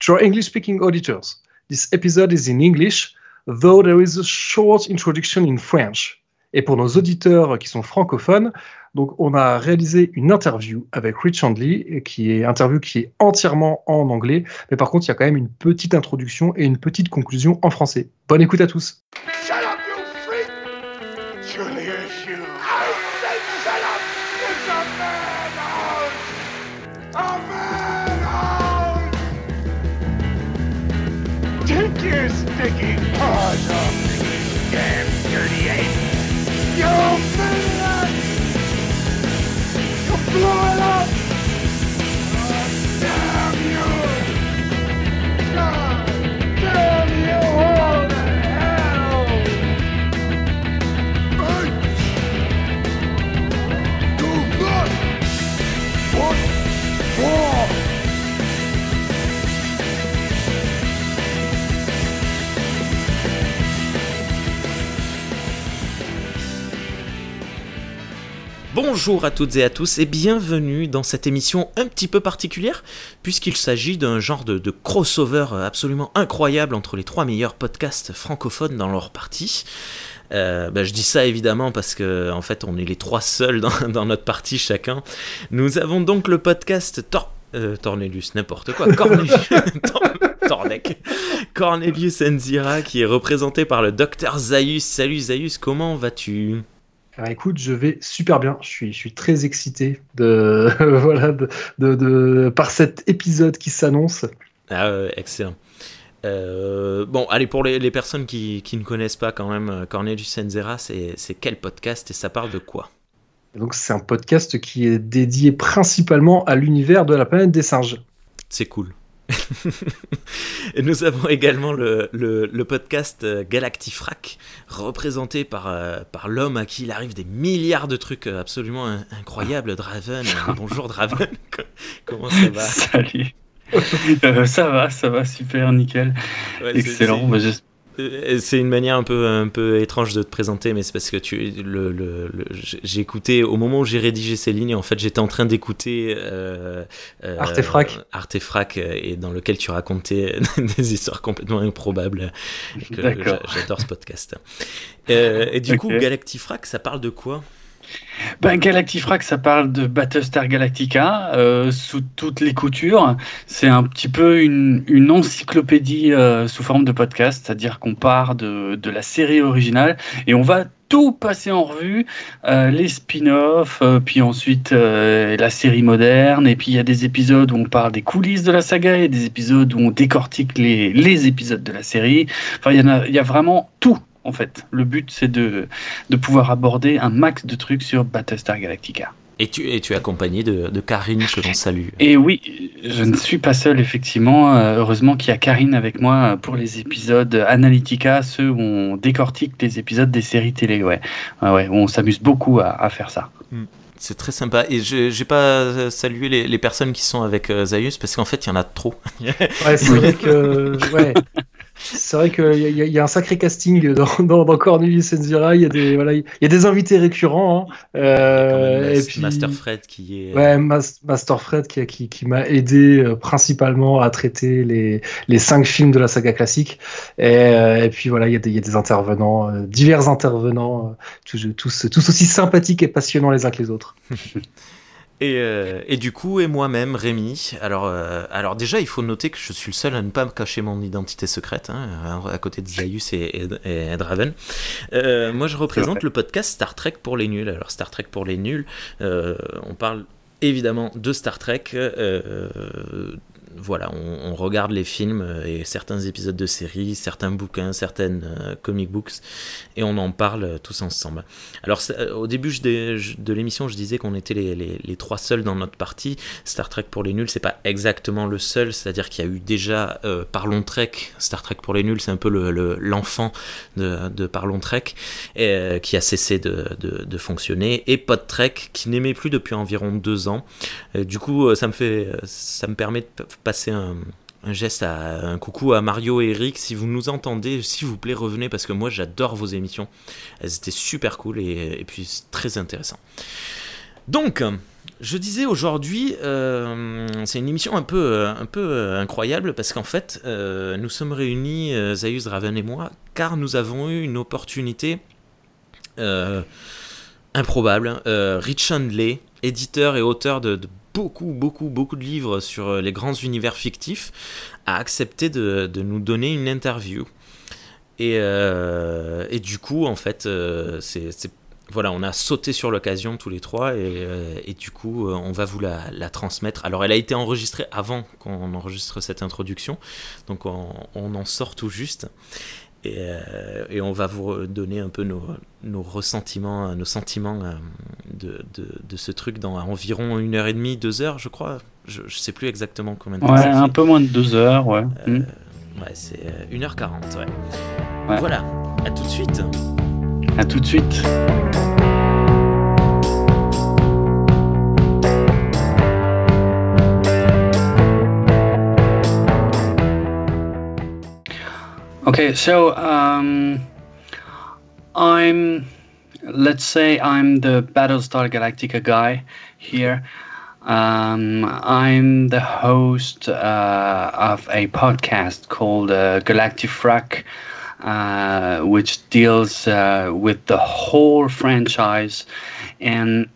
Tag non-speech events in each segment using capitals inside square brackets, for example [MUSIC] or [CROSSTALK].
To English speaking auditors, this episode is in English, though there is a short introduction in French. Et pour nos auditeurs qui sont francophones, donc on a réalisé une interview avec Rich Handley, qui est interview qui est entièrement en anglais, mais par contre il y a quand même une petite introduction et une petite conclusion en français. Bonne écoute à tous. Bonjour à toutes et à tous et bienvenue dans cette émission un petit peu particulière puisqu'il s'agit d'un genre de, crossover absolument incroyable entre les trois meilleurs podcasts francophones dans leur partie. Euh, bah, je dis ça évidemment parce que en fait on est les trois seuls [LAUGHS] dans, notre partie chacun. Nous avons donc le podcast Tor euh, Tornelius, n'importe quoi, Cornelius, [LAUGHS] Tor- Tornec. Cornelius Enzira qui est représenté par le docteur Zaius. Salut Zaius, comment vas-tu? Alors, écoute, je vais super bien. Je suis, je suis très excité de, [LAUGHS] voilà, de, de, de- par cet épisode qui s'annonce. Ah, ouais, excellent. Euh, bon, allez, pour les, les personnes qui, qui ne connaissent pas quand même, euh, Cornelius Enzera, c'est quel podcast et ça parle de quoi? Donc, c'est un podcast qui est dédié principalement à l'univers de la planète des singes. C'est cool. Et nous avons également le, le, le podcast euh, Galactifrac, représenté par, euh, par l'homme à qui il arrive des milliards de trucs euh, absolument in- incroyables, Draven. [LAUGHS] Bonjour Draven, [LAUGHS] comment ça va? Salut. [LAUGHS] Euh, ça va, ça va, super, nickel. Ouais, Excellent. C'est- j'es- Euh, C'est une manière un peu, un peu étrange de te présenter, mais c'est parce que tu, le, le- le- j'ai écouté, au moment où j'ai rédigé ces lignes, en fait, j'étais en train d'écouter euh, euh, Artefrac. Artefrac, euh, et dans lequel tu racontais [LAUGHS] des histoires complètement improbables. J'adore ce podcast. Euh, et du Ok. coup, Galactifrac, ça parle de quoi? Ben, Galactifrac, ça parle de Battlestar Galactica euh, sous toutes les coutures. C'est un petit peu une, encyclopédie euh, sous forme de podcast, c'est-à-dire qu'on part de, la série originale et on va tout passer en revue, euh, les spin-offs, puis ensuite la série moderne, et puis il y a des épisodes où on parle des coulisses de la saga, et des épisodes où on décortique les, épisodes de la série. Enfin, il y a vraiment tout, en fait. Le but, c'est de, de pouvoir aborder un max de trucs sur Battlestar Galactica. et tu, et tu es accompagné de, de Karine, que l'on salue. Et oui, je ne suis pas seul, effectivement. Euh, heureusement qu'il y a Karine avec moi pour les épisodes Analytica, ceux où on décortique les épisodes des séries télé. Ouais, ouais, ouais, on s'amuse beaucoup à, à faire ça. C'est très sympa. Et je j'ai pas euh, salué les, les personnes qui sont avec euh, Zaius, parce qu'en fait, il y en a trop. Ouais, c'est [LAUGHS] vrai que. Ouais. C'est vrai qu'il y, y a un sacré casting dans, dans, dans Cornelius Enzira. Il y a des, voilà, il y a des invités récurrents. hein. Euh, et puis, Master Fred qui est. Ouais, Mas- Master Fred qui, qui, qui m'a aidé euh, principalement à traiter les, les cinq films de la saga classique. Et, euh, et puis voilà, il y, a des- il y a des intervenants, divers intervenants, tous, tous, tous aussi sympathiques et passionnants les uns que les autres. [LAUGHS] Et, euh, et du coup, et moi-même, Rémi. Alors, euh, alors déjà, il faut noter que je suis le seul à ne pas me cacher mon identité secrète, hein, à côté de Zaius et, et, Draven. Euh, moi, je représente le podcast Star Trek pour les nuls. Alors, Star Trek pour les nuls, on parle évidemment de Star Trek. Voilà, on, regarde les films euh, et certains épisodes de séries, certains bouquins, certaines euh, comic books, et on en parle euh, tous ensemble. Alors, au début de l'émission, je disais qu'on était les, trois seuls dans notre partie. Star Trek pour les nuls, c'est pas exactement le seul, c'est-à-dire qu'il y a eu déjà Parlons Trek. Star Trek pour les nuls, c'est un peu le- le- l'enfant de, Parlons Trek, qui a cessé de, fonctionner, et Pod Trek, qui n'aimait plus depuis environ deux ans. Du coup, ça me fait, ça me permet passer un, geste à un coucou à Mario et Eric. Si vous nous entendez, s'il vous plaît, revenez parce que moi j'adore vos émissions. Elles étaient super cool et, puis très intéressant. Donc, je disais aujourd'hui, euh, c'est une émission un peu, euh, un peu euh, incroyable parce qu'en fait, nous sommes réunis, Zayus, Raven et moi, car nous avons eu une opportunité improbable. Rich Handley, éditeur et auteur de, de beaucoup, beaucoup, beaucoup de livres sur euh, les grands univers fictifs, a accepté de, nous donner une interview. Et, euh, du coup, en fait, euh, c'est voilà, on a sauté sur l'occasion tous les trois et, du coup, on va vous la, transmettre. Alors, elle a été enregistrée avant qu'on enregistre cette introduction, donc on, on en sort tout juste. Et, euh, et on va vous donner un peu nos, nos ressentiments, euh, nos sentiments euh, de, de, de ce truc dans environ une heure et demie, deux heures, je crois. Je, je sais plus exactement combien de temps Ouais, ça un fait. peu moins de deux heures, ouais. Euh, Mm. ouais, c'est euh, 1h40, ouais. Ouais. Voilà, à tout de suite. À tout de suite. Okay, so um, I'm, let's say, I'm the Battlestar Galactica guy here. Um, I'm the host uh, of a podcast called uh, Galactifrac, uh, which deals uh, with the whole franchise, and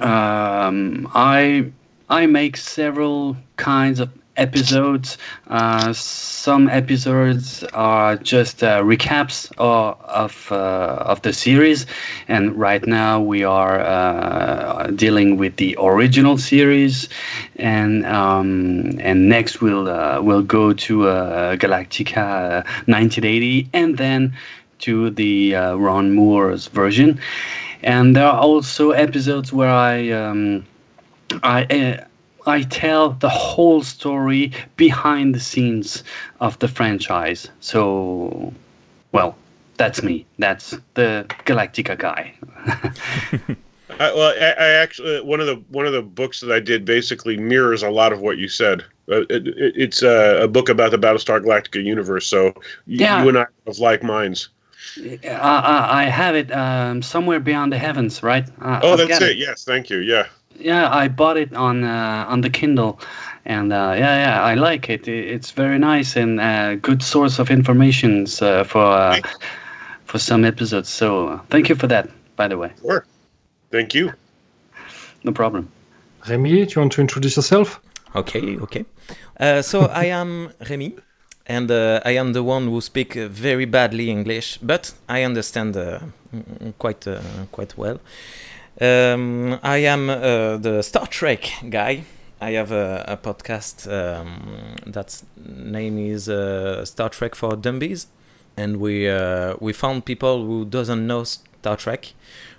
um, I I make several kinds of episodes. Uh, some episodes are just uh, recaps of of, uh, of the series, and right now we are uh, dealing with the original series, and um, and next we'll uh, we'll go to Galactica 1980, and then to the Ron Moore's version. And there are also episodes where I um, I I tell the whole story behind the scenes of the franchise. So, well, that's me. That's the Galactica guy. [LAUGHS] I, well, I, I actually one of the one of the books that I did basically mirrors a lot of what you said. Uh, it, it, it's a, a book about the Battlestar Galactica universe, so Yeah. you and I have like minds. I, I, I have it um, somewhere beyond the heavens, right? Uh, Oh, I've that's got it. Yes, thank you. Yeah, Yeah, I bought it on uh, on the Kindle, and uh, yeah, yeah, I like it. It's very nice and uh, good source of information uh, for uh, for some episodes. So uh, thank you for that, by the way. sure. Thank you. No problem. Remy, do you want to introduce yourself? Okay, okay. Uh, so [LAUGHS] I am Remy, and uh, I am the one who speak uh, very badly English, but I understand quite uh, quite well. Um, I am uh, the Star Trek guy. I have a, a podcast um, that's name is uh, Star Trek for Dummies, and we uh, we found people who doesn't know Star Trek.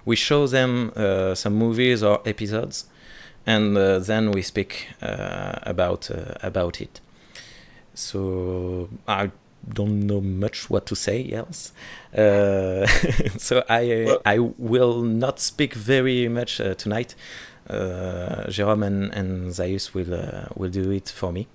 We show them uh, some movies or episodes, and uh, then we speak uh, about uh, about it. So I don't know much what to say else. Uh, [LAUGHS] so I Well- I will not speak very much uh, tonight. Uh, Jerome and, and Zaius will uh, will do it for me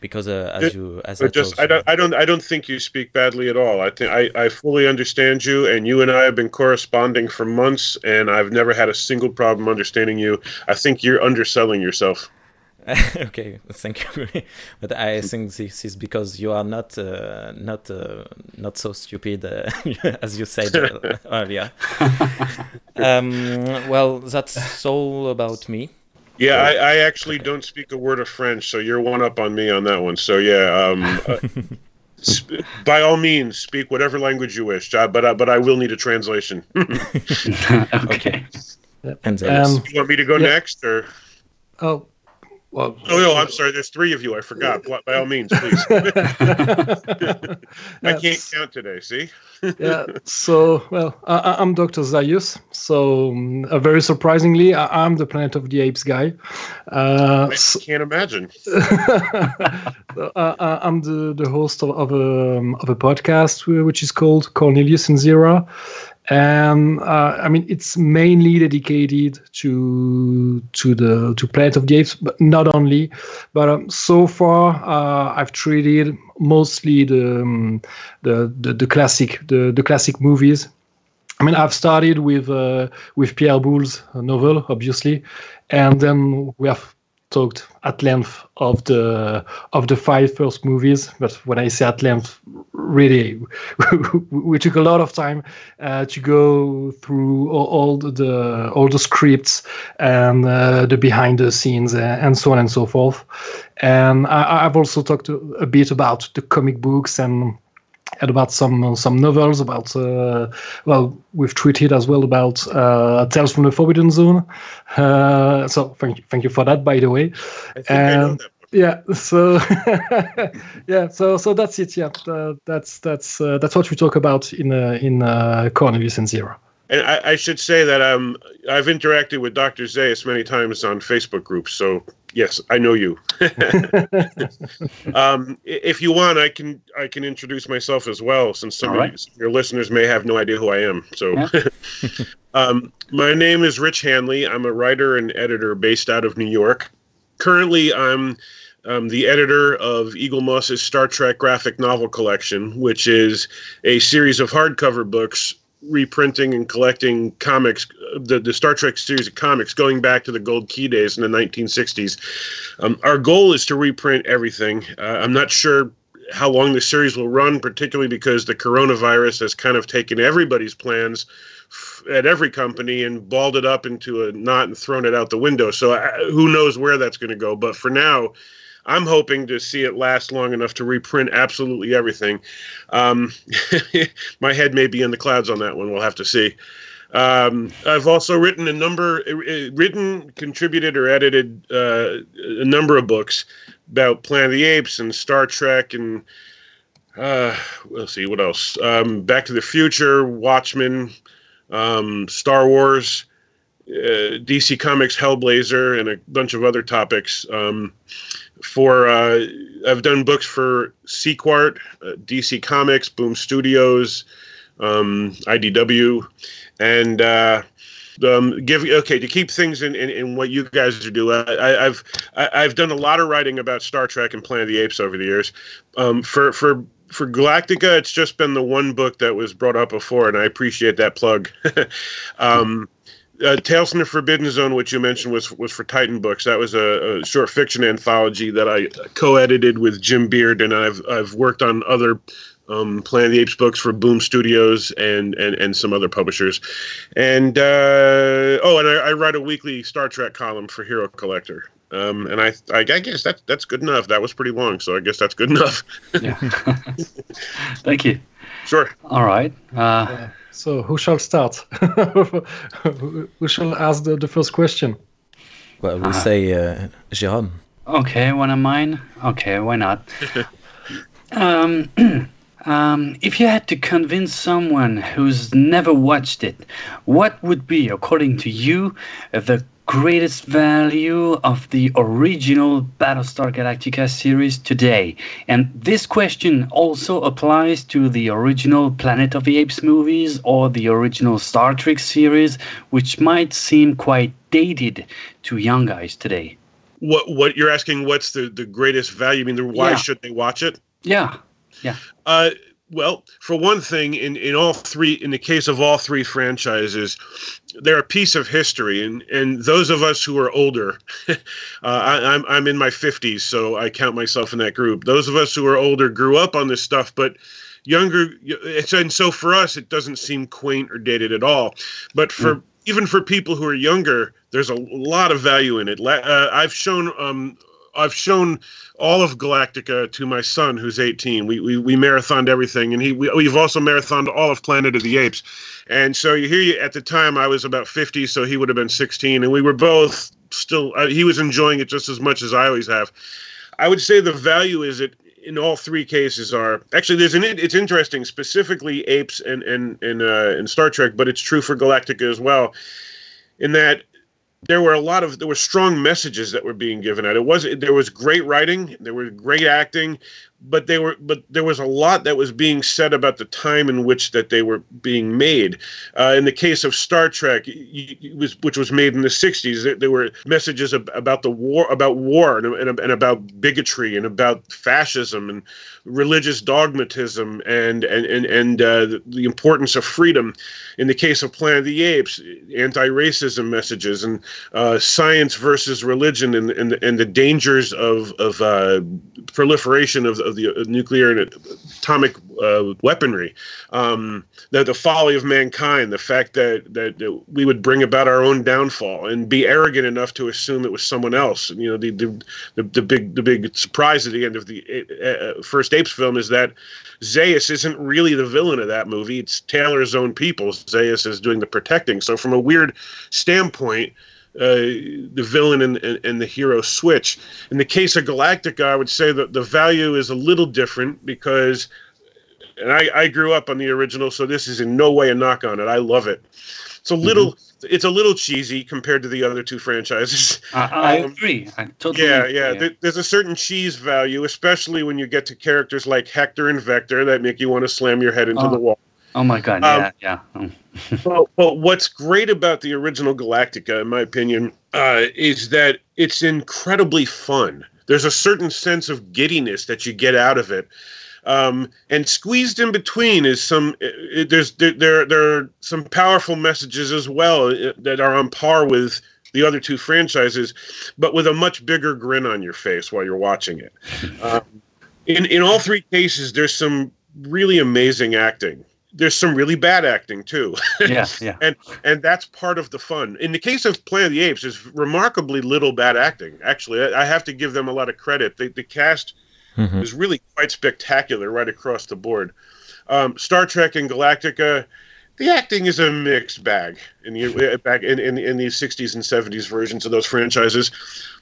because uh, as you as I just I don't I don't I don't think you speak badly at all. I think I, I fully understand you, and you and I have been corresponding for months, and I've never had a single problem understanding you. I think you're underselling yourself. [LAUGHS] okay, thank you. but I think this is because you are not uh, not uh, not so stupid uh, [LAUGHS] as you said uh, [LAUGHS] earlier. um, well, that's all about me. Yeah, I, I actually don't speak a word of French, so you're one up on me on that one. So yeah, um, uh, sp- by all means, speak whatever language you wish, uh, but uh, but I will need a translation. okay. And Zaius. Um, you want me to go Yeah. next, or oh, well. oh no, I'm sorry. There's three of you. I forgot. By- By all means, please. [LAUGHS] I can't count today. See. yeah. [LAUGHS] So, well, I, I'm Dr. Zaius. So, um, uh, very surprisingly, I, I'm the Planet of the Apes guy. Uh, I can't imagine. [LAUGHS] So, uh, uh, I'm the, the host of, of, a, um, of a podcast which is called Cornelius and Zira. And uh, I mean, it's mainly dedicated to to the to Planet of the Apes, but not only. But um, so far, uh, I've treated mostly the, um, the the the classic the the classic movies I mean, I've started with uh, with Pierre Boulle's novel, obviously, and then we have talked at length of the of the five first movies. But when I say at length, really, [LAUGHS] we took a lot of time uh, to go through all, all the all the scripts and uh, the behind the scenes and so on and so forth. And I, I've also talked a bit about the comic books and and about some some novels about uh, well we've tweeted as well about uh, Tales from the Forbidden Zone. Uh, so thank you, thank you for that by the way. I think I know And-. Yeah, [LAUGHS] so [LAUGHS] yeah, so so that's it. Yeah, uh, that's that's uh, that's what we talk about in uh, in uh, Cornelius and Zira. And I, I should say that um, I've interacted with Dr. Zaius many times on Facebook groups. So yes, I know you. [LAUGHS] um, if you want, I can I can introduce myself as well, since some of right. you- some of your listeners may have no idea who I am. So, Yeah. [LAUGHS] um, my name is Rich Handley. I'm a writer and editor based out of New York. Currently, I'm um, the editor of Eaglemoss's Star Trek graphic novel collection, which is a series of hardcover books reprinting and collecting comics, the, the Star Trek series of comics going back to the Gold Key days in the 1960s. Um, our goal is to reprint everything. Uh, I'm not sure how long the series will run, particularly because the coronavirus has kind of taken everybody's plans at every company and balled it up into a knot and thrown it out the window. So uh, who knows where that's going to go? But for now, I'm hoping to see it last long enough to reprint absolutely everything. Um, [LAUGHS] my head may be in the clouds on that one. We'll have to see. Um, I've also written a number, uh, written, contributed, or edited uh, a number of books about Planet of the Apes and Star Trek and uh, let's see what else. Um, Back to the Future, Watchmen, um, Star Wars, uh, DC Comics, Hellblazer, and a bunch of other topics. Um, for uh, I've done books for Sequart, uh, DC Comics, Boom Studios, um, IDW, and uh, um, give okay to keep things in, in, in what you guys are doing. I, I've I, I've done a lot of writing about Star Trek and Planet of the Apes over the years. Um, for for for Galactica, it's just been the one book that was brought up before, and I appreciate that plug. [LAUGHS] um, uh, Tales from the Forbidden Zone, which you mentioned, was was for Titan Books. That was a, a short fiction anthology that I co-edited with Jim Beard, and I've I've worked on other um, Planet of the Apes books for Boom Studios and and, and some other publishers. And uh, oh, and I, I write a weekly Star Trek column for Hero Collector. Um, and I, I I guess that that's good enough. That was pretty long, so I guess that's good enough. Yeah. [LAUGHS] [LAUGHS] Thank you. Sure. All right. Uh, So who shall start? [LAUGHS] who shall ask the, the first question? Well, we Ah. say uh, Jérôme. okay, one of mine. Okay, why not? [LAUGHS] um, [CLEARS THROAT] um, if you had to convince someone who's never watched it, what would be, according to you, the greatest value of the original Battlestar Galactica series today? And this question also applies to the original Planet of the Apes movies or the original Star Trek series, which might seem quite dated to young guys today. What what you're asking? What's the the greatest value? I mean, the- why Yeah. should they watch it? Yeah. Uh, well, for one thing, in, in all three, in the case of all three franchises, they're a piece of history, and, and those of us who are older, [LAUGHS] uh, I, I'm I'm in my 50s, so I count myself in that group. Those of us who are older grew up on this stuff, but younger, it's and so for us, it doesn't seem quaint or dated at all. But for even for people who are younger, there's a lot of value in it. Uh, I've shown um, I've shown all of Galactica to my son, who's 18. We we, we marathoned everything, and he we, we've also marathoned all of Planet of the Apes. And so you hear you at the time I was about 50, so he would have been 16, and we were both still. Uh, he was enjoying it just as much as I always have. I would say the value is it in all three cases are actually there's an it's interesting specifically apes and and and uh, and Star Trek, but it's true for Galactica as well. In that there were a lot of there were strong messages that were being given out. It was there was great writing, there was great acting, but they were but there was a lot that was being said about the time in which that they were being made. Uh, in the case of Star Trek, was which was made in the '60s, there, were messages ab- about the war, about war, and, and, about bigotry, and about fascism, and religious dogmatism, and and and and uh, the, the importance of freedom. In the case of Planet of the Apes, anti-racism messages, and uh, science versus religion, and and, and the dangers of of uh, proliferation of, of the nuclear and atomic uh, weaponry, um, the, the folly of mankind, the fact that, that that we would bring about our own downfall and be arrogant enough to assume it was someone else. You know, the the, the, the big the big surprise at the end of the uh, first Apes film is that Zaius isn't really the villain of that movie. It's Taylor's own people. Zaius is doing the protecting. So from a weird standpoint, uh, the villain and, and, and, the hero switch. In the case of Galactica, I would say that the value is a little different because, and I, I grew up on the original, so this is in no way a knock on it. I love it. It's a little. Mm-hmm. It's a little cheesy compared to the other two franchises. [LAUGHS] I, I um, agree. I totally yeah, agree. yeah. There, there's a certain cheese value, especially when you get to characters like Hector and Vector that make you want to slam your head into Oh. the wall. Oh my god, Um, yeah, yeah. [LAUGHS] Well, well, what's great about the original Galactica, in my opinion, uh, is that it's incredibly fun. There's a certain sense of giddiness that you get out of it, um, and squeezed in between is some. uh, there's there, there there are some powerful messages as well uh, that are on par with the other two franchises, but with a much bigger grin on your face while you're watching it. [LAUGHS] Um, in in all three cases, there's some really amazing acting. There's some really bad acting too. [LAUGHS] yeah, yeah. and and that's part of the fun. In the case of Planet of the Apes, there's remarkably little bad acting. Actually, I, I have to give them a lot of credit. The, the cast Mhm. is really quite spectacular right across the board. Um, Star Trek and Galactica, the acting is a mixed bag in the back in, in in these 60s and 70s versions of those franchises,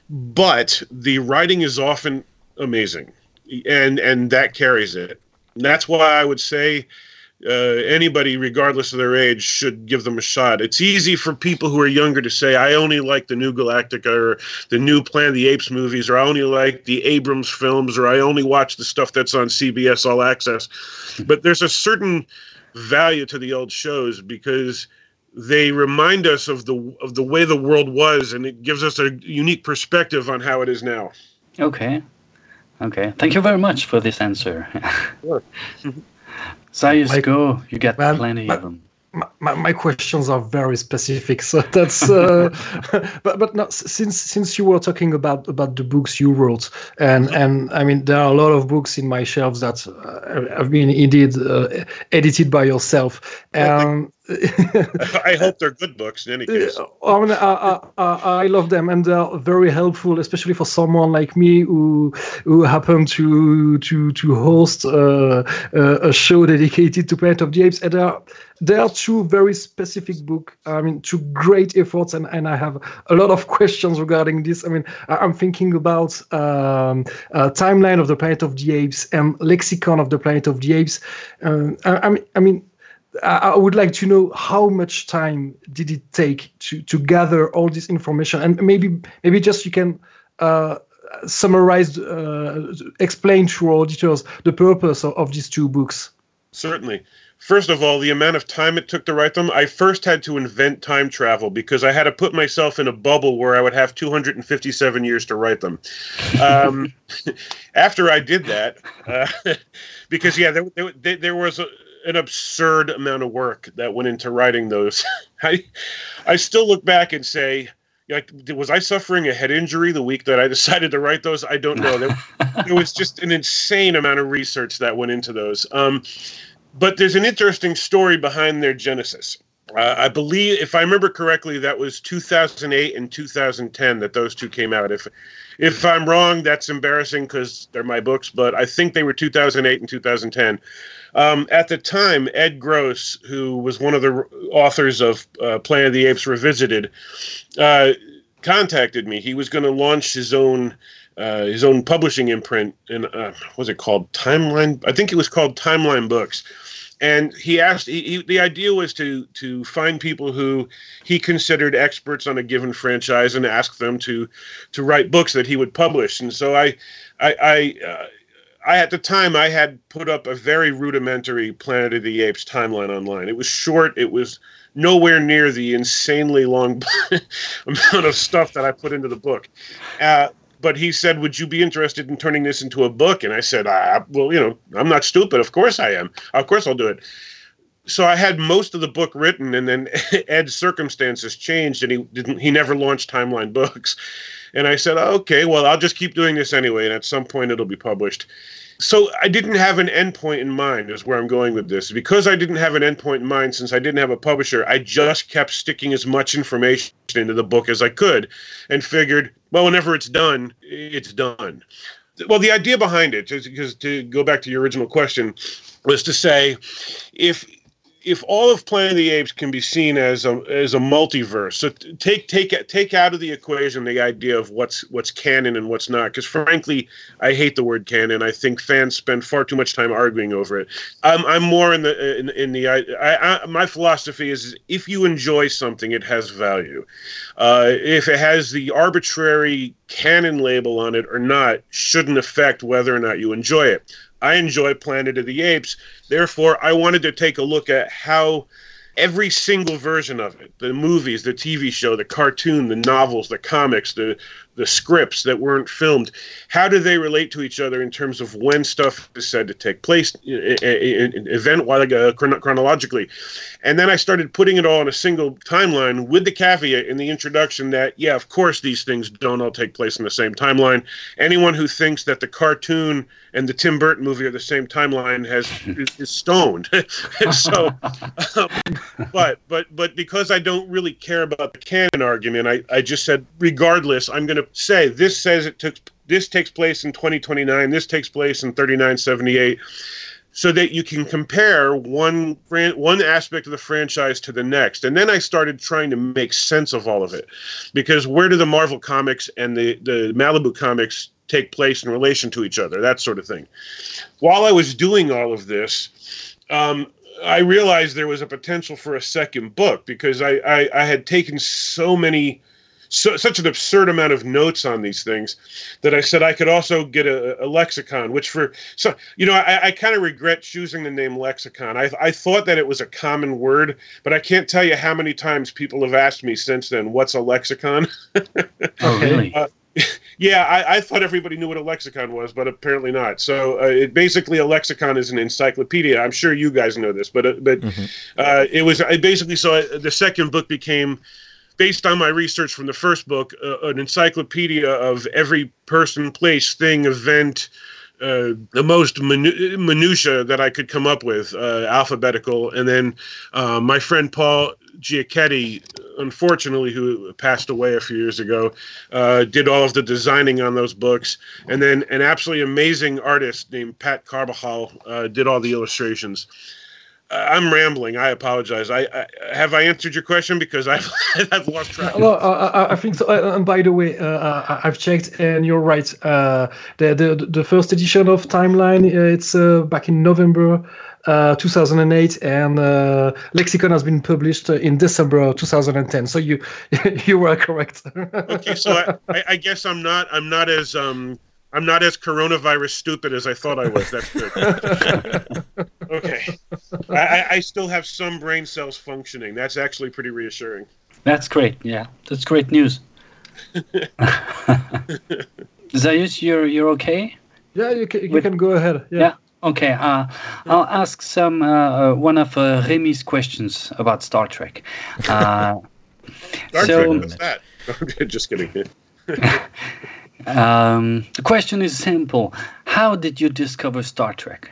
but the writing is often amazing, and and that carries it. And that's why I would say uh, anybody, regardless of their age, should give them a shot. It's easy for people who are younger to say, I only like the new Galactica or the new Planet of the Apes movies, or I only like the Abrams films, or I only watch the stuff that's on CBS All Access. [LAUGHS] But there's a certain value to the old shows because they remind us of the of the way the world was, and it gives us a unique perspective on how it is now. Okay. Okay. Thank you very much for this answer. Sure. [LAUGHS] Zaius, Like- go. You got Well, plenty but- of them. my, my, my questions are very specific [LAUGHS] so that's uh, [LAUGHS] but but no, since since you were talking about about the books you wrote and and i mean there are a lot of books in my shelves that uh, have been indeed uh, edited by yourself um, I hope they're good books in any case. I, mean, I, I, I love them and they're very helpful, especially for someone like me who who happened to to to host uh, uh, a show dedicated to Planet of the Apes. And there are two very specific book. I mean, two great efforts, and, and I have a lot of questions regarding this. I mean, I'm thinking about um, uh, timeline of the Planet of the Apes and lexicon of the Planet of the Apes. Um, I, I mean, I mean. I would like to know how much time did it take to, to gather all this information, and maybe maybe just you can uh, summarize, uh, explain to our auditors the purpose of, of these two books. Certainly. First of all, the amount of time it took to write them, I first had to invent time travel because I had to put myself in a bubble where I would have 257 years to write them. Um, [LAUGHS] after I did that, uh, [LAUGHS] because, yeah, there, there, there was a, an absurd amount of work that went into writing those. [LAUGHS] I, I still look back and say, like, was I suffering a head injury the week that I [LAUGHS] decided to write those? I don't know. There, there was [LAUGHS] just an insane amount of research that went into those. Um, but there's an interesting story behind their genesis. Uh, I believe, if I remember correctly, that was 2008 and 2010 that those two came out. If if I'm wrong, that's embarrassing because they're my books, but I think they were 2008 and 2010. Um, at the time, Ed Gross, who was one of the authors of uh, Planet of the Apes Revisited, uh, contacted me. He was going to launch his own uh, his own publishing imprint, and uh, what was it called? Timeline. I think it was called Timeline Books. And he asked. He, he, the idea was to to find people who he considered experts on a given franchise and ask them to to write books that he would publish. And so I I I, uh, I at the time I had put up a very rudimentary Planet of the Apes timeline online. It was short. It was nowhere near the insanely long [LAUGHS] amount of stuff that I put into the book. Uh, but he said, "Would you be interested in turning this into a book?" And I said, ah, "Well, you know, I'm not stupid. Of course I am. Of course I'll do it." So I had most of the book written, and then [LAUGHS] Ed's circumstances changed, and he didn't. He never launched Timeline Books, and I said, "Okay, well, I'll just keep doing this anyway, and at some point it'll be published." So I didn't have an endpoint in mind, is where I'm going with this. Because I didn't have an endpoint in mind, since I didn't have a publisher, I just kept sticking as much information into the book as I could, and figured, well, whenever it's done, it's done. Well, the idea behind it, because to go back to your original question, was to say, if if all of Planet of the Apes can be seen as a as a multiverse, so take take take out of the equation the idea of what's what's canon and what's not, because frankly, I hate the word canon. I think fans spend far too much time arguing over it. I'm I'm more in the in, in the I, I, my philosophy is if you enjoy something, it has value. Uh, if it has the arbitrary canon label on it or not, shouldn't affect whether or not you enjoy it. I enjoy Planet of the Apes. Therefore, I wanted to take a look at how every single version of it the movies, the TV show, the cartoon, the novels, the comics, the the scripts that weren't filmed how do they relate to each other in terms of when stuff is said to take place event like uh, chronologically? And then i started putting it all in a single timeline with the caveat in the introduction that yeah of course these things don't all take place in the same timeline. Anyone who thinks that the cartoon and the tim burton movie are the same timeline has is, stoned. [LAUGHS] So um, but but but because i don't really care about the canon argument i, I just said regardless i'm going to say this says it took this takes place in 2029 this takes place in 3978 so that you can compare one one aspect of the franchise to the next. And then i started trying to make sense of all of it because where do the marvel comics and the the malibu comics take place in relation to each other? That sort of thing. While i was doing all of this um, I realized there was a potential for a second book because I, I, I had taken so many so, such an absurd amount of notes on these things that I said I could also get a, a lexicon, which for so you know I, I kind of regret choosing the name lexicon. I I thought that it was a common word, but I can't tell you how many times people have asked me since then, "What's a lexicon?" [LAUGHS] oh, really? Uh, yeah, I, I, thought everybody knew what a lexicon was, but apparently not. So, uh, it, basically, a lexicon is an encyclopedia. I'm sure you guys know this, but uh, but mm-hmm. uh, it was I basically so. I, the second book became based on my research from the first book, uh, an encyclopedia of every person, place, thing, event, uh, the most minu- minutia that I could come up with, uh, alphabetical, and then uh, my friend Paul Giacchetti, unfortunately, who passed away a few years ago, uh, did all of the designing on those books, and then an absolutely amazing artist named Pat Carbajal uh, did all the illustrations. I'm rambling. I apologize. I, I, have I answered your question because I've [LAUGHS] I've lost track. Well, uh, I think so. Uh, and by the way, uh, I've checked, and you're right. Uh, the, the the first edition of Timeline uh, it's uh, back in November 2008, and Lexicon has been published in December 2010. So you [LAUGHS] you were correct. [LAUGHS] okay, so I, I, guess I'm not I'm not as um I'm not as coronavirus stupid as I thought I was. That's good. [LAUGHS] okay. I, I still have some brain cells functioning. That's actually pretty reassuring. That's great. Yeah, that's great news. [LAUGHS] Zaius, you're you're okay? Yeah, you can, you With, can go ahead. Yeah. yeah? Okay. Uh, I'll ask some uh, one of uh, Remy's questions about Star Trek. Uh, Star so, Trek. What's that? [LAUGHS] Just kidding. Um, the question is simple How did you discover Star Trek?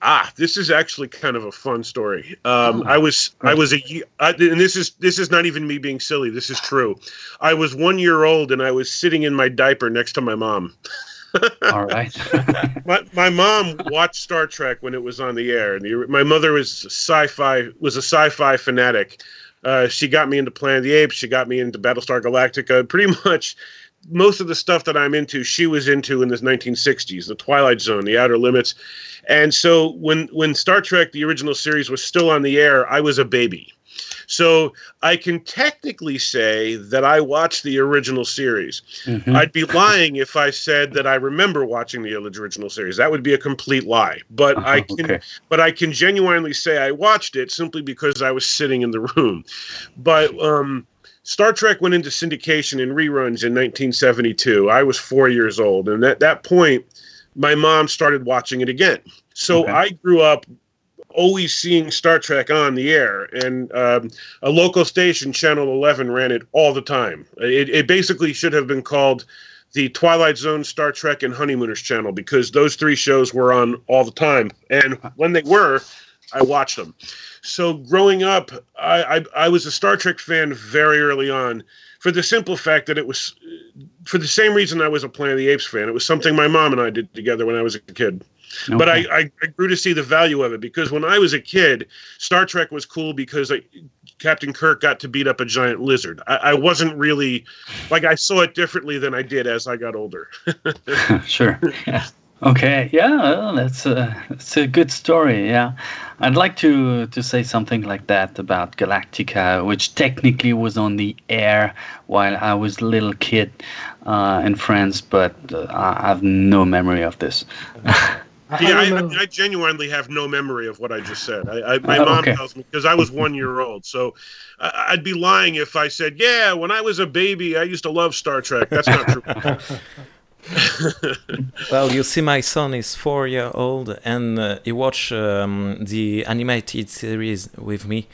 Ah, this is actually kind of a fun story. Um, oh, I was. I was a I, and this is this is not even me being silly. This is true. I was one year old and I was sitting in my diaper next to my mom. [LAUGHS] All right. [LAUGHS] my, my mom watched Star Trek when it was on the air, and the, my mother was sci-fi was a sci-fi fanatic. Uh, she got me into Planet of the Apes. She got me into Battlestar Galactica. Pretty [LAUGHS] much most of the stuff that I'm into, she was into in the 1960s, the Twilight Zone, the Outer Limits. And so when when Star Trek the original series was still on the air, I was a baby. So I can technically say that I watched the original series. Mhm. I'd be lying if I said that I remember watching the original series. That would be a complete lie. But I Uh-huh, can okay. but I can genuinely say I watched it simply because I was sitting in the room. But um, Star Trek went into syndication and reruns in 1972. I was four years old, and at that point, my mom started watching it again. So Okay. I grew up always seeing Star Trek on the air, and um, a local station, Channel 11, ran it all the time. It, it basically should have been called the Twilight Zone, Star Trek, and Honeymooners channel because those three shows were on all the time. And when they were, I watched them. So growing up, I, I, I was a Star Trek fan very early on for the simple fact that it was, for the same reason I was a Planet of the Apes fan. It was something my mom and I did together when I was a kid. But I, I, I grew to see the value of it because when I was a kid, Star Trek was cool because I, Captain Kirk got to beat up a giant lizard. I, I wasn't really like I saw it differently than I did as I got older. [LAUGHS] [LAUGHS] sure. Yeah. Okay. Yeah, that's a that's a good story. Yeah, I'd like to to say something like that about Galactica, which technically was on the air while I was a little kid uh, in France, but uh, I have no memory of this. I, [LAUGHS] yeah, I I, I, I genuinely have no memory of what I just said. I, I, my Oh, mom okay. tells me because I was one year old, so I, I'd be lying if I said, "Yeah, when I was a baby, I used to love Star Trek." That's not true. [LAUGHS] [LAUGHS] Well, you see, my son is four year old, and uh, he watched um, the animated series with me,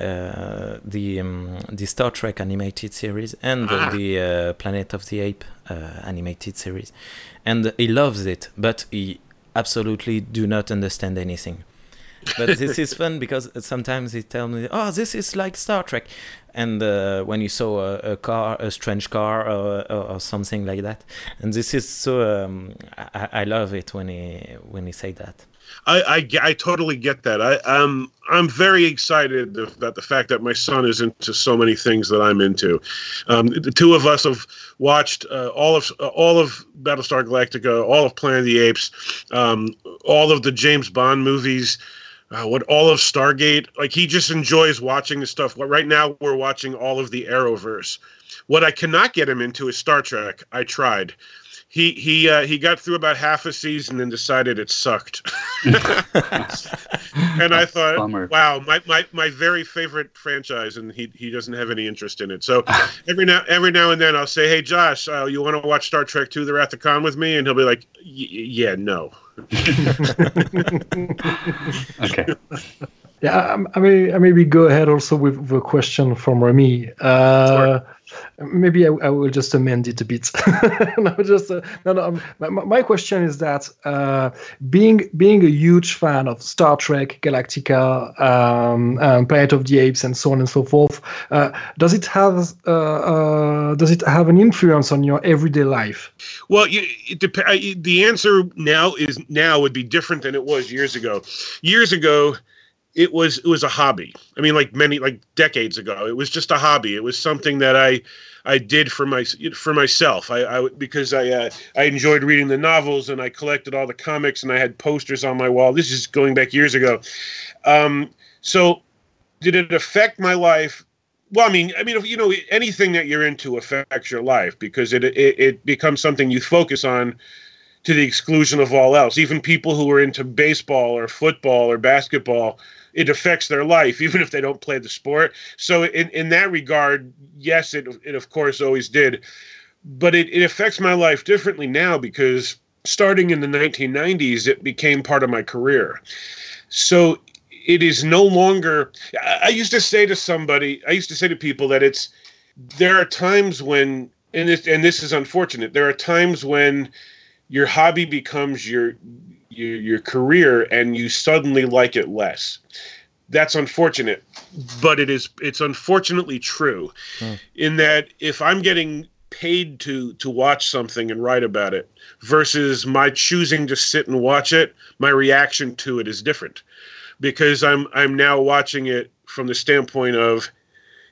uh, the um, the Star Trek animated series and Ah. the uh, Planet of the Ape uh, animated series, and he loves it, but he absolutely do not understand anything. But this is [LAUGHS] fun because sometimes he tells me, "Oh, this is like Star Trek," and uh, when you saw a, a car, a strange car, or, or, or something like that, and this is so. Um, I, I love it when he when he say that. I, I, I totally get that. I, um, I'm very excited about the fact that my son is into so many things that I'm into. Um, the two of us have watched uh, all of uh, all of Battlestar Galactica, all of Planet of the Apes, um, all of the James Bond movies. Uh, what all of Stargate? Like he just enjoys watching the stuff. Well, Right now, we're watching all of the Arrowverse. What I cannot get him into is Star Trek. I tried. He he uh, he got through about half a season and decided it sucked. [LAUGHS] and I thought, Bummer. wow, my, my, my very favorite franchise, and he, he doesn't have any interest in it. So every now every now and then I'll say, hey Josh, uh, you want to watch Star Trek Two: The Wrath of Khan with me? And he'll be like, "Y- yeah, no. [LAUGHS] Okay. Yeah, I, I may I maybe go ahead also with the question from Remy. Uh, Maybe I, I will just amend it a bit. [LAUGHS] no, just uh, no, no. um, My, my- question is that uh, being being a huge fan of Star Trek, Galactica, um, um, Planet of the Apes, and so on and so forth, uh, does it have uh, uh, does it have an influence on your everyday life? Well, you, it dep- I- the answer now is now would be different than it was years ago. Years ago, it was it was a hobby. I mean, like many like decades ago, it was just a hobby. It was something that I I did for my for myself. I, I because I uh, I enjoyed reading the novels and I collected all the comics and I had posters on my wall. This is going back years ago. Um, so, did it affect my life? Well, I mean, I mean, if, you know, anything that you're into affects your life because it, it it becomes something you focus on to the exclusion of all else. Even people who are into baseball or football or basketball, it affects their life, [LAUGHS] even if they don't play the sport. So, in, in that regard, yes, it, it of course always did. But it, it affects my life differently now because starting in the 1990s, it became part of my career. So, it is no longer. I, used to say to somebody, I used to say to people that it's, there are times when, and this, and this is unfortunate, there are times when your hobby becomes your your your career and you suddenly like it less. That's unfortunate but it is it's unfortunately true Hmm. in that if i'm getting paid to to watch something and write about it versus my choosing to sit and watch it my reaction to it is different because i'm i'm now watching it from the standpoint of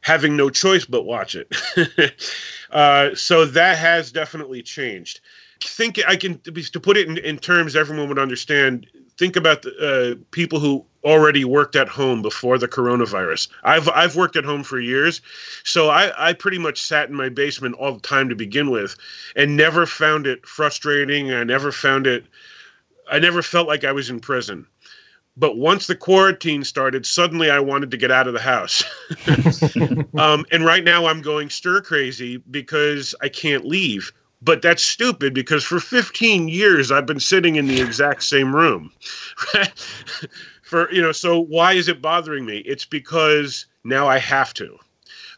having no choice but watch it. [LAUGHS] Uh, so that has definitely changed think I can to put it in, in terms everyone would understand. Think about the uh, people who already worked at home before the coronavirus. I've I've worked at home for years, so I I pretty much sat in my basement all the time to begin with, and never found it frustrating. I never found it. I never felt like I was in prison. But once the quarantine started, suddenly I wanted to get out of the house. [LAUGHS] [LAUGHS] um, and right now I'm going stir crazy because I can't leave. But that's stupid because for 15 years I've been sitting in the exact same room. [LAUGHS] for you know, so why is it bothering me? It's because now I have to.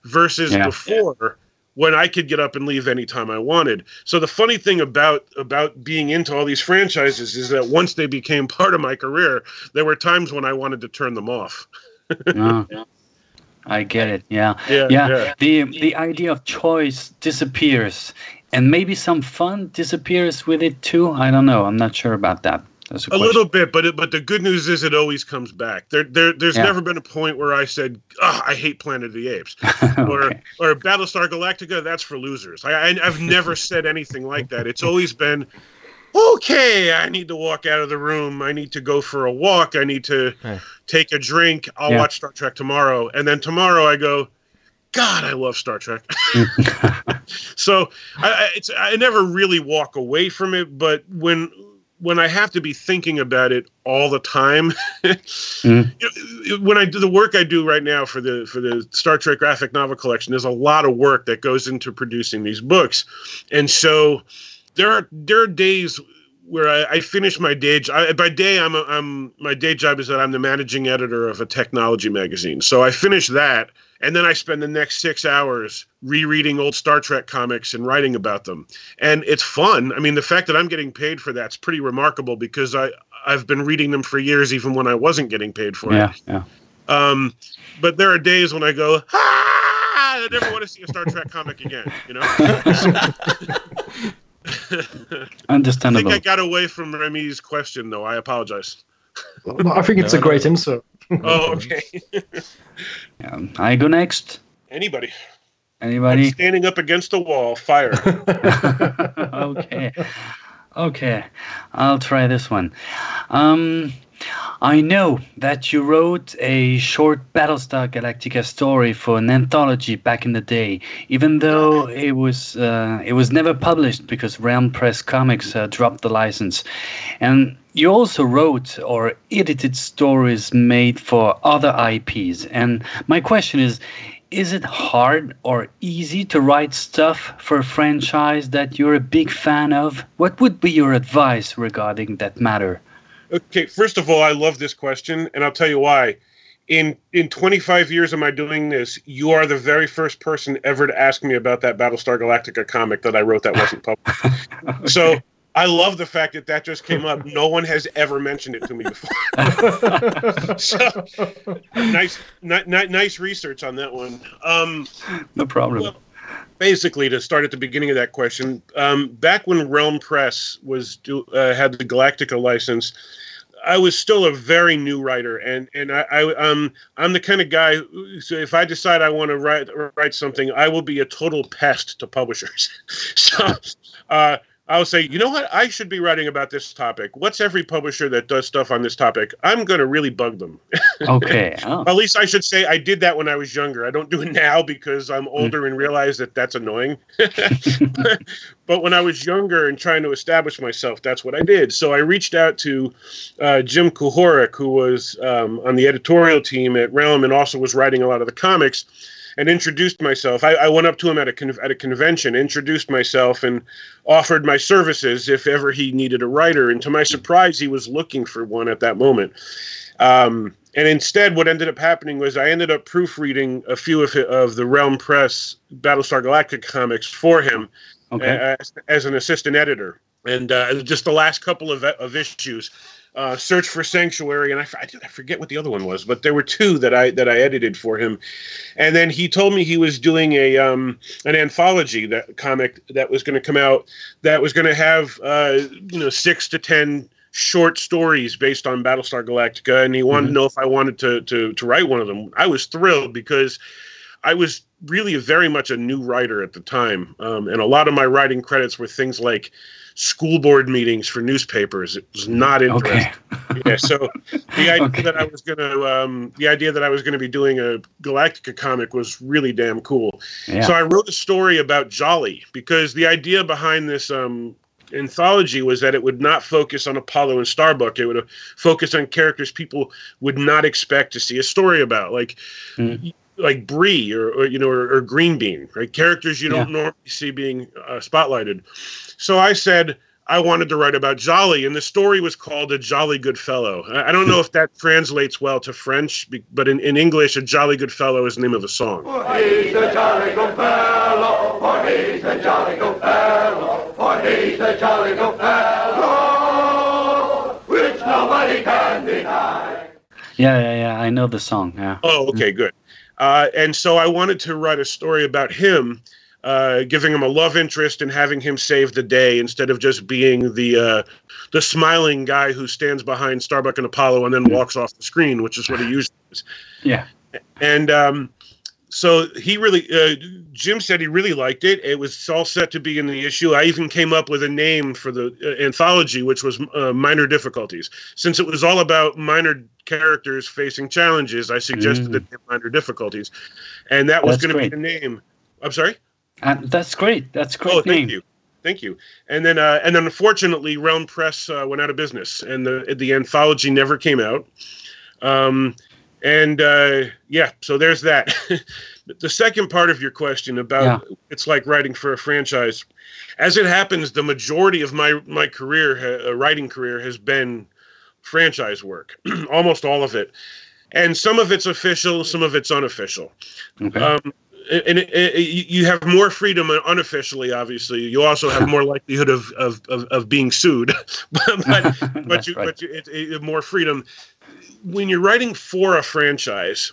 Versus Yeah. before when I could get up and leave anytime I wanted. So the funny thing about about being into all these franchises is that once they became part of my career, there were times when I wanted to turn them off. Ah, [LAUGHS] I get it. Yeah. Yeah, yeah, The the idea of choice disappears, and maybe some fun disappears with it too. I don't know. I'm not sure about that. That's a, A little bit, but it, but the good news is it always comes back. There, there there's Yeah. never been a point where I said, "Ah, I hate Planet of the Apes," [LAUGHS] or Okay. or Battlestar Galactica. That's for losers. I, I I've never said anything like that. It's always been, okay. I need to walk out of the room. I need to go for a walk. I need to Yeah. take a drink. I'll Yeah. watch Star Trek tomorrow, and then tomorrow I go. God, I love Star Trek. [LAUGHS] [LAUGHS] so I, I, it's, I never really walk away from it, but when when I have to be thinking about it all the time, [LAUGHS] Mm. you know, when I do the work I do right now for the for the Star Trek graphic novel collection, there's a lot of work that goes into producing these books, and so there are there are days where I, I finish my day job. By day, I'm a, I'm my day job is that I'm the managing editor of a technology magazine. So I finish that, and then I spend the next six hours rereading old Star Trek comics and writing about them. And it's fun. I mean, the fact that I'm getting paid for that's pretty remarkable because I I've been reading them for years, even when I wasn't getting paid for yeah, it. yeah. Um, but there are days when I go, ah, I never want to see a Star Trek comic again. You know. [LAUGHS] [LAUGHS] [LAUGHS] I think Understandable. I got away from Remy's question, though. I apologize. Well, I think it's No, a great no. answer. Oh, okay. [LAUGHS] Yeah. I go next. Anybody? I'm Anybody? standing up against the wall. Fire. [LAUGHS] okay. Okay. I'll try this one. Um, I know that you wrote a short Battlestar Galactica story for an anthology back in the day, even though it was uh, it was never published because Realm Press Comics uh, dropped the license. And you also wrote or edited stories made for other IPs. And my question is is it hard or easy to write stuff for a franchise that you're a big fan of? What would be your advice regarding that matter? Okay, first of all, I love this question, and I'll tell you why. In in 25 years of my doing this, you are the very first person ever to ask me about that Battlestar Galactica comic that I wrote that wasn't [LAUGHS] published. So I love the fact that that just came up. No one has ever mentioned it to me before. [LAUGHS] so nice, ni- ni- nice research on that one. Um, no problem. Well, basically, to start at the beginning of that question, um, back when Realm Press was do, uh, had the Galactica license, I was still a very new writer, and and I, I um I'm the kind of guy. So if I decide I want to write write something, I will be a total pest to publishers. [LAUGHS] so. Uh, I'll say, you know what? I should be writing about this topic. What's every publisher that does stuff on this topic? I'm going to really bug them. [LAUGHS] Okay. Oh, At least I should say I did that when I was younger. I don't do it now because I'm older and realize that that's annoying. [LAUGHS] but when I was younger and trying to establish myself, that's what I did. So I reached out to uh, Jim Kuhoric, who was um, on the editorial team at Realm and also was writing a lot of the comics, and introduced myself. I, I went up to him at a con- at a convention, introduced myself, and offered my services if ever he needed a writer. And to my surprise, he was looking for one at that moment. Um, and instead, what ended up happening was I ended up proofreading a few of, of the Realm Press Battlestar Galactica comics for him okay. as, as an assistant editor. And uh, just the last couple of, of issues, uh, Search for Sanctuary, and I, I forget what the other one was, but there were two that I that I edited for him. And then he told me he was doing a um, an anthology that comic that was going to come out that was going to have uh, you know six to ten short stories based on Battlestar Galactica, and he wanted to know if I wanted to to to write one of them. I was thrilled because I was really very much a new writer at the time, um, and a lot of my writing credits were things like school board meetings for newspapers. It was not interesting. Okay. yeah. So the [LAUGHS] idea Okay. that I was gonna, um, the idea that I was gonna be doing a Galactica comic was really damn cool. Yeah. So I wrote a story about Jolly because the idea behind this um, anthology was that it would not focus on Apollo and Starbuck. It would focus on characters people would not expect to see a story about, like Mm. Like Bree or, or you know or, or Green Bean, right? Characters you don't normally see being uh, spotlighted. So I said. I wanted to write about Jolly, and the story was called A Jolly Good Fellow. I I don't know if that translates well to French, but in, in English, A Jolly Good Fellow is the name of a song. For he's a jolly good fellow, for he's a jolly good fellow, for he's a jolly good fellow, which nobody can deny. yeah, yeah, yeah. I know the song. Yeah. Oh, okay, good. Uh, and so I wanted to write a story about him, uh, giving him a love interest and having him save the day instead of just being the uh, the smiling guy who stands behind Starbuck and Apollo and then walks off the screen, which is what he usually is. Yeah. And um, so he really, uh, Jim said he really liked it. It was all set to be in the issue. I even came up with a name for the uh, anthology, which was uh, Minor Difficulties. Since it was all about minor characters facing challenges, I suggested Mm. the Minor Difficulties. And that was going to be the name. I'm sorry? And that's great. That's great Oh, thank name. you. Thank you. And then, uh, and then, unfortunately, Realm Press uh, went out of business, and the the anthology never came out. Um, and uh, yeah, so there's that. [LAUGHS] the second part of your question about it's like writing for a franchise. As it happens, the majority of my my career, uh, writing career, has been franchise work, [CLEARS THROAT] almost all of it, and some of it's official, some of it's unofficial Okay. um, and it, it, you you have more freedom unofficially. Obviously, you also have more [LAUGHS] likelihood of of, of, of being sued, [LAUGHS] but but, but you right. but you, it, more freedom when you're writing for a franchise.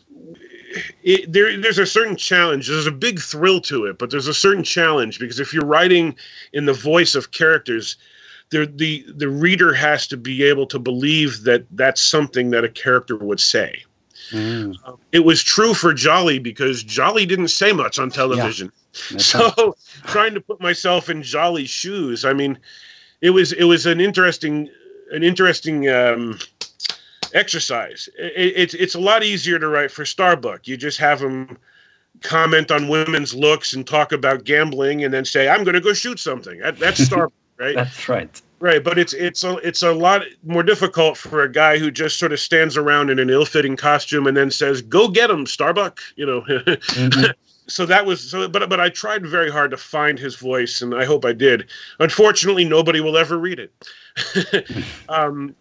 It, there, there's a certain challenge. There's a big thrill to it, but there's a certain challenge because if you're writing in the voice of characters, the the reader has to be able to believe that that's something that a character would say. Mm, It was true for Jolly because Jolly didn't say much on television. right. So [LAUGHS] trying to put myself in Jolly's shoes, I mean, it was it was an interesting an interesting um, exercise. It, it's it's a lot easier to write for Starbuck. You just have him comment on women's looks and talk about gambling, and then say, "I'm going to go shoot something." That, that's [LAUGHS] Starbuck, right? That's right. Right, but it's it's a it's a lot more difficult for a guy who just sort of stands around in an ill-fitting costume and then says, "Go get him, Starbuck," you know. Mhm. [LAUGHS] so that was so, but but I tried very hard to find his voice, and I hope I did. Unfortunately, nobody will ever read it. [LAUGHS] um,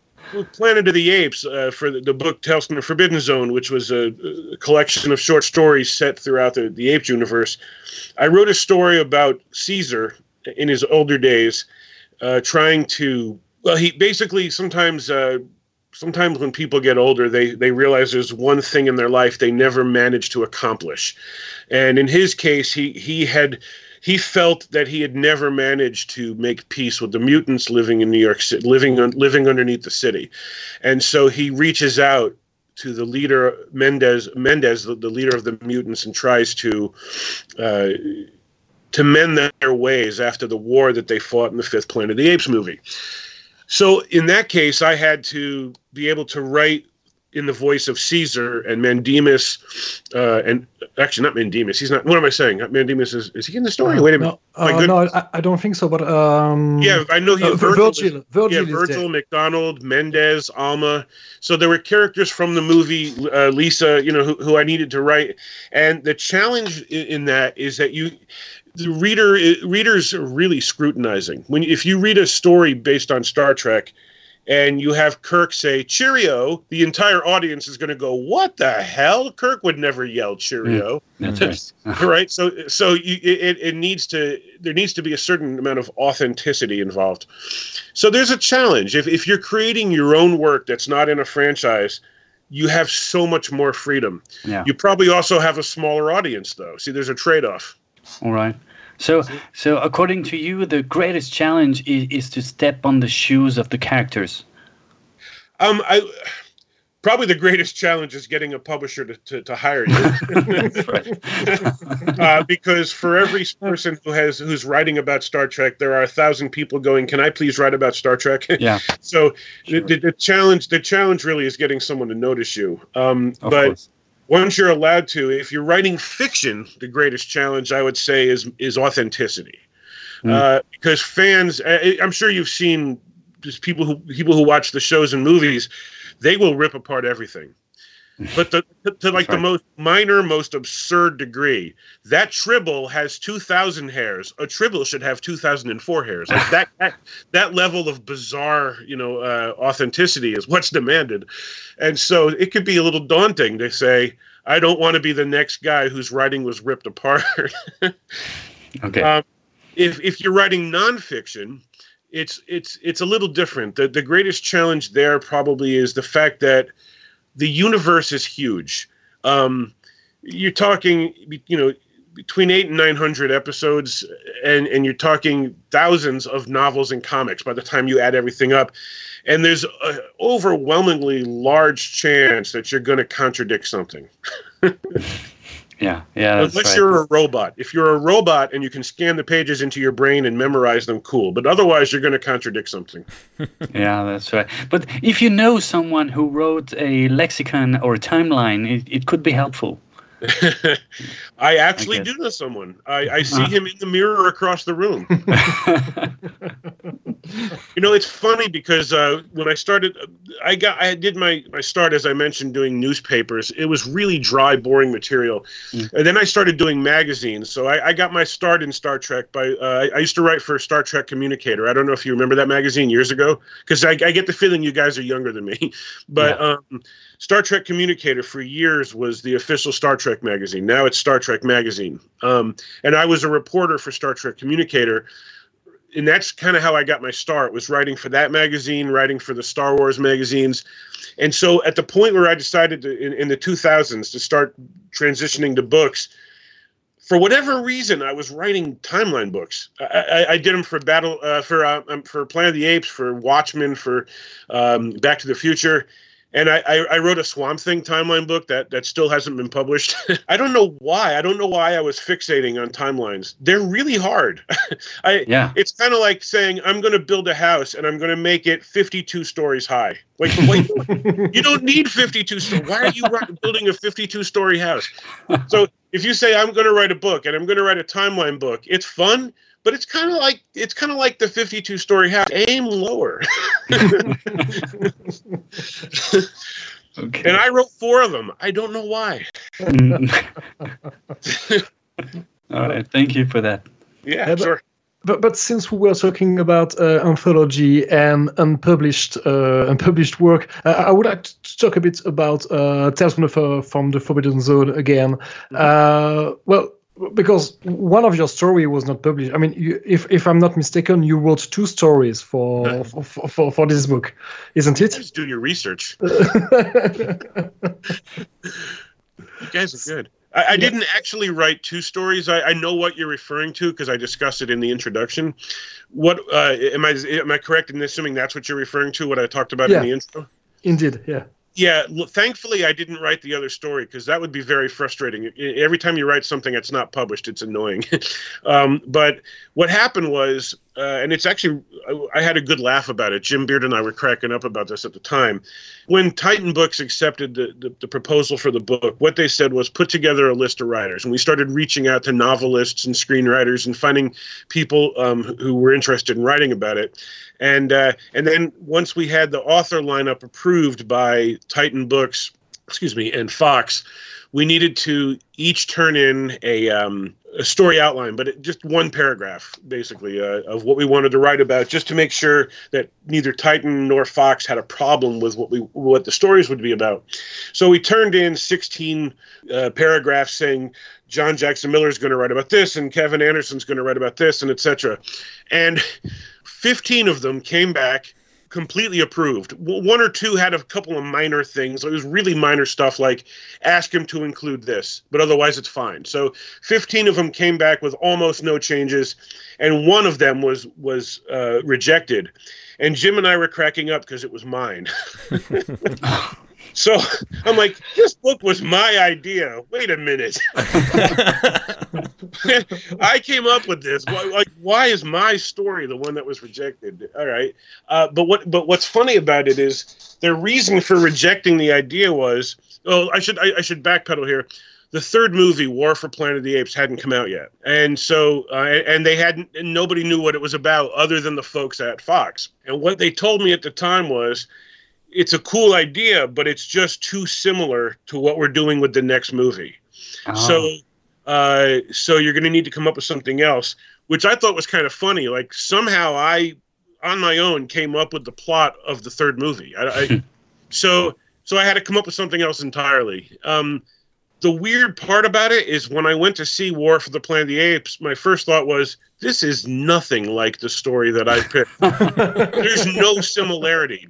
Planet of the Apes uh, for the, the book Tales from the Forbidden Zone, which was a, a collection of short stories set throughout the, the Apes universe. I wrote a story about Caesar in his older days, uh, trying to. Well, he basically sometimes. Uh, Sometimes when people get older, they, they realize there's one thing in their life they never managed to accomplish, and in his case, he he had he felt that he had never managed to make peace with the mutants living in New York City, living living underneath the city, and so he reaches out to the leader Mendez Mendez, the, the leader of the mutants, and tries to uh, to mend their ways after the war that they fought in the fifth Planet of the Apes movie. So in that case, I had to be able to write in the voice of Caesar and Mandemus, uh, and actually not Mandemus. He's not. What am I saying? Mandemus is. Is he in the story? Wait a minute. No, uh, no I, I don't think so. But um, Yeah, I know he. uh, Virgil Virgil, Virgil, yeah, Virgil. McDonald, Mendez, Alma. So there were characters from the movie uh, Lisa, you know, who, who I needed to write. And the challenge in, in that is that you, the reader, readers are really scrutinizing. When if you read a story based on Star Trek, and you have Kirk say "Cheerio," the entire audience is going to go, "What the hell?" Kirk would never yell "Cheerio." Mm. That's mm. right. [LAUGHS] Uh-huh. right so so you, it, it needs to there needs to be a certain amount of authenticity involved so there's a challenge if, if you're creating your own work that's not in a franchise you have so much more freedom Yeah. you probably also have a smaller audience though see there's a trade-off All right. So, so according to you, the greatest challenge is, is to step on the shoes of the characters. um i probably the greatest challenge is getting a publisher to, to, to hire you. [LAUGHS] That's right. [LAUGHS] uh, because for every person who has who's writing about Star Trek, there are a thousand people going, "Can I please write about Star Trek?" [LAUGHS] Yeah. so Sure. the, the, the challenge the challenge really is getting someone to notice you. Um, Of but course. Once you're allowed to, if you're writing fiction, the greatest challenge I would say is is authenticity, Mm. uh, because fans. I, I'm sure you've seen just people who people who watch the shows and movies, they will rip apart everything. But the, to, to like the most minor, most absurd degree, that tribble has two thousand hairs. A tribble should have two thousand and four hairs. Like that, that that level of bizarre, you know, uh, authenticity is what's demanded, and so it could be a little daunting to say, I don't want to be the next guy whose writing was ripped apart. [LAUGHS] Okay. um, if if you're writing nonfiction, it's it's it's a little different. The the greatest challenge there probably is the fact that the universe is huge. Um, you're talking, you know, between eight and nine hundred episodes, and and you're talking thousands of novels and comics by the time you add everything up. And there's an overwhelmingly large chance that you're going to contradict something. [LAUGHS] yeah. Yeah. That's Unless right. you're a robot. If you're a robot and you can scan the pages into your brain and memorize them, cool. But otherwise, you're going to contradict something. [LAUGHS] [LAUGHS] Yeah, that's right. But if you know someone who wrote a lexicon or a timeline, it, it could be helpful. [LAUGHS] I actually guess. do know someone. I, I see Ah. him in the mirror across the room. [LAUGHS] You know, it's funny because uh, when I started, I got I did my my start as I mentioned doing newspapers. It was really dry, boring material, Mm. and then I started doing magazines. So I, I got my start in Star Trek by uh, I used to write for Star Trek Communicator. I don't know if you remember that magazine years ago, because I, I get the feeling you guys are younger than me. [LAUGHS] But um, Star Trek Communicator for years was the official Star Trek magazine. Now it's Star Trek Magazine, um, and I was a reporter for Star Trek Communicator and that's kind of how I got my start was writing for that magazine, writing for the Star Wars magazines. And so at the point where I decided to, in, in the 2000s to start transitioning to books, for whatever reason, I was writing timeline books. I, I, I did them for Battle, uh, for uh, um, for Planet of the Apes, for Watchmen, for um, Back to the Future, and I, I, I wrote a Swamp Thing timeline book that that still hasn't been published. [LAUGHS] I don't know why. I don't know why I was fixating on timelines. They're really hard. [LAUGHS] I yeah. it's kind of like saying I'm going to build a house and I'm going to make it 52 stories high. Like, wait, [LAUGHS] you don't need 52 stories. Why are you building a 52 story house? So if you say I'm going to write a book and I'm going to write a timeline book, it's fun, but it's kind of like it's kind of like the 52 story house. Aim lower. Okay. and I wrote four of them. I don't know why. [LAUGHS] All right. Thank you for that. Yeah, Yeah, but- sure. But, but since we were talking about uh, anthology and unpublished uh, unpublished work, uh, I would like to talk a bit about uh, Tales from the, from the Forbidden Zone again. Uh, well, because one of your story was not published. I mean, you, if if I'm not mistaken, you wrote two stories for for, for, for this book, isn't it? Just do your research. [LAUGHS] You guys are good. I, I didn't actually write two stories. I, I know what you're referring to because I discussed it in the introduction. What uh, am I? Am I correct in assuming that's what you're referring to? What I talked about Yeah. in the intro? Indeed, yeah. Yeah. Thankfully, I didn't write the other story because that would be very frustrating. Every time you write something that's not published, it's annoying. [LAUGHS] um, but what happened was, uh, and it's actually, I, I had a good laugh about it. Jim Beard and I were cracking up about this at the time. When Titan Books accepted the, the, the proposal for the book, what they said was put together a list of writers. And we started reaching out to novelists and screenwriters and finding people um, who were interested in writing about it. And uh, and then once we had the author lineup approved by Titan Books, excuse me, and Fox, we needed to each turn in a um, a story outline, but it, just one paragraph, basically, uh, of what we wanted to write about, just to make sure that neither Titan nor Fox had a problem with what we what the stories would be about. So we turned in 16 uh, paragraphs saying John Jackson Miller is going to write about this, and Kevin Anderson's going to write about this, and etc. And 15 of them came back completely approved. One or two had a couple of minor things. It was really minor stuff like ask him to include this, but otherwise it's fine. So 15 of them came back with almost no changes, and one of them was was uh, rejected. And Jim and I were cracking up because it was mine. [LAUGHS] So I'm like, this book was my idea. Wait a minute. [LAUGHS] [LAUGHS] I came up with this. Why, like, why is my story the one that was rejected? All right. Uh, but what? But what's funny about it is their reason for rejecting the idea was. Oh, I should I, I should backpedal here. The third movie, War for Planet of the Apes, hadn't come out yet, and so uh, and they hadn't. And nobody knew what it was about other than the folks at Fox. And what they told me at the time was it's a cool idea, but it's just too similar to what we're doing with the next movie. Oh. So, uh, so you're going to need to come up with something else, which I thought was kind of funny. Like somehow I, on my own, came up with the plot of the third movie. I, I, [LAUGHS] so, so I had to come up with something else entirely. Um, the weird part about it is when I went to see War for the Planet of the Apes, my first thought was, this is nothing like the story that I picked. [LAUGHS] There's no similarity.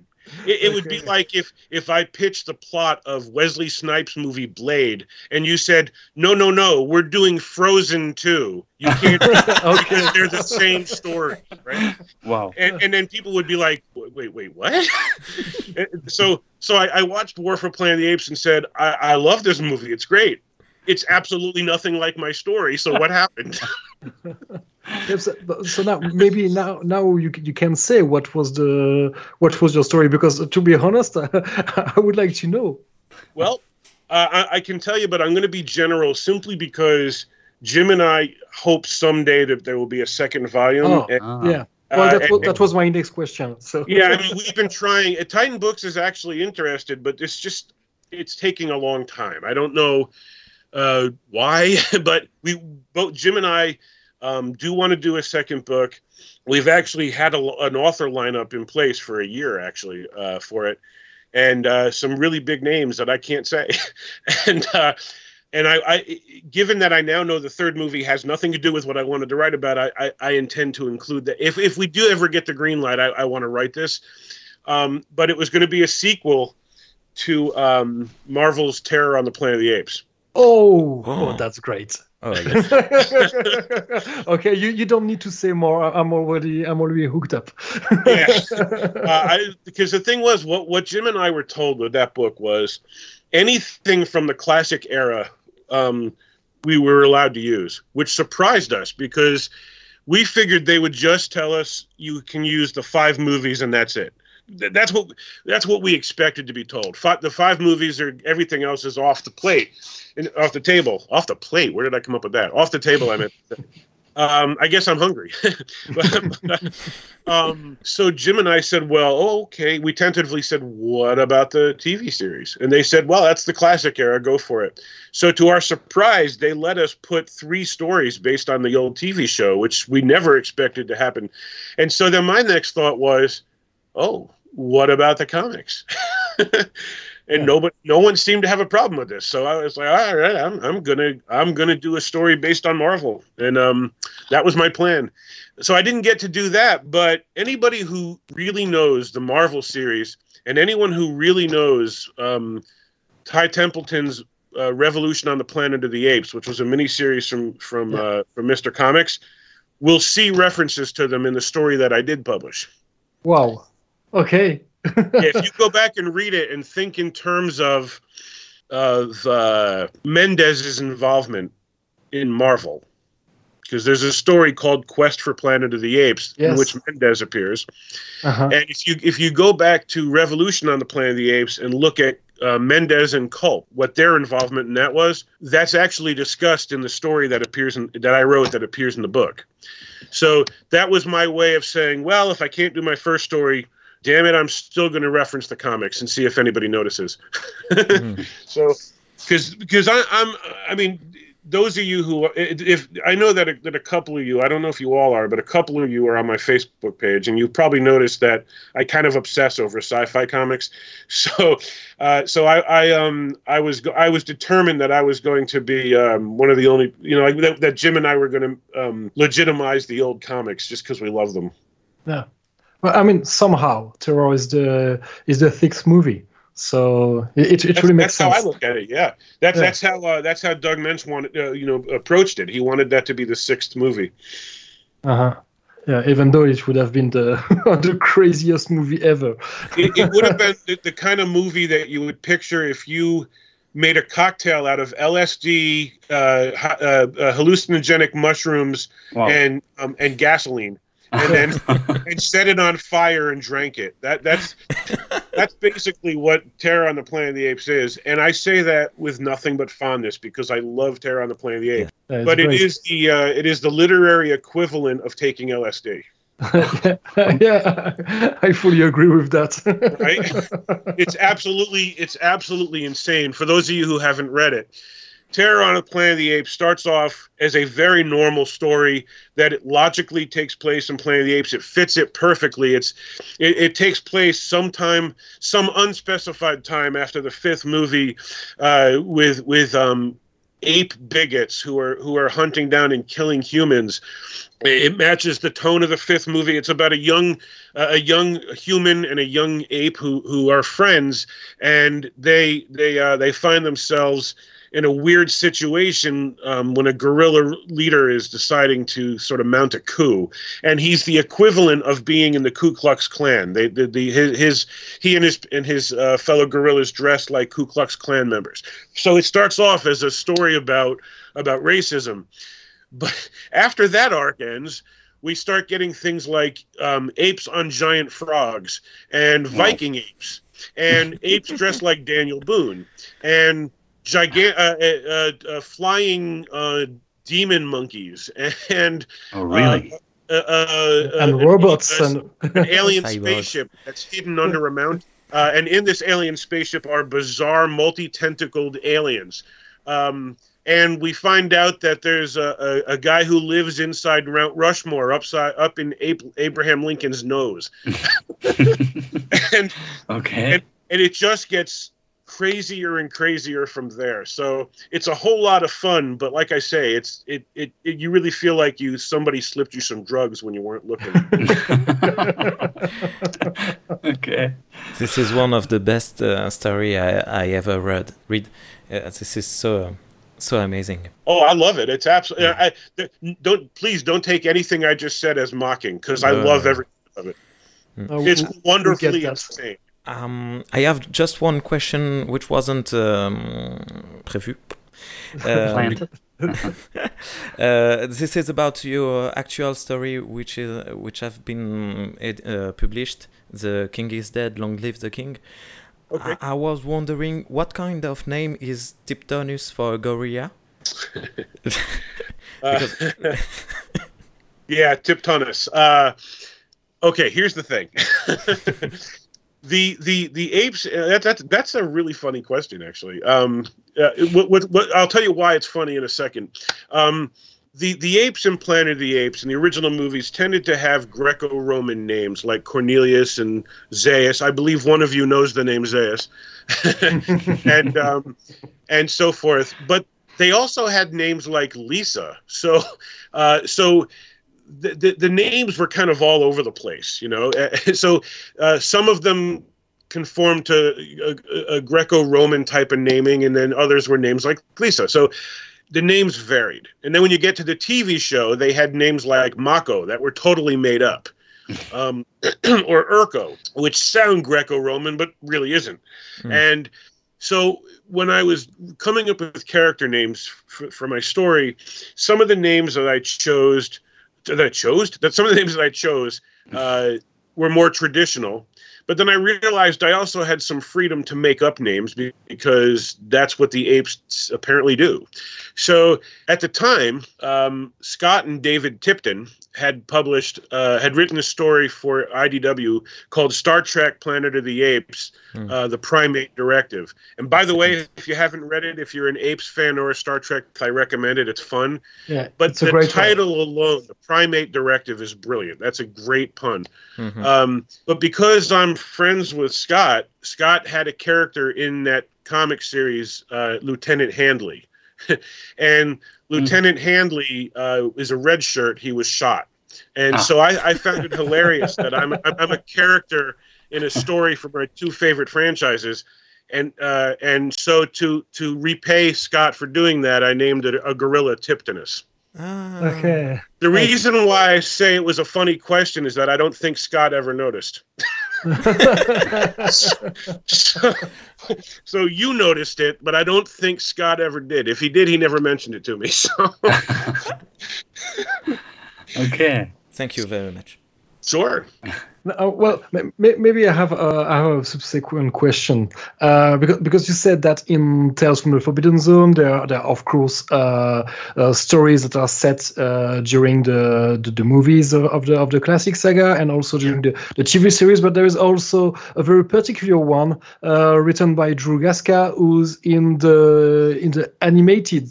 It, it would be like if if I pitched the plot of Wesley Snipes' movie Blade, and you said, "No, no, no, we're doing Frozen too. You [LAUGHS] can't do that okay. because they're the same story, right?" wow. And, and then people would be like, "Wait, wait, what?" [LAUGHS] So so I, I watched War for Planet of the Apes and said, I, "I love this movie. It's great. It's absolutely nothing like my story. So what happened?" [LAUGHS] Yes, so now maybe now now you you can say what was the what was your story because uh, to be honest [LAUGHS] I would like to know. Well, uh, I, I can tell you, but I'm going to be general simply because Jim and I hope someday that there will be a second volume. Oh, And, Ah. Yeah. uh, Well, that, and- was, that was my next question. So yeah, I mean, we've been trying. uh, Titan Books is actually interested, but it's just it's taking a long time. I don't know uh, why, [LAUGHS] but we both Jim and I um, do want to do a second book. We've actually had a, an author lineup in place for a year, actually, uh, for it, and uh, some really big names that I can't say, [LAUGHS] and. Uh, and I, I, given that I now know the third movie has nothing to do with what I wanted to write about, I, I, I intend to include that. If, if we do ever get the green light, I, I want to write this. Um, but it was going to be a sequel to um, Marvel's Terror on the Planet of the Apes. Oh, Oh. oh, that's great. Oh, [LAUGHS] yes. okay, you, you don't need to say more. I- I'm already I'm already hooked up. Yeah. [LAUGHS] Uh, I, because the thing was, what what Jim and I were told with that book was anything from the classic era um, we were allowed to use, which surprised us because we figured they would just tell us you can use the five movies and that's it. Th- That's what that's what we expected to be told. Fi the five movies are everything else is off the plate, and off the table, off the plate. Where did I come up with that? Off the table. I meant. [LAUGHS] Um, I guess I'm hungry. [LAUGHS] [LAUGHS] Um, so Jim and I said, "Well, okay." We tentatively said, "What about the TV series?" And they said, "Well, that's the classic era. Go for it." So to our surprise, they let us put three stories based on the old TV show, which we never expected to happen. And so then my next thought was, "Oh, what about the comics?" [LAUGHS] and Yeah. nobody, no one seemed to have a problem with this. So I was like, "All right, I'm, I'm gonna, I'm gonna do a story based on Marvel," and um, that was my plan. So I didn't get to do that, but anybody who really knows the Marvel series and anyone who really knows um, Ty Templeton's uh, Revolution on the Planet of the Apes, which was a miniseries from from Yeah. uh, from Mr. Comics, will see references to them in the story that I did publish. wow. Okay. Yeah, if you go back and read it and think in terms of of uh, Mendez's involvement in Marvel, because there's a story called Quest for Planet of the Apes in which Mendez appears. Uh-huh. And if you if you go back to Revolution on the Planet of the Apes and look at uh, Mendez and Culp, what their involvement in that was, that's actually discussed in the story that appears in that I wrote that appears in the book. So that was my way of saying, well, if I can't do my first story, damn it, I'm still going to reference the comics and see if anybody notices. Mhm. [LAUGHS] So, because because I, I'm I mean those of you who if I know that a, that a couple of you I don't know if you all are but a couple of you are on my Facebook page and you've probably noticed that I kind of obsess over sci-fi comics [LAUGHS] so uh, so I, I um I was I was determined that I was going to be um, one of the only you know that, that Jim and I were going to um, legitimize the old comics just because we love them Yeah. Well, I mean, somehow Terror is the is the sixth movie, so it it, it that's, really makes that's how I look at it yeah that's Yeah. that's how uh, that's how Doug Moench wanted uh, you know approached it he wanted that to be the sixth movie Uh-huh. Yeah, even though it would have been the [LAUGHS] the craziest movie ever. it, it would have been [LAUGHS] the, the kind of movie that you would picture if you made a cocktail out of LSD, uh, uh, uh, hallucinogenic mushrooms, Wow. and um, and gasoline, and then [LAUGHS] and set it on fire and drank it. That that's that's basically what Terror on the Planet of the Apes is, and I say that with nothing but fondness because I love Terror on the Planet of the Apes. Yeah, it's But great. is the uh, it is the literary equivalent of taking LSD. [LAUGHS] yeah, I fully agree with that. Right? it's absolutely it's absolutely insane. For those of you who haven't read it, Terror on the Planet of the Apes starts off as a very normal story that it logically takes place in Planet of the Apes. It fits it perfectly. It's it, it takes place sometime, some unspecified time after the fifth movie, uh, with with um, ape bigots who are who are hunting down and killing humans. It matches the tone of the fifth movie. It's about a young uh, a young human and a young ape who who are friends, and they they uh, they find themselves in a weird situation um, when a guerrilla leader is deciding to sort of mount a coup, and he's the equivalent of being in the Ku Klux Klan. They the, the his, his he and his and his uh, fellow guerrillas dressed like Ku Klux Klan members. So it starts off as a story about about racism, but after that arc ends, we start getting things like um, apes on giant frogs and Viking apes and apes dressed like Daniel Boone and gigant uh, uh, uh, flying uh, demon monkeys [LAUGHS] and oh, really? uh, uh, uh, and robots uh, and an [LAUGHS] alien spaceship that's hidden under a mountain. Uh, and in this alien spaceship are bizarre, multi-tentacled aliens. Um, and we find out that there's a, a, a guy who lives inside Mount Rushmore, upside up in Ab- Abraham Lincoln's nose, [LAUGHS] and okay. and and it just gets crazier and crazier from there. So it's a whole lot of fun, but like I say, it's it it, it you really feel like you somebody slipped you some drugs when you weren't looking. [LAUGHS] okay. This is one of the best uh, story I, I ever read. Read. Uh, this is so so amazing. Oh, I love it. It's absolutely. I, I- don't please don't take anything I just said as mocking because I No, love no. every of it. Uh, It's we- we wonderfully get insane. Um, I have just one question which wasn't um, prévu. [LAUGHS] Um, Planned. [LAUGHS] uh, this is about your actual story, which is which have been uh, published. The king is dead. Long live the king. Okay. I, I was wondering what kind of name is Tiptonus for a gorilla? Uh, [LAUGHS] Because- yeah, Tiptonus. Uh, okay, here's the thing. The the the apes. Uh, that, that's that's a really funny question, actually. Um, uh, what, what, what, I'll tell you why it's funny in a second. Um, the the apes in Planet of the Apes in the original movies tended to have Greco-Roman names like Cornelius and Zaius. I believe one of you knows the name Zaius, [LAUGHS] and um, and so forth. But they also had names like Lisa. So uh, so the, the the names were kind of all over the place, you know. [LAUGHS] so uh, some of them conformed to a, a Greco-Roman type of naming, and then others were names like Lisa. So the names varied. And then when you get to the TV show, they had names like Mako that were totally made up, [LAUGHS] um, [CLEARS THROAT] or Urko, which sound Greco-Roman but really isn't. Hmm. And so when I was coming up with character names for, for my story, some of the names that I chose, that I chose, that some of the names that I chose uh, were more traditional. But then I realized I also had some freedom to make up names because that's what the apes apparently do. So at the time, um, Scott and David Tipton had published, uh, had written a story for IDW called Star Trek Planet of the Apes, Hmm. uh, the Primate Directive. And by the way, if you haven't read it, if you're an Apes fan or a Star Trek, I recommend it. It's fun. Yeah, But it's a the great one. title alone, the Primate Directive, is brilliant. That's a great pun. Mhm. Um, but because I'm friends with Scott, Scott had a character in that comic series, uh, Lieutenant Handley. [LAUGHS] and Lieutenant Handley uh, is a red shirt. He was shot. And Ah. so I, I found it hilarious that I'm, I'm I'm a character in a story from my two favorite franchises. And uh, and so to to repay Scott for doing that, I named it a gorilla Tiptonus. Ah. Okay. The reason why I say it was a funny question is that I don't think Scott ever noticed. [LAUGHS] [LAUGHS] so, so you noticed it, but I don't think Scott ever did. If he did, he never mentioned it to me. So [LAUGHS] Okay. Thank you very much. sure. Uh, well, maybe I have a, I have a subsequent question. Uh, because because you said that in Tales from the Forbidden Zone there are, there are of course uh, uh, stories that are set uh, during the, the the movies of, the of the classic saga and also during the, the TV series, but there is also a very particular one uh, written by Drew Gaska, who's in the in the animated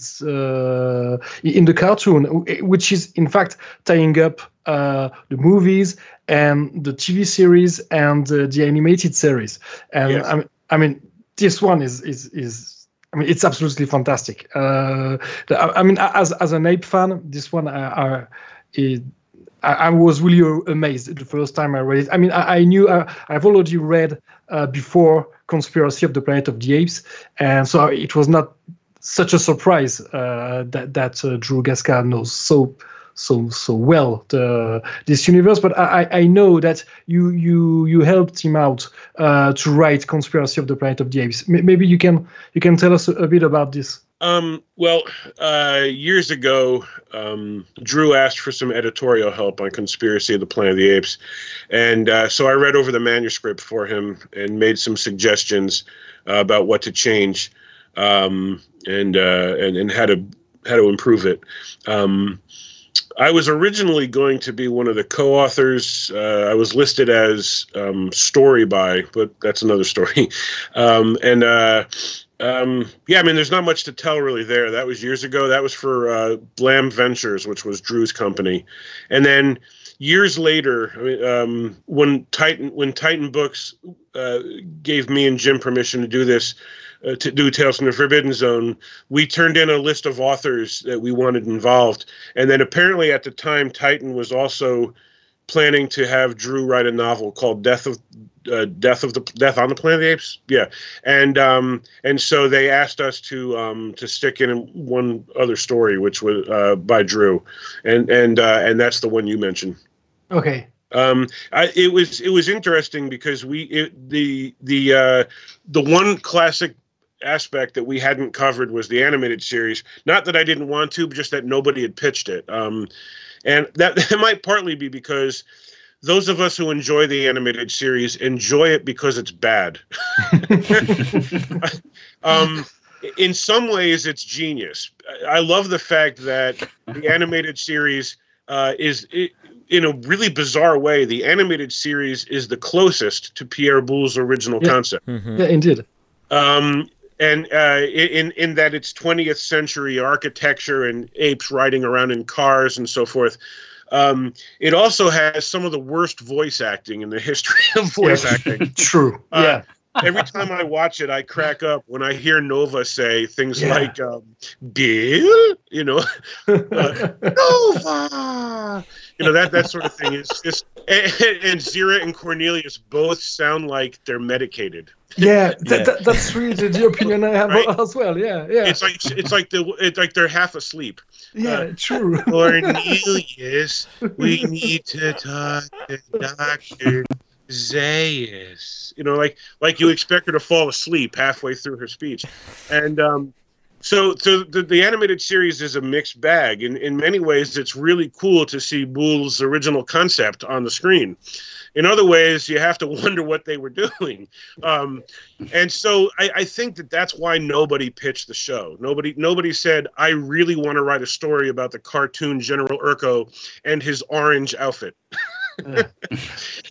in the cartoon, which is in fact tying up uh, the movies and the TV series and uh, the animated series. And Yes. I, mean, I mean, this one is is is. I mean, it's absolutely fantastic. Uh, the- I, I mean, as as an ape fan, this one I, I, I, was really amazed the first time I read it. I mean, I, I knew I, I've already read uh, before Conspiracy of the Planet of the Apes, and so it was not such a surprise uh, that that uh, Drew Gaska knows so so so well the, this universe. But I, I know that you you you helped him out uh, to write Conspiracy of the Planet of the Apes. M- maybe you can you can tell us a, a bit about this. Um, well, uh, years ago, um, Drew asked for some editorial help on Conspiracy of the Planet of the Apes, and uh, so I read over the manuscript for him and made some suggestions uh, about what to change um, and, uh, and and how to how to improve it. I was originally going to be one of the co-authors. Uh, I was listed as um, story by, but that's another [LAUGHS] story. Um, and uh, um, yeah, I mean, there's not much to tell really there. That was years ago. That was for uh, Blam Ventures, which was Drew's company, and then years later, I mean, um, when Titan when Titan Books uh, gave me and Jim permission to do this. Uh, to do Tales from the Forbidden Zone, we turned in a list of authors that we wanted involved, and then apparently at the time, Titan was also planning to have Drew write a novel called Death of uh, Death of the Death on the Planet of the Apes. Yeah, and um, and so they asked us to um, to stick in one other story, which was uh, by Drew, and and uh, and that's the one you mentioned. Okay. Um, I, it was it was interesting because we it, the the uh, the one classic aspect that we hadn't covered was the animated series. Not that I didn't want to, but just that nobody had pitched it. Um, and that, [LAUGHS] that might partly be because those of us who enjoy the animated series enjoy it because it's bad. [LAUGHS] um, in some ways, it's genius. I I love the fact that the animated series uh, is. It, in a really bizarre way, the animated series is the closest to Pierre Boulle's original Yeah. concept Mhm. Yeah, indeed. um, and uh, in in that it's 20th century architecture and apes riding around in cars and so forth. Um, it also has some of the worst voice acting in the history of voice acting. [LAUGHS] True. Uh, yeah. Every time I watch it, I crack up when I hear Nova say things Yeah. like um, "Bill," you know, [LAUGHS] Nova, you know that that sort of thing. It's just and, and Zira and Cornelius both sound like they're medicated. Yeah, [LAUGHS] that, Yeah. That, that's really [LAUGHS] the, opinion I have Right. as well. Yeah, yeah, It's like it's like the it's like they're half asleep. yeah, true. [LAUGHS] Cornelius, we need to talk to Doctor Zaius. You know, like like you expect her to fall asleep halfway through her speech, and um, so so the, the animated series is a mixed bag. In in many ways, it's really cool to see Boulle's original concept on the screen. In other ways, you have to [LAUGHS] wonder what they were doing. Um, and so I, I think that that's why nobody pitched the show. Nobody nobody said, "I really want to write a story about the cartoon General Urko and his orange outfit." But-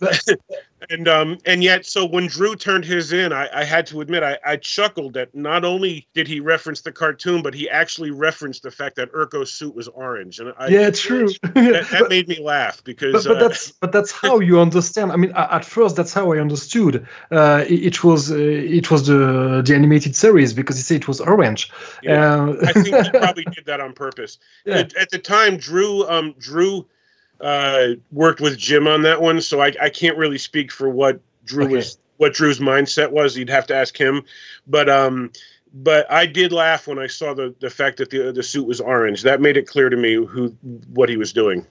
[LAUGHS] and um and yet so when drew turned his in i, I had to admit I, I chuckled that not only did he reference the cartoon but he actually referenced the fact that urko's suit was orange and I, yeah, true. [LAUGHS] that, that [LAUGHS] made me laugh because but, but uh, that's but that's how you understand. I mean, at first, that's how I understood. Uh, it, it was uh, it was the the animated series because he said it was orange. Yeah. Uh, I think he [LAUGHS] probably did that on purpose. Yeah. At, at the time, Drew um, Drew uh, worked with Jim on that one, so I, I can't really speak for what Drew Okay. was what Drew's mindset was. You'd have to ask him. But um, but I did laugh when I saw the the fact that the the suit was orange. That made it clear to me who what he was doing.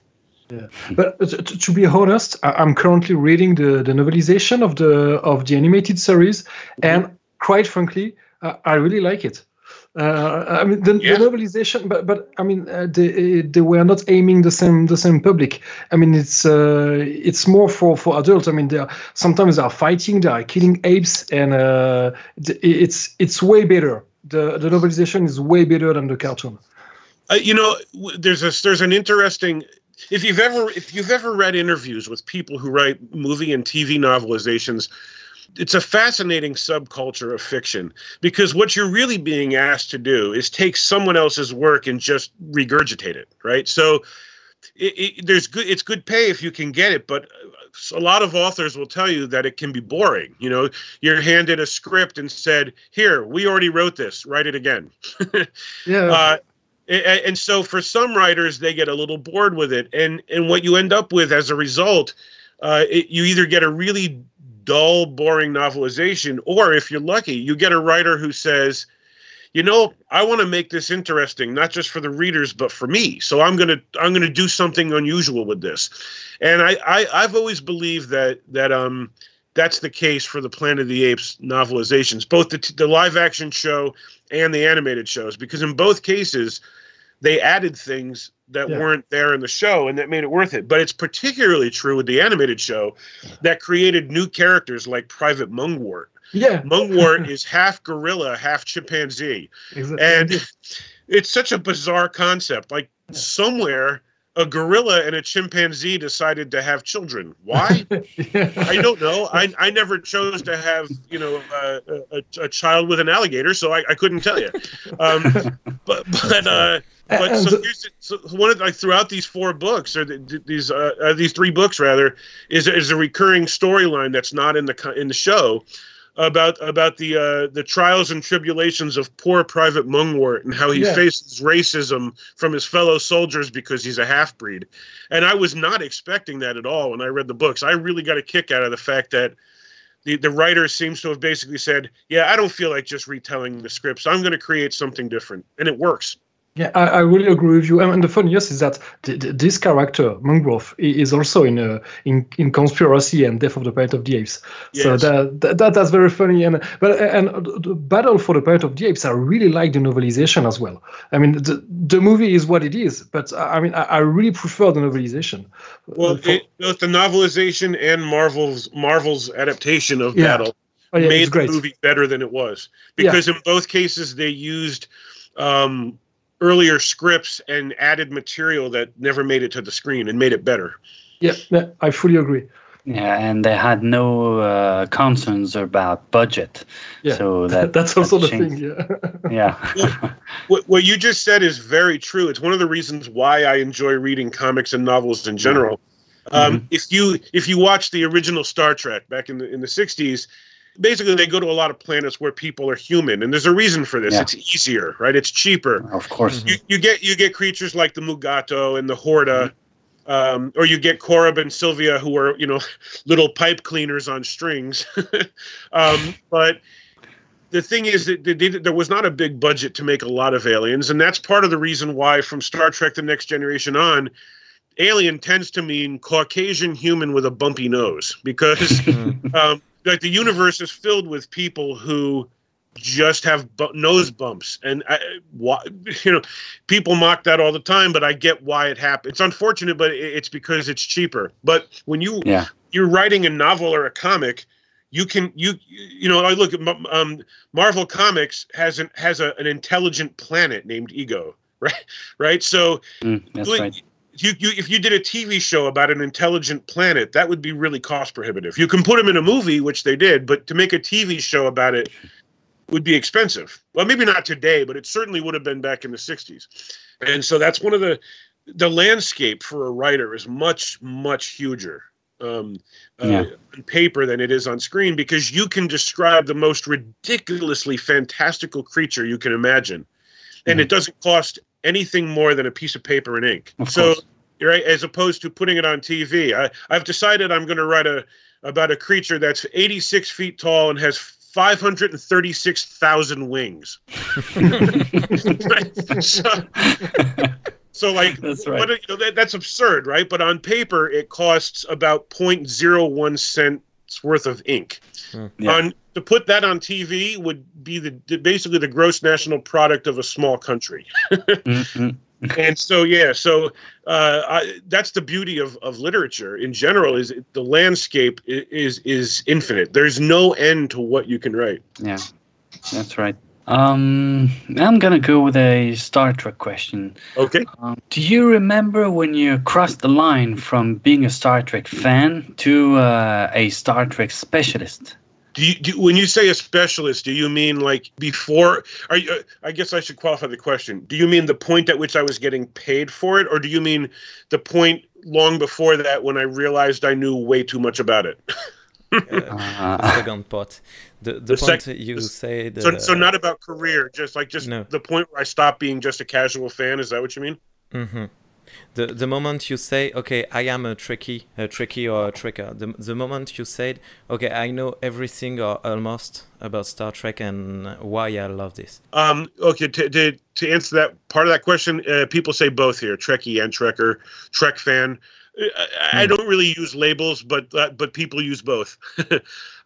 Yeah. But uh, to, to be honest, I'm currently reading the, the novelization of the of the animated series, and quite frankly, I really like it. Uh, I mean, the, Yeah. the novelization, but but I mean, uh, they they were not aiming the same the same public. I mean, it's uh, it's more for for adults. I mean, they are sometimes they are fighting, they are killing apes, and uh, it's it's way better. The the novelization is way better than the cartoon. Uh, you know, there's a there's an interesting. If you've ever if you've ever read interviews with people who write movie and TV novelizations, it's a fascinating subculture of fiction because what you're really being asked to do is take someone else's work and just regurgitate it, right? So it, it, there's good it's good pay if you can get it, but uh, a lot of authors will tell you that it can be boring. You know, you're handed a script and said, "Here, we already wrote this. Write it again." [LAUGHS] Yeah. uh, and so for some writers they get a little bored with it and and what you end up with as a result uh, it, you either get a really dull boring novelization or if you're lucky you get a writer who says you know i want to make this interesting not just for the readers but for me. So i'm to i'm to do something unusual with this. And I, I i've always believed that that um that's the case for the planet of the apes novelizations both the, the live action show and the animated shows because in both cases they added things that Yeah. weren't there in the show and that made it worth it but it's particularly true with the animated show that created new characters like private Mungwortt yeah. Mungwortt [LAUGHS] is half gorilla half chimpanzee Exactly. and it's such a bizarre concept like somewhere a gorilla and a chimpanzee decided to have children why [LAUGHS] I don't know. I, I never chose to have you know uh, a, a, child with an alligator, so I, I couldn't tell you. Um, [LAUGHS] but but uh, but And so, here's, so one of like throughout these four books or the, these uh, uh, these three books rather is is a recurring storyline that's not in the in the show about about the uh, the trials and tribulations of poor Private Mungwortt and how he Yeah. faces racism from his fellow soldiers because he's a half breed. And I was not expecting that at all when I read the books. I really got a kick out of the fact that the, the writer seems to have basically said, Yeah, I don't feel like just retelling the scripts. I'm going to create something different. And it works. Yeah, I, I really agree with you. And the funniest is that th- th- this character, Mangrove, is also in uh, in in Conspiracy and Death of the Planet of the Apes. So Yes. that, that that- that's very funny. And but and the Battle for the Planet of the Apes, I really like the novelization as well. I mean, the the movie is what it is, but I I mean, I, I really prefer the novelization. Well, Uh, for- it, both the novelization and Marvel's Marvel's adaptation of Yeah. Battle oh, yeah, made the great. movie better than it was because in both cases they used um, earlier scripts and added material that never made it to the screen and made it better. Yeah, yeah, I fully agree. Yeah, and they had no uh, concerns about budget. Yeah, So [LAUGHS] that that's also that the thing. Yeah. [LAUGHS] Yeah. What, what you just said is very true. It's one of the reasons why I enjoy reading comics and novels in general. Um, if you if you watch the original Star Trek back in the in the '60s, basically they go to a lot of planets where people are human, and there's a reason for this. Yeah. It's easier, right? It's cheaper. of course. You, you get you get creatures like the Mugato and the Horta, um, or you get Korob and Sylvia, who are you know [LAUGHS] little pipe cleaners on strings. [LAUGHS] um, but the thing is that did, there was not a big budget to make a lot of aliens, and that's part of the reason why from Star Trek: The Next Generation on, alien tends to mean Caucasian human with a bumpy nose because [LAUGHS] um, like the universe is filled with people who just have bu- nose bumps and I, why, [LAUGHS] you know people mock that all the time but i get why it happened it's unfortunate but it's because it's cheaper but when you Yeah. you're writing a novel or a comic you can you you know i look at um, marvel comics has an has a, an intelligent planet named ego [LAUGHS] right right so Mm, that's doing- right. You, you if you did a TV show about an intelligent planet, that would be really cost prohibitive. You can put them in a movie, which they did, but to make a TV show about it would be expensive. Well, maybe not today, but it certainly would have been back in the '60s. And so that's one of the the landscape for a writer is much much huger um, uh, Yeah. on paper than it is on screen because you can describe the most ridiculously fantastical creature you can imagine, and it doesn't cost anything more than a piece of paper and ink. Of so course. right as opposed to putting it on tv I, i've decided i'm going to write a about a creature that's 86 feet tall and has 536,000 wings. [LAUGHS] [LAUGHS] so, so, like, That's right. but, you know, that, that's absurd, right? But on paper, it costs about 0.01 cents worth of ink. Hmm. Yeah. On to put that on TV would be the, basically the gross national product of a small country. [LAUGHS] Mhm. and so yeah so uh, I, that's the beauty of, of literature in general is it- the landscape is is infinite there's no end to what you can write Yeah, that's right. Um, I'm gonna go with a Star Trek question. okay Um, do you remember when you crossed the line from being a Star Trek fan to uh, a Star Trek specialist? Do you do, when you say a specialist do you mean like before are you uh, i guess i should qualify the question do you mean the point at which i was getting paid for it or do you mean the point long before that when i realized i knew way too much about it Uh, Uh, [LAUGHS] the second part. The, the, The point sec- you the- said. so, uh, so not about career just like just No. the point where i stopped being just a casual fan is that what you mean mhm. The the moment you say, okay, I am a tricky, a tricky or a tricker. The the moment you said, okay, I know everything or almost about Star Trek and why I love this. Um, okay, to, to, to answer that part of that question, uh, people say both here, Trekkie and Trekker, Trek fan. Uh, I, I don't really use labels, but uh, but people use both. [LAUGHS]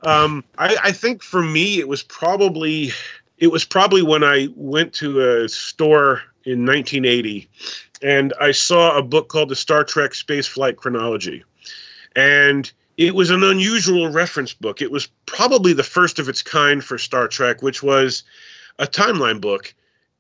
um, I, I think for me, it was probably it was probably when I went to a store in 1980, and I saw a book called the Star Trek Space Flight Chronology, and it was an unusual reference book. It was probably the first of its kind for Star Trek, which was a timeline book.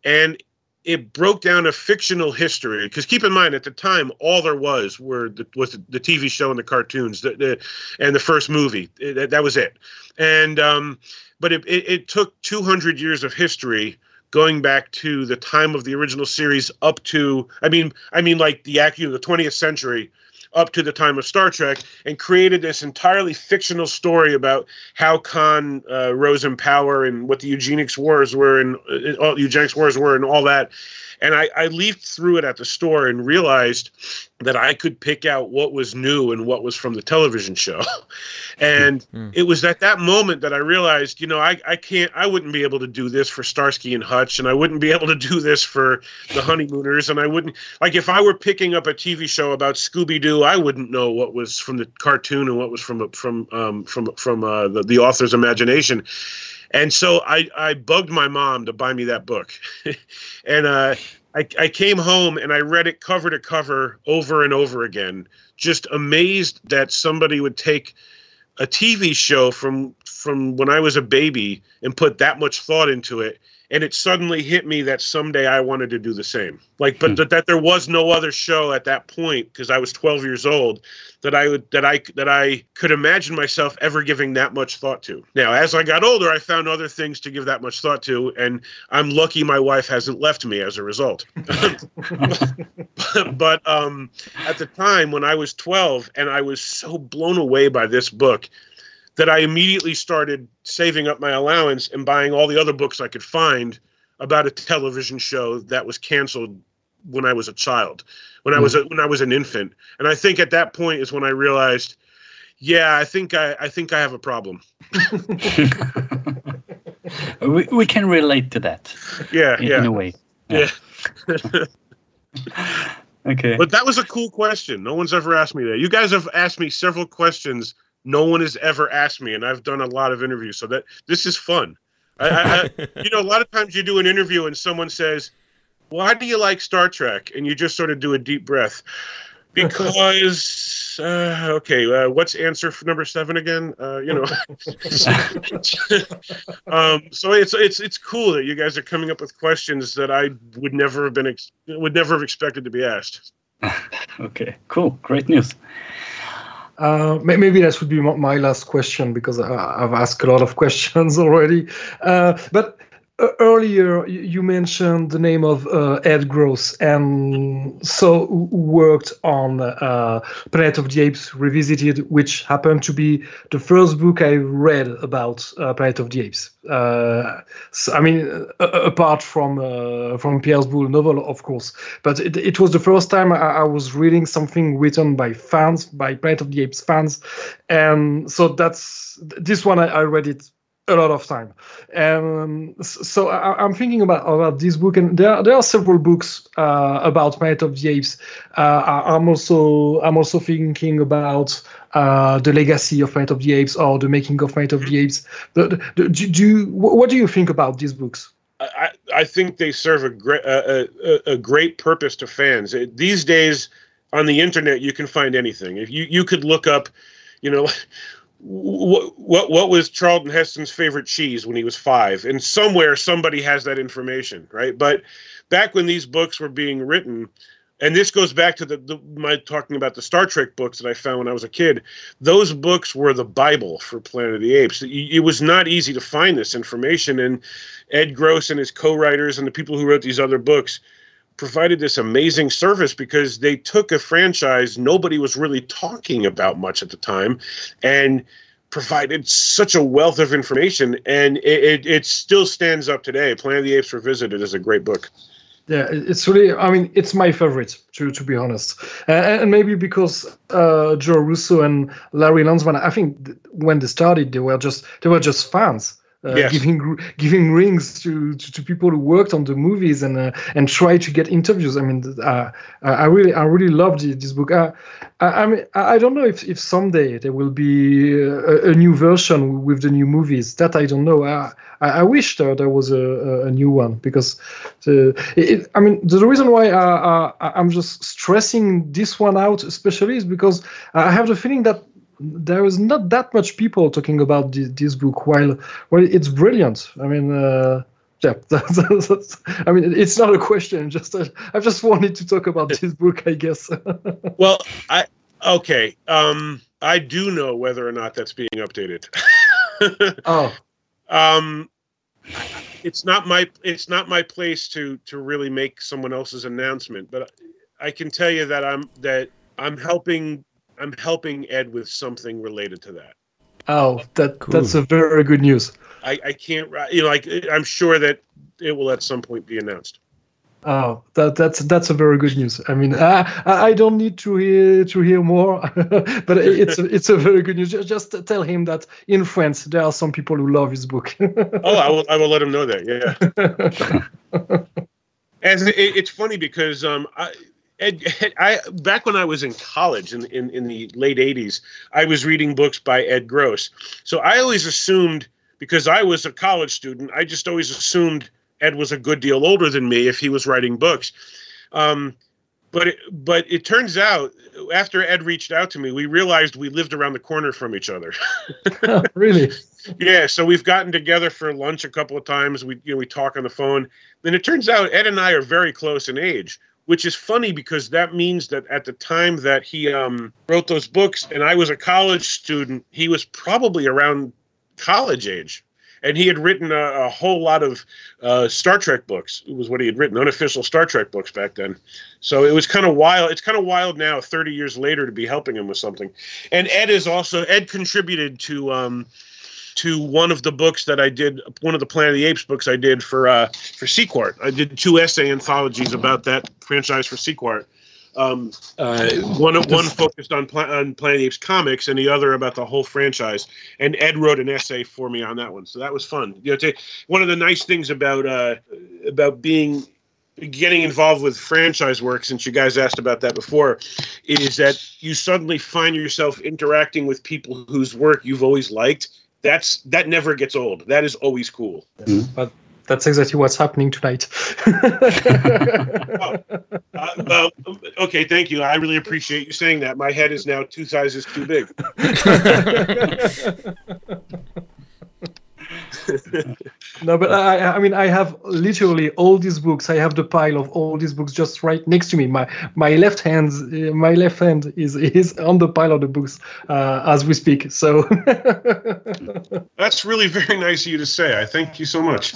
And it broke down a fictional history because keep in mind at the time all there was were the, was the TV show and the cartoons the, the, and the first movie. It- that, was it. And um, but it, it, it took 200 years of history going back to the time of the original series up to I mean I mean like the you know, the 20th century up to the time of Star Trek and created this entirely fictional story about how Khan uh, rose in power and what the eugenics wars were and uh, all eugenics wars were and all that. And I, I leafed through it at the store and realized that I could pick out what was new and what was from the television show. [LAUGHS] and Mm. it was at that moment that I realized, you know, I, I can't, I wouldn't be able to do this for Starsky and Hutch, and I wouldn't be able to do this for the Honeymooners, and I wouldn't, like, if I were picking up a TV show about Scooby Doo, I wouldn't know what was from the cartoon and what was from from um, from from uh, the, the author's imagination. And so I, I bugged my mom to buy me that book. [LAUGHS] and uh, I, I came home and I read it cover to cover over and over again, just amazed that somebody would take a TV show from from when I was a baby and put that much thought into it. And it suddenly hit me that someday I wanted to do the same. Like, but Hmm. that, that there was no other show at that point because I was 12 years old that I would that I that I could imagine myself ever giving that much thought to. Now, as I got older, I found other things to give that much thought to, and I'm lucky my wife hasn't left me as a result. [LAUGHS] [LAUGHS] but um, at the time when I was 12, and I was so blown away by this book that I immediately started saving up my allowance and buying all the other books I could find about a television show that was canceled when I was a child, when I was a, when I was an infant, and I think at that point is when I realized, yeah, I think I I think I have a problem. [LAUGHS] we, we can relate to that Yeah, in, in yeah, a way. yeah. [LAUGHS] Okay. But that was a cool question. No one's ever asked me that. You guys have asked me several questions. No one has ever asked me, and I've done a lot of interviews, so that this is fun. I, I, [LAUGHS] you know, a lot of times you do an interview and someone says, "Why do you like Star Trek?" and you just sort of do a deep breath. [LAUGHS] Because uh, okay, uh, what's answer for number seven again? Uh, you know, [LAUGHS] um, so it's it's it's cool that you guys are coming up with questions that I would never have been ex- would never have expected to be asked. Okay. Cool. Great news. Uh, maybe that would be my- last question because I, I've asked a lot of [LAUGHS] questions already. Uh, but uh, earlier you mentioned the name of uh, Ed Gross, and so worked on uh, Planet of the Apes Revisited, which happened to be the first book I read about uh, Planet of the Apes. Uh, so, I mean, uh, apart from uh, from Pierre's Boulle novel, of course, but it, it was the first time I, I was reading something written by fans, by Planet of the Apes fans, and so that's this one I, I read it a lot of time. Um, so I, I'm thinking about about this book, and there there are several books uh, about Planet of the Apes. Uh, I- I'm also I'm also thinking about uh, the legacy of Planet of the Apes or the making of Planet of the Apes. The, the, do, do you, what do you think about these books? I, I think they serve a great a, a, a great purpose to fans. These days, on the internet, you can find anything. If you you could look up, you know, [LAUGHS] what what what was Charlton Heston's favorite cheese when he was five, and somewhere somebody has that information, right? But back when these books were being written. And this goes back to the, the my talking about the Star Trek books that I found when I was a kid. Those books were the Bible for Planet of the Apes. It, it was not easy to find this information, and Ed Gross and his co-writers and the people who wrote these other books provided this amazing service because they took a franchise nobody was really talking about much at the time and provided such a wealth of information and it, it, it still stands up today planet of the apes revisited is a great book Yeah, it's really. I mean, it's my favorite to to be honest, uh, and maybe because uh, Joe Russo and Larry Landsman. I think th- when they started, they were just they were just fans. Uh, Yes. giving giving rings to, to, to people who worked on the movies and uh, and try to get interviews. I mean, uh, I really I really loved this book. Uh, I, I mean I don't know if, if someday there will be a, a new version with the new movies. That I don't know. I I, I wish there, there was a, a- new one because the, it- I mean, the reason why I, I, I'm just stressing this one out, especially, is because I have the feeling that there is not that much people talking about this, this book. While, well, it's brilliant. I mean, uh, yeah. [LAUGHS] That's, that's, I mean, it's not a question. Just uh, I just wanted to talk about this book, I guess. [LAUGHS] well i okay um i do know whether or not that's being updated [LAUGHS] oh, um it's not my it's not my place to to really make someone else's announcement but i can tell you that i'm that i'm helping i'm helping ed with something related to that oh, that Cool. that's a very good news. i i can't you know like i'm sure that it will at some point be announced Oh, that that's that's a very good news. I mean, I I don't need to hear to hear more, [LAUGHS] but it's a, [LAUGHS] it's a very good news. Ju- Just tell him that in France there are some people who love his book. [LAUGHS] oh i will i will let him know that yeah As it, it's funny because um, I, Ed, I back when I was in college in, in in the late '80s, I was reading books by Ed Gross. So I always assumed because I was a college student, I just always assumed Ed was a good deal older than me if he was writing books. Um, but it, but it turns out after Ed reached out to me, we realized we lived around the corner from each other. [LAUGHS] really? Yeah, so we've gotten together for lunch a couple of times. We you know we talk on the phone. And it turns out Ed and I are very close in age, which is funny because that means that at the time that he um, wrote those books and I was a college student, he was probably around college age. And he had written a, a whole lot of uh, Star Trek books. It was what he had written, unofficial Star Trek books back then. So it was kind of wild. It's kind of wild now, 30 years later, to be helping him with something. And Ed is also Ed contributed to um, to one of the books that I did, one of the Planet of the Apes books I did for uh, for Sequart. I did two essay anthologies about that franchise for Sequart. Um, uh, one one focused on Pla- on Planet of the Apes comics, and the other about the whole franchise. And Ed wrote an essay for me on that one, so that was fun. You know, to, one of the nice things about uh, about being getting involved with franchise work, since you guys asked about that before, is that you suddenly find yourself interacting with people whose work you've always liked. That's that never gets old. That is always cool. But that's exactly what's happening tonight. [LAUGHS] Uh, well, okay, thank you. I really appreciate you saying that. My head is now two sizes too big. [LAUGHS] no, but I, I mean, I have literally all these books. I have the pile of all these books just right next to me. My my left hand, uh, my left hand is is on the pile of the books uh, as we speak. So [LAUGHS] That's really very nice of you to say. I thank you so much.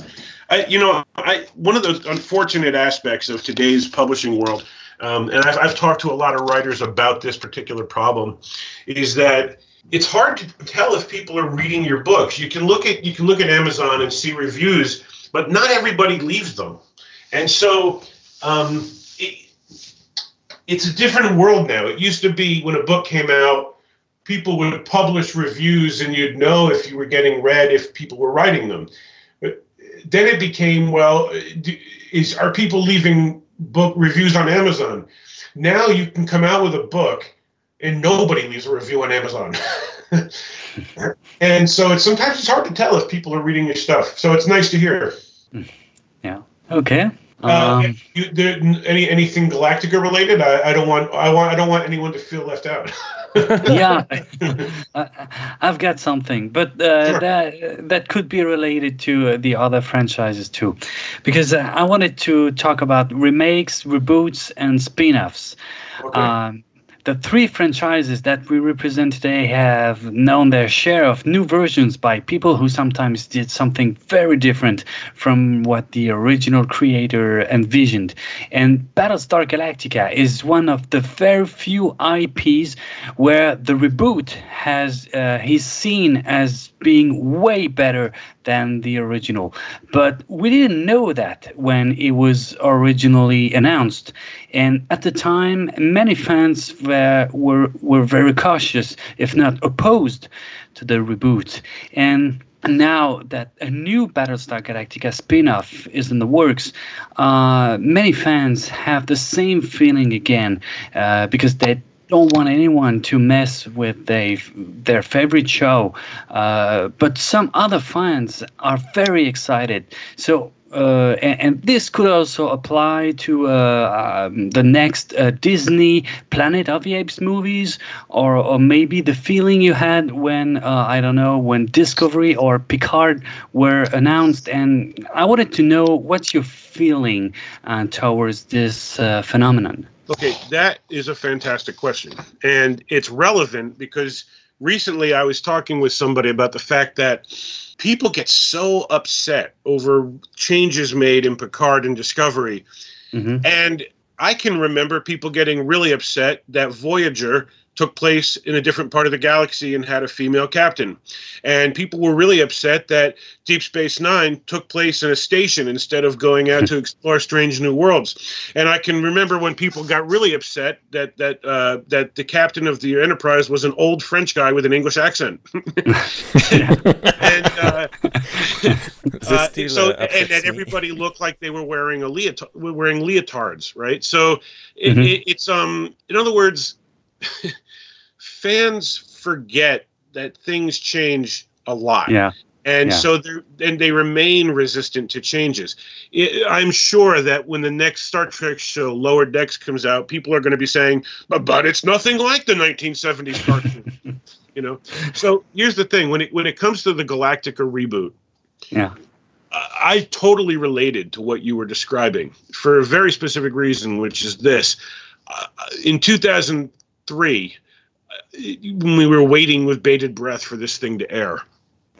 I, you know, I one of the unfortunate aspects of today's publishing world, um, and I've, I've talked to a lot of writers about this particular problem, is that it's hard to tell if people are reading your books. You can look at you can look at Amazon and see reviews, but not everybody leaves them, and so um, it, it's a different world now. It used to be when a book came out, people would publish reviews and you'd know if you were getting read if people were writing them. But then it became well, is are people leaving book reviews on Amazon? Now you can come out with a book and nobody leaves a review on Amazon. and so it's sometimes it's hard to tell if people are reading your stuff. So it's nice to hear. Yeah. Okay. Uh, Um, you, there, any anything Galactica related? I, I don't want I want I don't want anyone to feel left out. [LAUGHS] [LAUGHS] yeah, I- I've got something, but uh, Sure. that that could be related to uh, the other franchises too, because uh, I wanted to talk about remakes, reboots, and spin-offs. Okay. Um, the three franchises that we represent today have known their share of new versions by people who sometimes did something very different from what the original creator envisioned. And Battlestar Galactica is one of the very few IPs where the reboot has uh, he's seen as being way better than the original. But we didn't know that when it was originally announced. And at the time, many fans were, were, were very cautious, if not opposed, to the reboot. And now that a new Battlestar Galactica spin off is in the works, uh, many fans have the same feeling again uh, because they don't want anyone to mess with they, their favorite show. Uh, but some other fans are very excited. So uh, and, and this could also apply to uh, um, the next uh, Disney Planet of the Apes movies, or, or maybe the feeling you had when uh, I don't know when Discovery or Picard were announced. And I wanted to know what's your feeling uh, towards this uh, phenomenon. Okay, that is a fantastic question. And it's relevant because recently I was talking with somebody about the fact that people get so upset over changes made in Picard and Discovery. hmm And I can remember people getting really upset that Voyager took place in a different part of the galaxy and had a female captain. And people were really upset that Deep Space Nine took place in a station instead of going out to [LAUGHS] explore strange new worlds. And I can remember when people got really upset that that uh, that the captain of the Enterprise was an old French guy with an English accent. [LAUGHS] [LAUGHS] and uh, uh, so and that everybody looked like they were wearing a leotard, wearing leotards, right? So it, Mhm. it, it's um, in other words, fans forget that things change a lot, Yeah. and yeah. so they and they remain resistant to changes. I I'm sure that when the next Star Trek show, Lower Decks, comes out, people are going to be saying, "But but it's nothing like the 1970s cartoon." [LAUGHS] you know. So here's the thing: when it when it comes to the Galactica reboot. Yeah. I totally related to what you were describing for a very specific reason, which is this. Uh, in 2003, uh, when we were waiting with bated breath for this thing to air,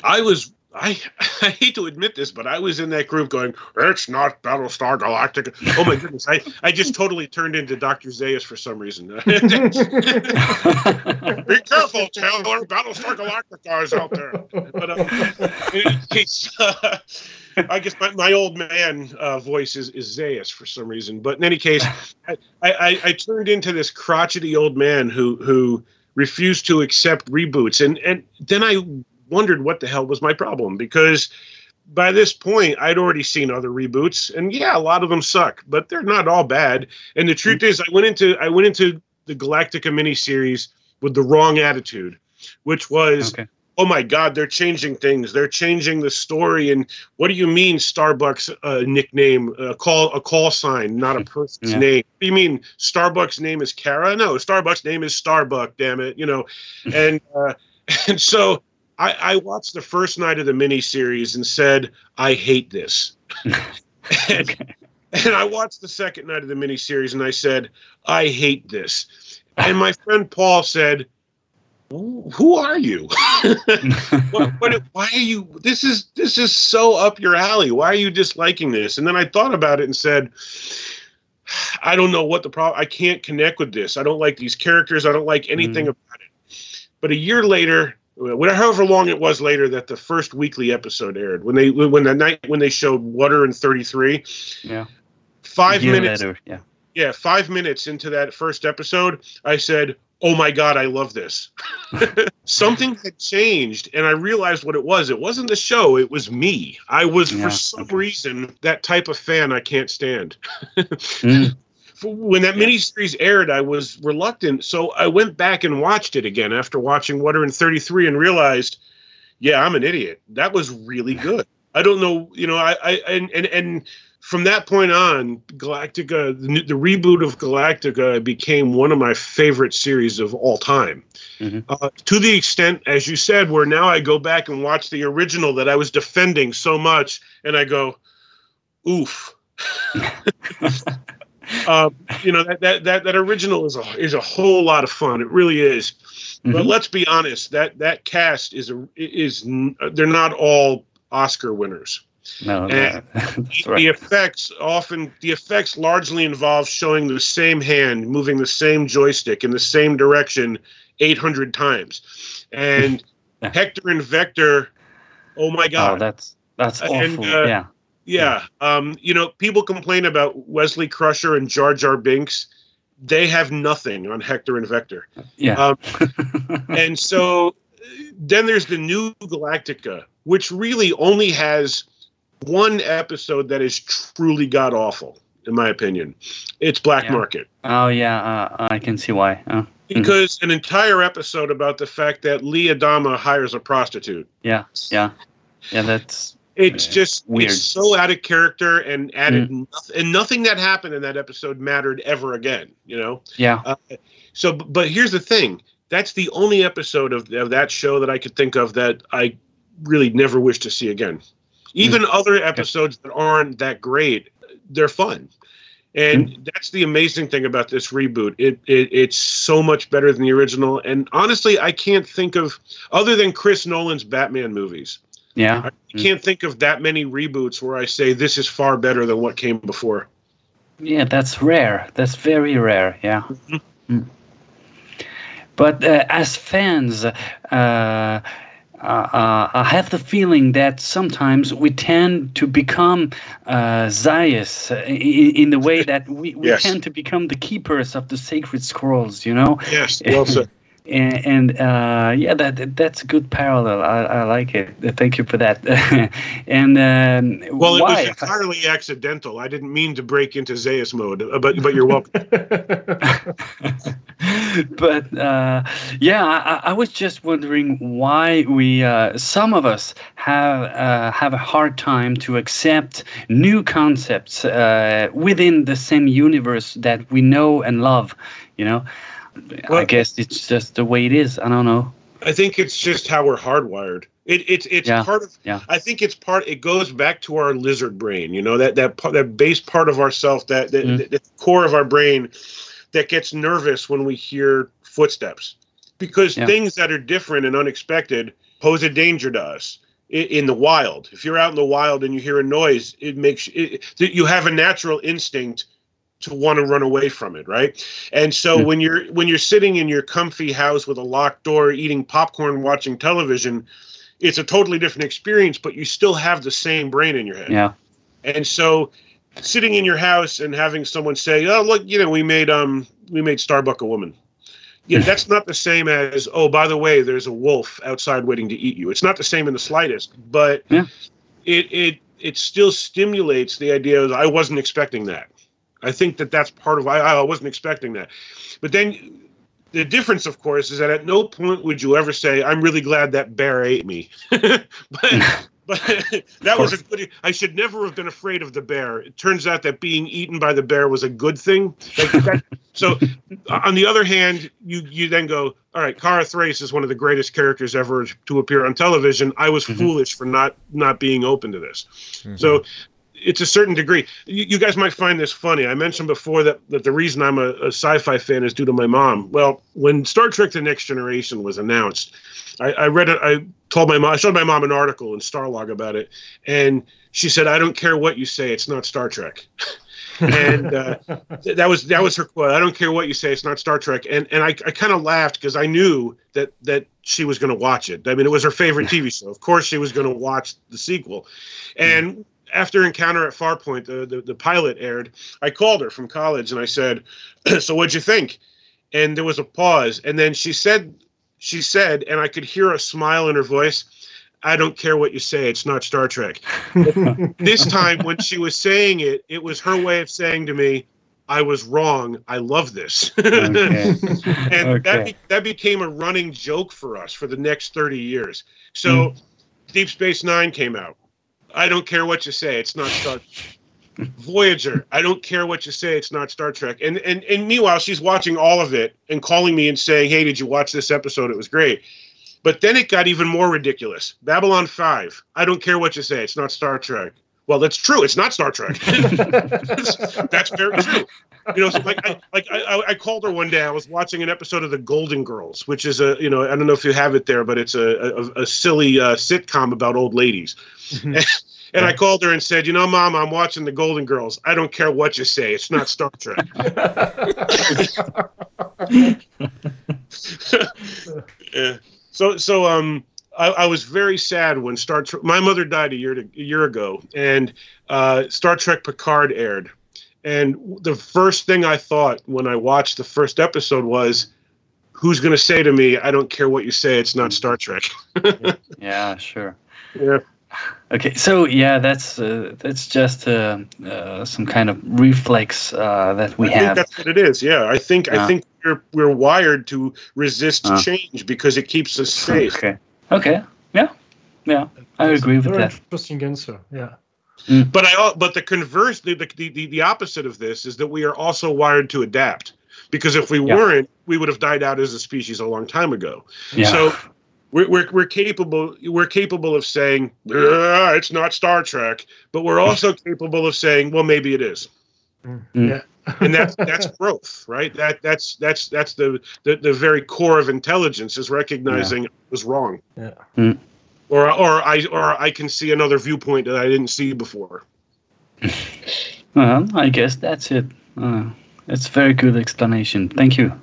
I was. I, [LAUGHS] I hate to admit this, but I was in that group going, it's not Battlestar Galactica. Oh my goodness. I, I just totally turned into Dr. Zaius for some reason. [LAUGHS] Be careful, Taylor. Battlestar Galactica is out there. But uh, in any case, uh, [LAUGHS] I guess my, my old man uh, voice is, is Zaius for some reason. But in any case, I, I, I turned into this crotchety old man who who refused to accept reboots, and and then I wondered what the hell was my problem because by this point I'd already seen other reboots, and yeah, a lot of them suck, but they're not all bad. And the truth is, I went into I went into the Galactica miniseries with the wrong attitude, which was okay. Oh my god they're changing things. They're changing the story. And what do you mean starbucks uh, nickname a call a call sign not a person's Yeah. name? What do you mean starbucks name is kara? No starbucks name is starbuck damn it you know? [LAUGHS] And uh, [LAUGHS] and so I, I watched the first night of the miniseries and said i hate this. And, [LAUGHS] and I watched the second night of the miniseries and I said, I hate this. And my friend Paul said, "Who are you? [LAUGHS] what, what, why are you? This is this is so up your alley. Why are you disliking this?" And then I thought about it and said, "I don't know what the problem. I can't connect with this. I don't like these characters. I don't like anything mm-hmm. about it." But a year later, whatever however long it was later that the first weekly episode aired, when they when the night when they showed Water and Thirty Three, Yeah. five minutes later, yeah. yeah, five minutes into that first episode, I said, oh my god, I love this. [LAUGHS] Something had changed, and I realized what it was. It wasn't the show; it was me. I was, Yeah, for some okay. reason, that type of fan I can't stand. Mm. [LAUGHS] When that miniseries aired, I was reluctant, so I went back and watched it again after watching Water in 33 and realized, yeah, I'm an idiot. That was really good. I don't know, you know, I, I and, and and from that point on, Galactica, the, the reboot of Galactica became one of my favorite series of all time. Mhm. Uh, to the extent, as you said, where now I go back and watch the original that I was defending so much, and I go, oof. um, [LAUGHS] you know that, that that that original is a is a whole lot of fun. It really is. But Mhm. let's be honest that that cast is a is they're not all Oscar winners. No, And [LAUGHS] that's The effects often the effects largely involve showing the same hand moving the same joystick in the same direction 800 times, and [LAUGHS] Hector and Vector. Oh my god, Oh, God! that's that's And, awful. uh, yeah. Yeah. Um, you know, people complain about Wesley Crusher and Jar Jar Binks. They have nothing on Hector and Vector. Yeah. um, [LAUGHS] And so then there's the new Galactica, which really only has one episode that is truly god awful, in my opinion. It's Black Yeah. Market. oh yeah, uh, I can see why. Uh, Because an entire episode about the fact that Lee Adama hires a prostitute. yeah, yeah, yeah. That's It's Yeah, just weird. it's so out of character and added nothing, and nothing that happened in that episode mattered ever again. You know. yeah. Uh, so, but here's the thing: that's the only episode of, of that show that I could think of that I really never wish to see again. Even other episodes that aren't that great, they're fun. And that's the amazing thing about this reboot. It, it it's so much better than the original. And honestly, I can't think of other than Chris Nolan's Batman movies. Yeah. I can't think of that many reboots where I say this is far better than what came before. Yeah, that's rare. That's very rare. Yeah. Mm. But uh, as fans, uh, uh, uh, I have the feeling that sometimes we tend to become uh, uh, in, in the way that we, we Yes. tend to become the keepers of the sacred scrolls, you know? Yes, well said. [LAUGHS] and, and uh, yeah, that that- that's a good parallel. I, I like it. Thank you for that. [LAUGHS] and um, Well, it why? was entirely accidental. I didn't mean to break into Zaius mode, uh, but but you're welcome. [LAUGHS] [LAUGHS] but uh, yeah, I, I was just wondering why we, uh, some of us, have uh, have a hard time to accept new concepts uh, within the same universe that we know and love. You know, I guess it's just the way it is. I don't know. I think it's just how we're hardwired. It, it's it's Yeah, part of. yeah. I think it's part. It goes back to our lizard brain. You know that that part, that base part of ourself, that that, Mm. that the core of our brain, that gets nervous when we hear footsteps, because Yeah. things that are different and unexpected pose a danger to us. i- In the wild, if you're out in the wild and you hear a noise, it makes it- you have a natural instinct to want to run away from it, right? And so Hmm. when you're when you're sitting in your comfy house with a locked door, eating popcorn, watching television, it's a totally different experience, but you still have the same brain in your head. Yeah, And so sitting in your house and having someone say, "Oh, look, you know, we made um we made Starbuck a woman." Yeah, [LAUGHS] that's not the same as, "Oh, by the way, there's a wolf outside waiting to eat you." It's not the same in the slightest, but Yeah. it it it still stimulates the idea of I wasn't expecting that. I think that that's part of I I wasn't expecting that. But then the difference, of course, is that at no point would you ever say, "I'm really glad that bear ate me." [LAUGHS] but [LAUGHS] but [LAUGHS] that was a good. I should never have been afraid of the bear. It turns out that being eaten by the bear was a good thing. Like that, so, on the other hand, you you then go, all right, Kara Thrace is one of the greatest characters ever to appear on television. I was Mhm. foolish for not not being open to this. Mhm. So it's a certain degree. You, you guys might find this funny. I mentioned before that, that the reason I'm a, a sci-fi fan is due to my mom. Well, when Star Trek: The Next Generation was announced, I, I read it. I told my mom. I showed my mom an article in Starlog about it, and she said, "I don't care what you say. It's not Star Trek." [LAUGHS] and uh, th- that was that was her quote. I don't care what you say. It's not Star Trek. And and I, I kind of laughed because I knew that that she was going to watch it. I mean, it was her favorite TV show. Of course, she was going to watch the sequel. And after Encounter at Farpoint, the, the the pilot aired. I called her from college and I said, [CLEARS THROAT] "So what'd you think?" and there was a pause, and then she said, she said, and I could hear a smile in her voice. I don't care what you say. It's not Star Trek. [LAUGHS] this time, when she was saying it, it was her way of saying to me, "I was wrong. I love this." [LAUGHS] Okay. and that be, that became a running joke for us for the next 30 years. So hmm. Deep Space 9 came out. I don't care what you say, it's not Star Voyager, I don't care what you say, it's not Star Trek. And and and meanwhile she's watching all of it and calling me and saying, "Hey, did you watch this episode? It was great." But then it got even more ridiculous. Babylon 5. I don't care what you say, it's not Star Trek. Well, that's true. It's not Star Trek. [LAUGHS] that's very true. You know, so like I like I, I- I called her one day. I was watching an episode of The Golden Girls, which is a you know I don't know if you have it there, but it's a a, a silly uh, sitcom about old ladies. [LAUGHS] and I called her and said, you know, Mom, I'm watching The Golden Girls. I don't care what you say. It's not Star Trek. [LAUGHS] [LAUGHS] yeah. So so um I, I was very sad when Star Trek. My mother died a year to, a year ago, and uh, Star Trek Picard aired. And the first thing I thought when I watched the first episode was, "Who's going to say to me, I don't care what you say, it's not Star Trek." [LAUGHS] Yeah, sure. yeah. Okay, so yeah, that's uh, that's just uh, uh, some kind of reflex uh, that we I think have. that's what it is. Yeah, I think I think we're we're wired to resist Ah. change because it keeps us safe. [LAUGHS] Okay. Okay. Yeah. Yeah. I agree with Very that. interesting answer. Yeah. But I but the converse the, the the the opposite of this is that we are also wired to adapt because if we Yeah. weren't, we would have died out as a species a long time ago. Yeah. So we're, we're, we're capable we're capable of saying "Ah, it's not Star Trek, but we're also [LAUGHS] capable of saying, well, maybe it is, Mm. Mm. Yeah. and that's [LAUGHS] that's growth, right? That that's that's that's the the, the very core of intelligence is recognizing it was wrong, Yeah. Mm. Or or I or I can see another viewpoint that I didn't see before. [LAUGHS] Well, I guess that's it. Uh, that's a very good explanation. Thank you.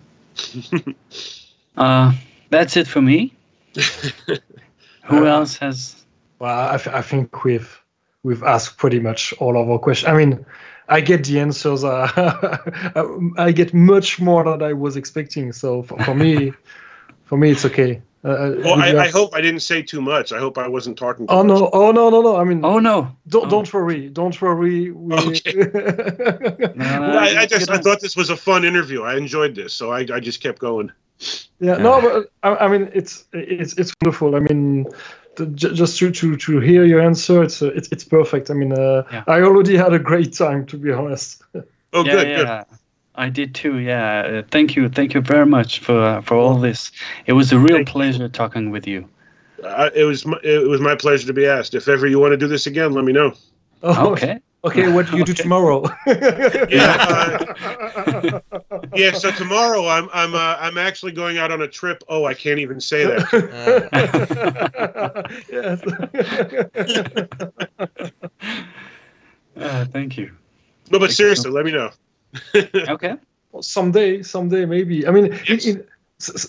[LAUGHS] uh, that's it for me. [LAUGHS] Who else has? Well, I, th- I think we've we've asked pretty much all of our questions. I mean, I get the answers. Uh, I get much more than I was expecting. So for, for me, for me, it's okay. Uh, Well, I, I hope I didn't say too much. I hope I wasn't talking. Too Oh much. no! Oh no! No! No! I mean, Oh no! don't oh. don't worry! Don't worry. We, [LAUGHS] Okay. [LAUGHS] No, no, Well, I, I just I thought this was a fun interview. I enjoyed this, so I, I just kept going. Yeah, no, but I, I mean it's it's it's wonderful. I mean, the, ju- just to, to to hear your answer, it's uh, it's it's perfect. I mean, uh, Yeah. I already had a great time to be honest. [LAUGHS] Oh, yeah, good, yeah. I did too. Yeah. Uh, thank you. Thank you very much for uh, for all this. It was a real Thank you. pleasure talking with you. Uh, it was my, it was my pleasure to be asked. If ever you want to do this again, let me know. Oh, Okay. Okay, what do you do tomorrow? [LAUGHS] Yeah, [LAUGHS] Yeah. So tomorrow I'm I'm uh, I'm actually going out on a trip. Oh, I can't even say that. [LAUGHS] yes. Uh, thank you. No, but Thank you. seriously, let me know. [LAUGHS] Okay. Well, someday, someday, maybe. I mean, Yes. in, in,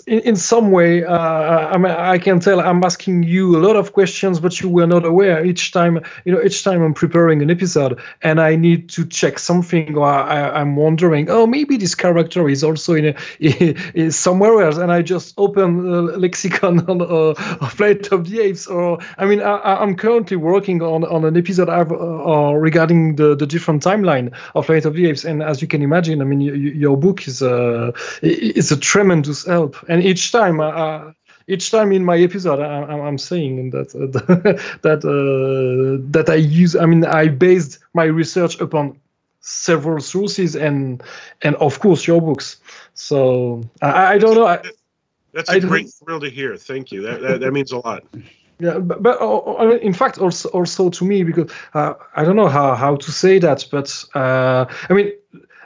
in some way, uh, I mean, I can tell I'm asking you a lot of questions, but you were not aware. Each time, you know, each time I'm preparing an episode and I need to check something, or I, I'm wondering, oh, maybe this character is also in, a, [LAUGHS] is somewhere else, and I just open uh, lexicon [LAUGHS] on uh, of of the Apes, or I mean, I, I'm currently working on, on an episode I've, uh, uh, regarding the, the different timeline of Flight of the Apes, and as you can imagine, I mean, your book is a is a tremendous help, and each time. Uh, uh, each time in my episode, I, I'm- I'm saying that uh, [LAUGHS] that uh, that I use. I mean, I based my research upon several sources and and of course your books. So I, I don't know. I, That's I a don't- great thrill to hear. Thank you. That that, that means a lot. Yeah, but, but uh, I mean, in fact, also also to me because uh, I don't know how how to say that, but uh, I mean,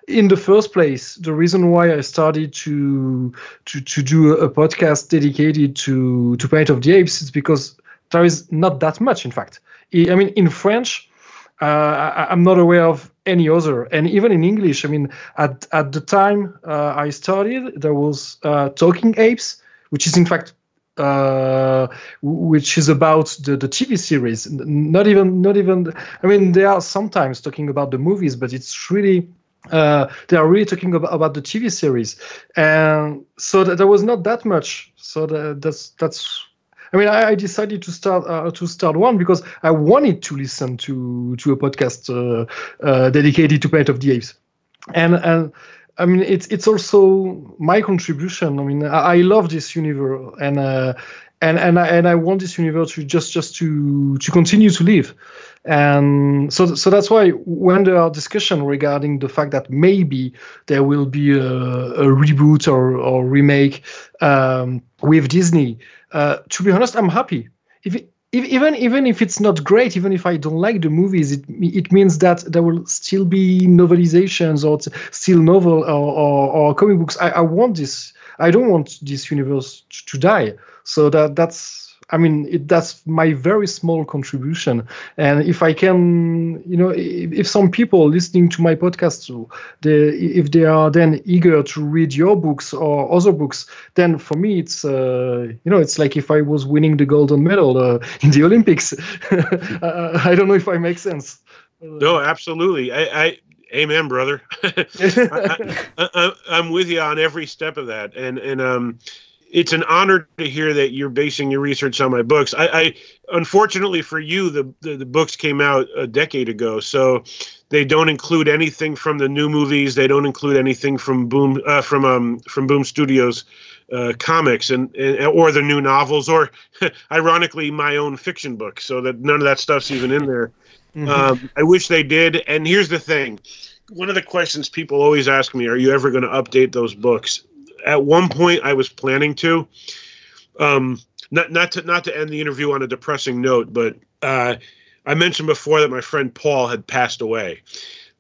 in the first place, the reason why I started to to to do a podcast dedicated to to Planet of the Apes is because there is not that much, in fact. I mean, in French. Uh, I, I'm not aware of any other, and even in English. I mean, at at the time uh, I started, there was uh, Talking Apes, which is in fact uh, which is about the, the TV series. Not even, not even. I mean, they are sometimes talking about the movies, but it's really uh, they are really talking about, about the TV series, and so that there was not that much. So that, that's that's. I mean, I, I decided to start uh, to start one because I wanted to listen to to a podcast uh, uh, dedicated to Planet of the Apes, and and I mean it's it's also my contribution. I mean, I, I love this universe, and uh, and and I, and I want this universe to just just to to continue to live and so so that's why when there are discussion regarding the fact that maybe there will be a, a reboot or, or remake um, with Disney, uh, to be honest, I'm happy. If, if even even if it's not great, even if I don't like the movies, it it means that there will still be novelizations or still novel or, or, or comic books. I, I want this. I don't want this universe to die. So that that's I mean, it, that's my very small contribution. And if I can, you know, if, if some people listening to my podcast, they, if they are then eager to read your books or other books, then for me, it's, uh, you know, it's like if I was winning the golden medal uh, in the Olympics. [LAUGHS] I don't know if I make sense. No, absolutely. I, I amen, brother. [LAUGHS] I, am [LAUGHS] with you on every step of that. And, and, um, it's an honor to hear that you're basing your research on my books. I, I unfortunately for you, the, the, the books came out a decade ago, so they don't include anything from the new movies. They don't include anything from Boom uh, from um from Boom Studios. Uh, comics and, and or the new novels or [LAUGHS] ironically my own fiction book so that none of that stuff's even in there mm-hmm. um, i wish they did and here's the thing one of the questions people always ask me are you ever going to update those books at one point I was planning to. Um, not not to not to end the interview on a depressing note, but uh, I mentioned before that my friend Paul had passed away.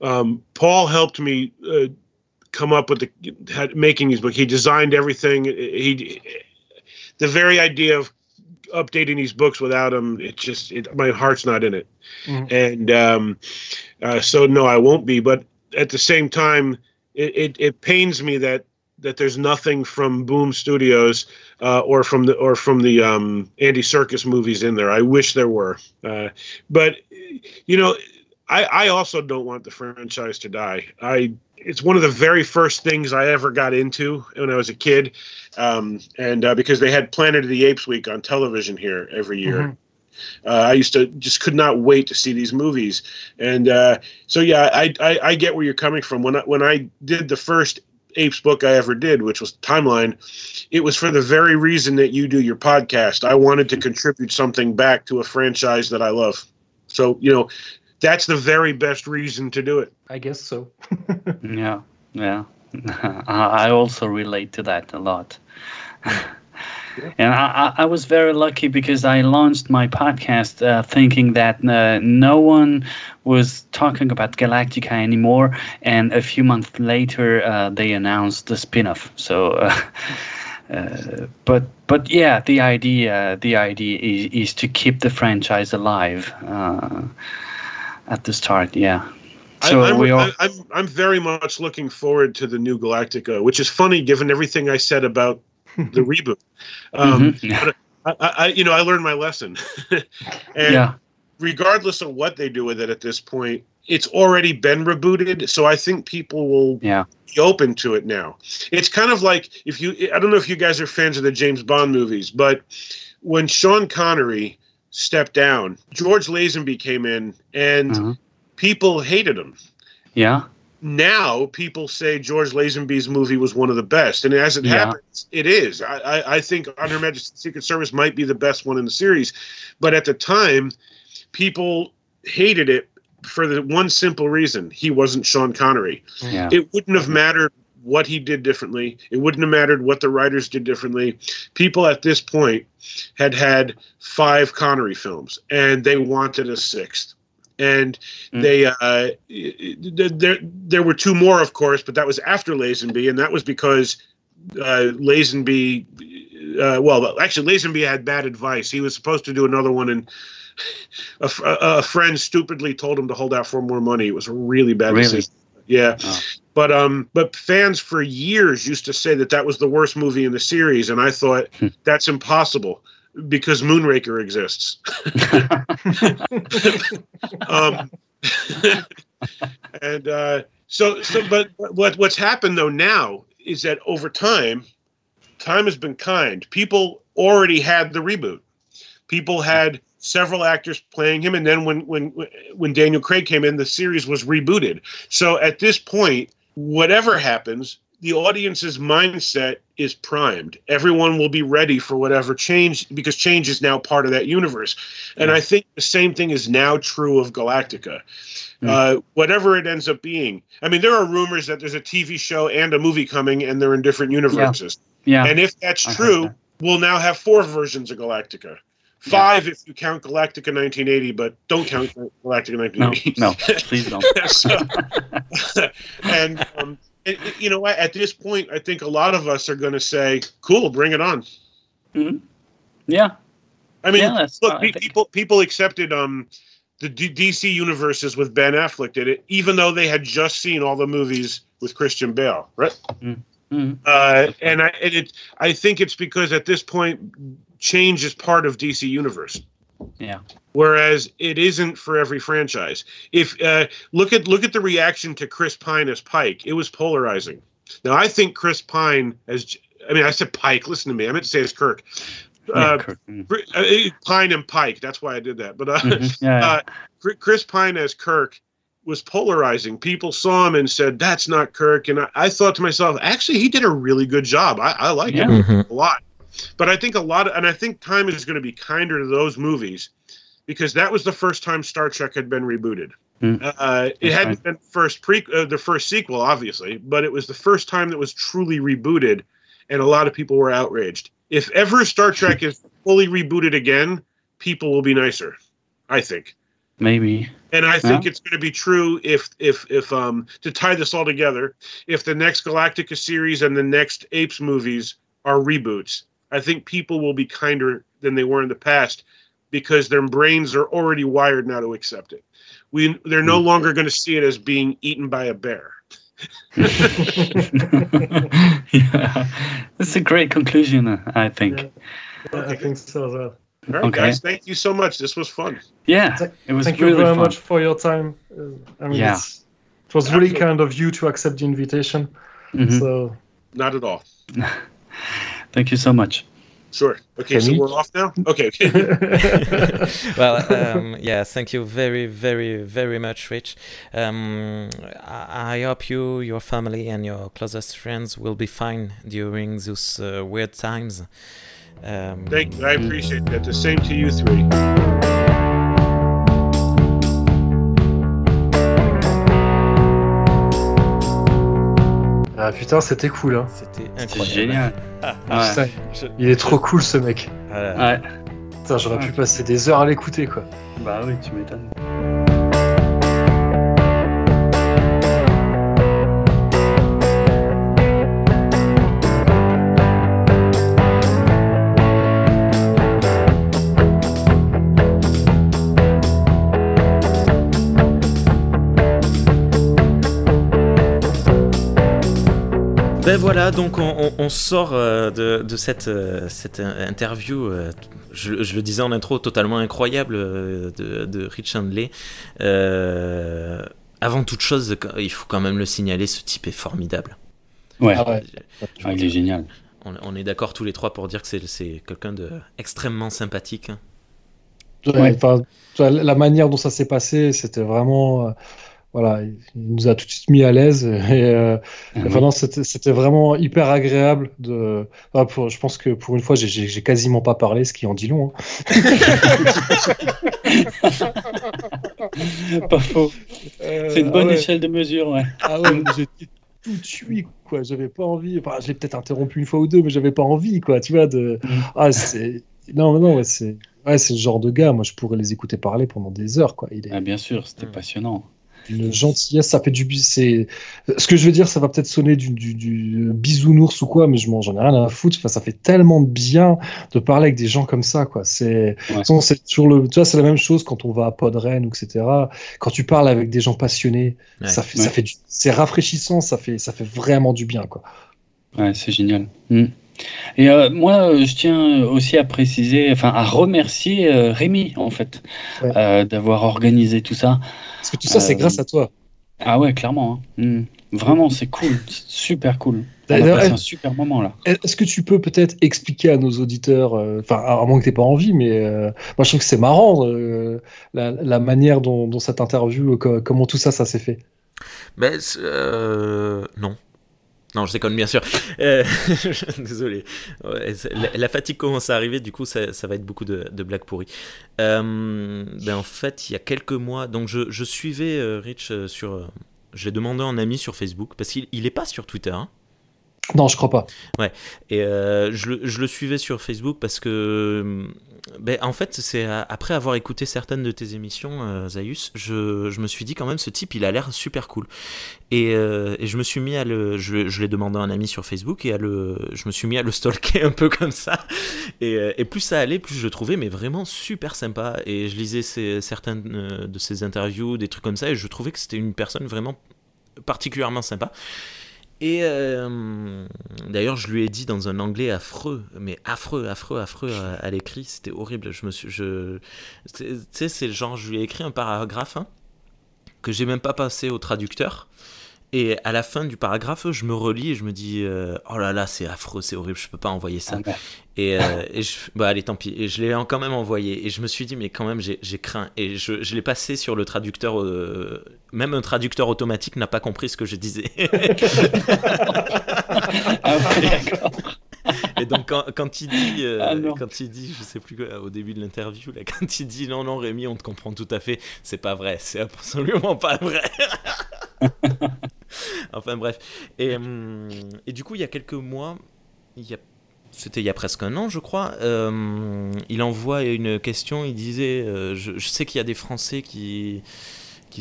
Um, Paul helped me uh, come up with the had, making his book. He designed everything. He the very idea of updating these books without him, it just it, my heart's not in it. Mm-hmm. And um, uh, so no, I won't be. But at the same time, it, it, it pains me that that there's nothing from Boom Studios uh, or from the or from the um, Andy Serkis movies in there. I wish there were, uh, but you know, I, I also don't want the franchise to die. I it's one of the very first things I ever got into when I was a kid, um, and uh, because they had Planet of the Apes week on television here every year. Mm-hmm. Uh, I used to just could not wait to see these movies, and uh, so yeah, I, I, I get where you're coming from. When I when I did the first Apes book I ever did, which was Timeline, it was for the very reason that you do your podcast. I wanted to contribute something back to a franchise that I love. So, you know, that's the very best reason to do it. I guess so. [LAUGHS] yeah, yeah. [LAUGHS] I also relate to that a lot. [LAUGHS] And I, I, was very lucky because I launched my podcast uh, thinking that uh, no one was talking about Galactica anymore. And a few months later, uh, they announced the spin off. So. Uh, [LAUGHS] uh, but but yeah, the idea the idea is, is to keep the franchise alive uh, at the start. Yeah. So I, am we all... I'm, I'm very much looking forward to the new Galactica, which is funny given everything I said about the reboot. Um, mm-hmm. I, I, you know, I learned my lesson, [LAUGHS] and yeah. regardless of what they do with it at this point, it's already been rebooted. So I think people will yeah. be open to it now. It's kind of like if you, I don't know if you guys are fans of the James Bond movies, but when Sean Connery stepped down, George Lazenby came in, and mm-hmm. people hated him. Yeah now people say George Lazenby's movie was one of the best, and as it yeah. happens, it is. I, I, I think On Her Majesty's Secret Service might be the best one in the series, but at the time, people hated it for the one simple reason: he wasn't Sean Connery. Yeah. It wouldn't have mattered what he did differently. It wouldn't have mattered what the writers did differently. People at this point had had five Connery films, and they wanted a sixth and mm. they uh, there there were two more, of course, but that was after Lazenby, and that was because uh, Lazenby. Uh, well, actually, Lazenby had bad advice. He was supposed to do another one, and a, a, friend stupidly told him to hold out for more money. It was a really bad really? decision. Yeah. Oh. But um, but fans for years used to say that that was the worst movie in the series, and I thought hmm. that's impossible because Moonraker exists. [LAUGHS] um, [LAUGHS] and uh, so so but what what's happened though now is that over time, time has been kind. People already had the reboot. People had several actors playing him, and then when when when Daniel Craig came in, the series was rebooted. So at this point, whatever happens, the audience's mindset is primed. Everyone will be ready for whatever change because change is now part of that universe. And I think the same thing is now true of Galactica. Mm. Uh, whatever it ends up being. I mean, there are rumors that there's a TV show and a movie coming, and they're in different universes. Yeah. And if that's I true, that. we'll now have four versions of Galactica. Five if you count Galactica 1980, but don't count Galactica No, 1980. no, please don't. [LAUGHS] So- [LAUGHS] [LAUGHS] and um, it- it- you know? At this point, I think a lot of us are going to say, "Cool, bring it on." Yeah. I mean, Yeah, look, I people people accepted um the D- DC universes with Ben Affleck did it, even though they had just seen all the movies with Christian Bale, right? Mhm. Uh, and I and it I think it's because at this point, change is part of DC universe. Yeah. Whereas it isn't for every franchise. If uh, look at look at the reaction to Chris Pine as Pike, it was polarizing. Now I think Chris Pine as I mean I said Pike. Listen to me. I meant to say as Kirk. Yeah, Uh, Kurt. Mm. Uh, Pine and Pike. That's why I did that. But uh, Mhm. Yeah, [LAUGHS] yeah. uh, Chris Pine as Kirk was polarizing. People saw him and said, "That's not Kirk." And I, I thought to myself, actually, he did a really good job. I, I like Yeah. him Mhm. a lot. But I think a lot of, and I think time is going to be kinder to those movies because that was the first time Star Trek had been rebooted. Mm. Uh, it That's hadn't been first pre uh, the first sequel, obviously, but it was the first time that was truly rebooted, and a lot of people were outraged. If ever Star Trek is fully rebooted again, people will be nicer. I think. Maybe. And I think Yeah. it's going to be true if if if um to tie this all together, if the next Galactica series and the next Apes movies are reboots, I think people will be kinder than they were in the past because their brains are already wired now to accept it. We they're no longer going to see it as being eaten by a bear. [LAUGHS] [LAUGHS] yeah. That's a great conclusion, uh, I think. Yeah. I think so as well. All right, Okay. guys, thank you so much. This was fun. Yeah. It was Thank really you very fun. much for your time. Uh, I mean, Yeah. it was really Absolutely. kind of you to accept the invitation. Mhm. So Not at all. [LAUGHS] Thank you so much. Sure. Okay, so Kenny? we're off now. Okay. [LAUGHS] [LAUGHS] well, um, yeah, thank you very, very, very much, Rich. Um, I, I hope you, your family, and your closest friends will be fine during those uh, weird times. Um, thank you. I appreciate that. The same to you three. Ah putain, c'était cool. Hein. C'était incroyable. génial. Ouais. Putain, Je- il est trop cool ce mec. Voilà. Ouais. Putain, j'aurais pu passer des heures à l'écouter quoi. Bah oui, tu m'étonnes. Ben voilà, donc on, on- on sort euh, de, de cette, euh, cette interview, euh, je, je le disais en intro, totalement incroyable de, de Rich Handley. Euh, avant toute chose, il faut quand même le signaler, ce type est formidable. Ouais. Ah ouais. Ah, il est génial. On, on est d'accord tous les trois pour dire que c'est- quelqu'un de extrêmement sympathique. hein. Ouais, enfin, la manière dont ça s'est passé, c'était vraiment. Voilà, il nous a tout de suite mis à l'aise. Et euh, enfin, non, c'était vraiment hyper agréable. De... enfin, pour, je pense que pour une fois, j'ai- quasiment pas parlé, ce qui en dit long. hein. [LAUGHS] Pas faux. Euh, C'est une ah bonne ouais. échelle de mesure, ouais. Ah ouais, mais j'étais tout de suite, quoi. J'avais pas envie. Enfin, j'ai peut-être interrompu une fois ou deux, mais j'avais pas envie, quoi. Tu vois, de. Mm. Ah, c'est. Non, non, ouais, c'est. Ouais, c'est le genre de gars, moi je pourrais les écouter parler pendant des heures, quoi. Il est Ah, bien sûr, c'était Mm. passionnant. D'une gentillesse, ça fait du bis. C'est ce que je veux dire, ça va peut-être sonner du, du, du bisounours ou quoi, mais je m'en j'en ai rien à foutre. Enfin, ça fait tellement bien de parler avec des gens comme ça, quoi. C'est, toujours le, tu vois, c'est la même chose quand on va à Podren ou etc. Quand tu parles avec des gens passionnés, Ouais. ça fait, Ouais. ça fait, du- c'est rafraîchissant, ça fait, ça fait vraiment du bien, quoi. Ouais, c'est génial. Mm. Et euh, moi, euh, je tiens aussi à préciser, enfin à remercier euh, Rémi, en fait, Ouais. euh, d'avoir organisé tout ça. Parce que tout ça, c'est grâce à toi. Ah ouais, clairement. hein. Hmm. Vraiment, c'est cool. C'est super cool. On a passé un super moment là. Est-ce que tu peux peut-être expliquer à nos auditeurs, euh, enfin, à moins que tu pas envie, mais euh, moi je trouve que c'est marrant euh, la, la manière dont, dont cette interview, euh, co- comment tout ça, ça s'est fait. Ben, c'est- euh, non. Non, je déconne bien sûr. Euh, [LAUGHS] désolé. Ouais, la, la fatigue commence à arriver, du coup, ça, ça va être beaucoup de, de blagues pourries. Euh, ben, en fait, il y a quelques mois, donc je, je suivais euh, Rich euh, sur. je l'ai demandé en ami sur Facebook, parce qu'il il est pas sur Twitter. hein. Non, je crois pas. Et je, le, je le suivais sur Facebook parce que, ben, en fait, c'est à- après avoir écouté certaines de tes émissions, euh, Zaius, je, je me suis dit quand même, ce type, il a l'air super cool. Et, euh, et je me suis mis à le, je, je l'ai demandé à un ami sur Facebook et à le, je me suis mis à le [LAUGHS] stalker un peu comme ça. Et, euh, et plus ça allait, plus je le trouvais, mais vraiment super sympa. Et je lisais ses- certaines euh, de ses interviews, des trucs comme ça, et je trouvais que c'était une personne vraiment particulièrement sympa. Et euh, d'ailleurs, je lui ai dit dans un anglais affreux, mais affreux, affreux, affreux à, l'écrit, c'était horrible. Je me suis, je, tu sais, c'est genre, je lui ai écrit un paragraphe hein, que j'ai même pas passé au traducteur. Et à la fin du paragraphe, je me relis et je me dis, euh, oh là là, c'est affreux, c'est horrible, je peux pas envoyer ça. Ah. Et, euh, et je, bah allez, tant pis. Et je l'ai quand même envoyé. Et je me suis dit, mais quand même, j'ai craint. Et je, je l'ai passé sur le traducteur. euh, même un traducteur automatique n'a pas compris ce que je disais. [LAUGHS] Ah d'accord. et donc, quand, quand il dit, euh, Ah quand il dit, je sais plus quoi, au début de l'interview, là, quand il dit, non, non, Rémi, on te comprend tout à fait, c'est pas vrai. C'est absolument pas vrai. [LAUGHS] [LAUGHS] enfin, bref. Et, hum, et du coup, il y a quelques mois, il y a c'était il y a presque un an, je crois. euh, il envoie une question. Il disait euh, je, sais qu'il y a des Français qui,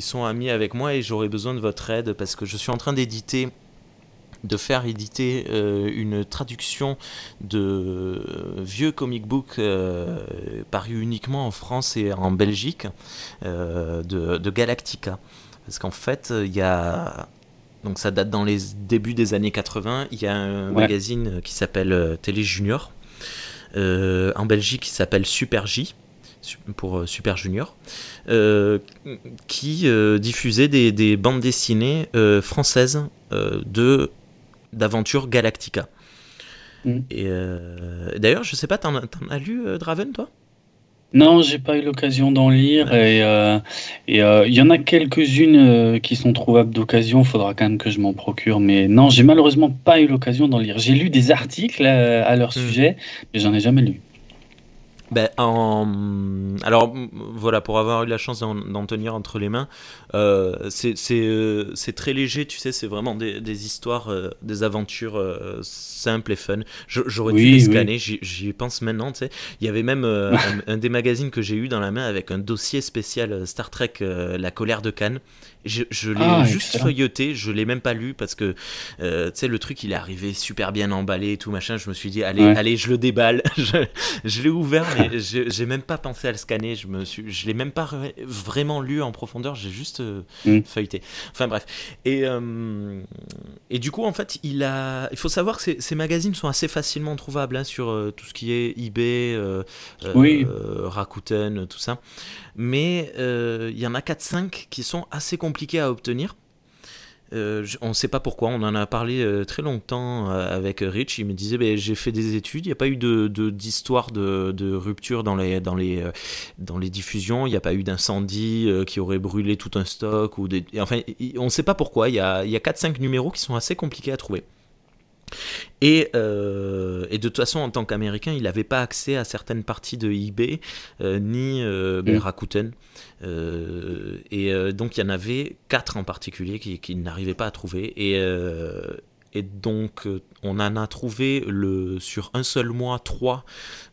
sont amis avec moi et j'aurais besoin de votre aide parce que je suis en train d'éditer, de faire éditer euh, une traduction de vieux comic book euh, paru uniquement en France et en Belgique euh, de, de Galactica. Parce qu'en fait, il y a donc ça date dans les débuts des années 80. Il y a un Ouais. magazine qui s'appelle euh, Télé Junior euh, en Belgique qui s'appelle Super J pour euh, Super Junior euh, qui euh, diffusait des, des bandes dessinées euh, françaises euh, de d'aventures Galactica. Et euh, d'ailleurs, je sais pas, t'en as, t'en as lu euh, Draven toi? Non, j'ai pas eu l'occasion d'en lire et euh, et, euh, il y en a quelques-unes euh, qui sont trouvables d'occasion. Faudra quand même que je m'en procure, mais non, j'ai malheureusement pas eu l'occasion d'en lire. J'ai lu des articles euh, à leur Hmm. sujet, mais j'en ai jamais lu. Ben, en... Alors voilà, pour avoir eu la chance d'en tenir entre les mains, euh, c'est euh, c'est très léger, tu sais, c'est vraiment des, des histoires, euh, des aventures simples et fun. J'aurais dû les scanner, j'y j'y pense maintenant, tu sais. Il y avait même [LAUGHS] un, un des magazines que j'ai eu dans la main avec un dossier spécial Star Trek, La colère de Cannes. Je, je l'ai Ah, juste excellent. feuilleté, je l'ai même pas lu parce que euh, tu sais le truc il est arrivé super bien emballé et tout machin. Je me suis dit allez Ouais. allez je le déballe. [LAUGHS] je je l'ai ouvert mais je- j'ai même pas pensé à le scanner. Je me suis je l'ai même pas vraiment lu en profondeur. J'ai juste euh, Mm. feuilleté. Enfin bref et euh, et du coup en fait il a il faut savoir que ces, ces magazines sont assez facilement trouvables hein, sur tout ce qui est eBay, Oui. Rakuten, tout ça. Mais il y en a 4-5 qui sont assez compliqués à obtenir. Euh, on ne sait pas pourquoi, on en a parlé euh, très longtemps euh, avec Rich. Il me disait ben, J'ai fait des études, il n'y a pas eu de- de- d'histoire de, de, rupture dans les, dans, les, dans les diffusions, il n'y a pas eu d'incendie qui aurait brûlé tout un stock. Ou des, enfin, on ne sait pas pourquoi, il y a, y a 4-5 numéros qui sont assez compliqués à trouver. Et, euh, et de toute façon, en tant qu'Américain, il n'avait pas accès à certaines parties de eBay, euh, ni euh. Rakuten. Euh, et euh, donc, il y en avait quatre en particulier qui, qui n'arrivaient pas à trouver. Et, euh, et donc, on en a trouvé le, sur un seul mois trois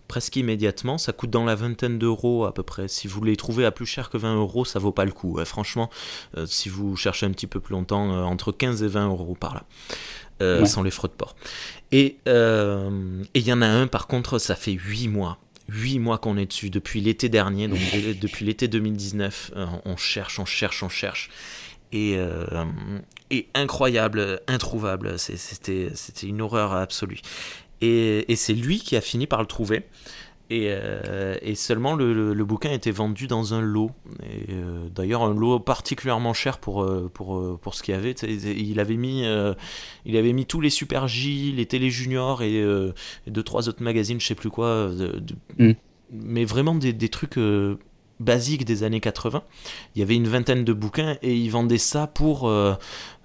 presque immédiatement. Ça coûte dans la vingtaine d'euros à peu près. Si vous les trouvez à plus cher que 20 euros, ça vaut pas le coup. Franchement, euh, si vous cherchez un petit peu plus longtemps, euh, entre 15 et 20 euros par là. Euh, Ouais. sans les frais de port. Et et il y en a un, par contre, ça fait 8 mois. 8 mois qu'on est dessus, depuis l'été dernier, donc de- depuis l'été 2019. euh, on cherche, on cherche, on cherche. Et, euh, et incroyable, introuvable. C'était une horreur absolue. Et, et c'est lui qui a fini par le trouver. Et, euh, et seulement le, le- le bouquin était vendu dans un lot. Et, euh, D'ailleurs, un lot particulièrement cher pour, euh, pour, euh, pour ce qu'il y avait. Il avait, mis, euh, il avait mis tous les Super J, les Télé Junior et, et deux, trois autres magazines, je sais plus quoi. de- Mm. Mais vraiment des, des trucs basiques des années 80. Il y avait une vingtaine de bouquins et ils vendaient ça pour. euh,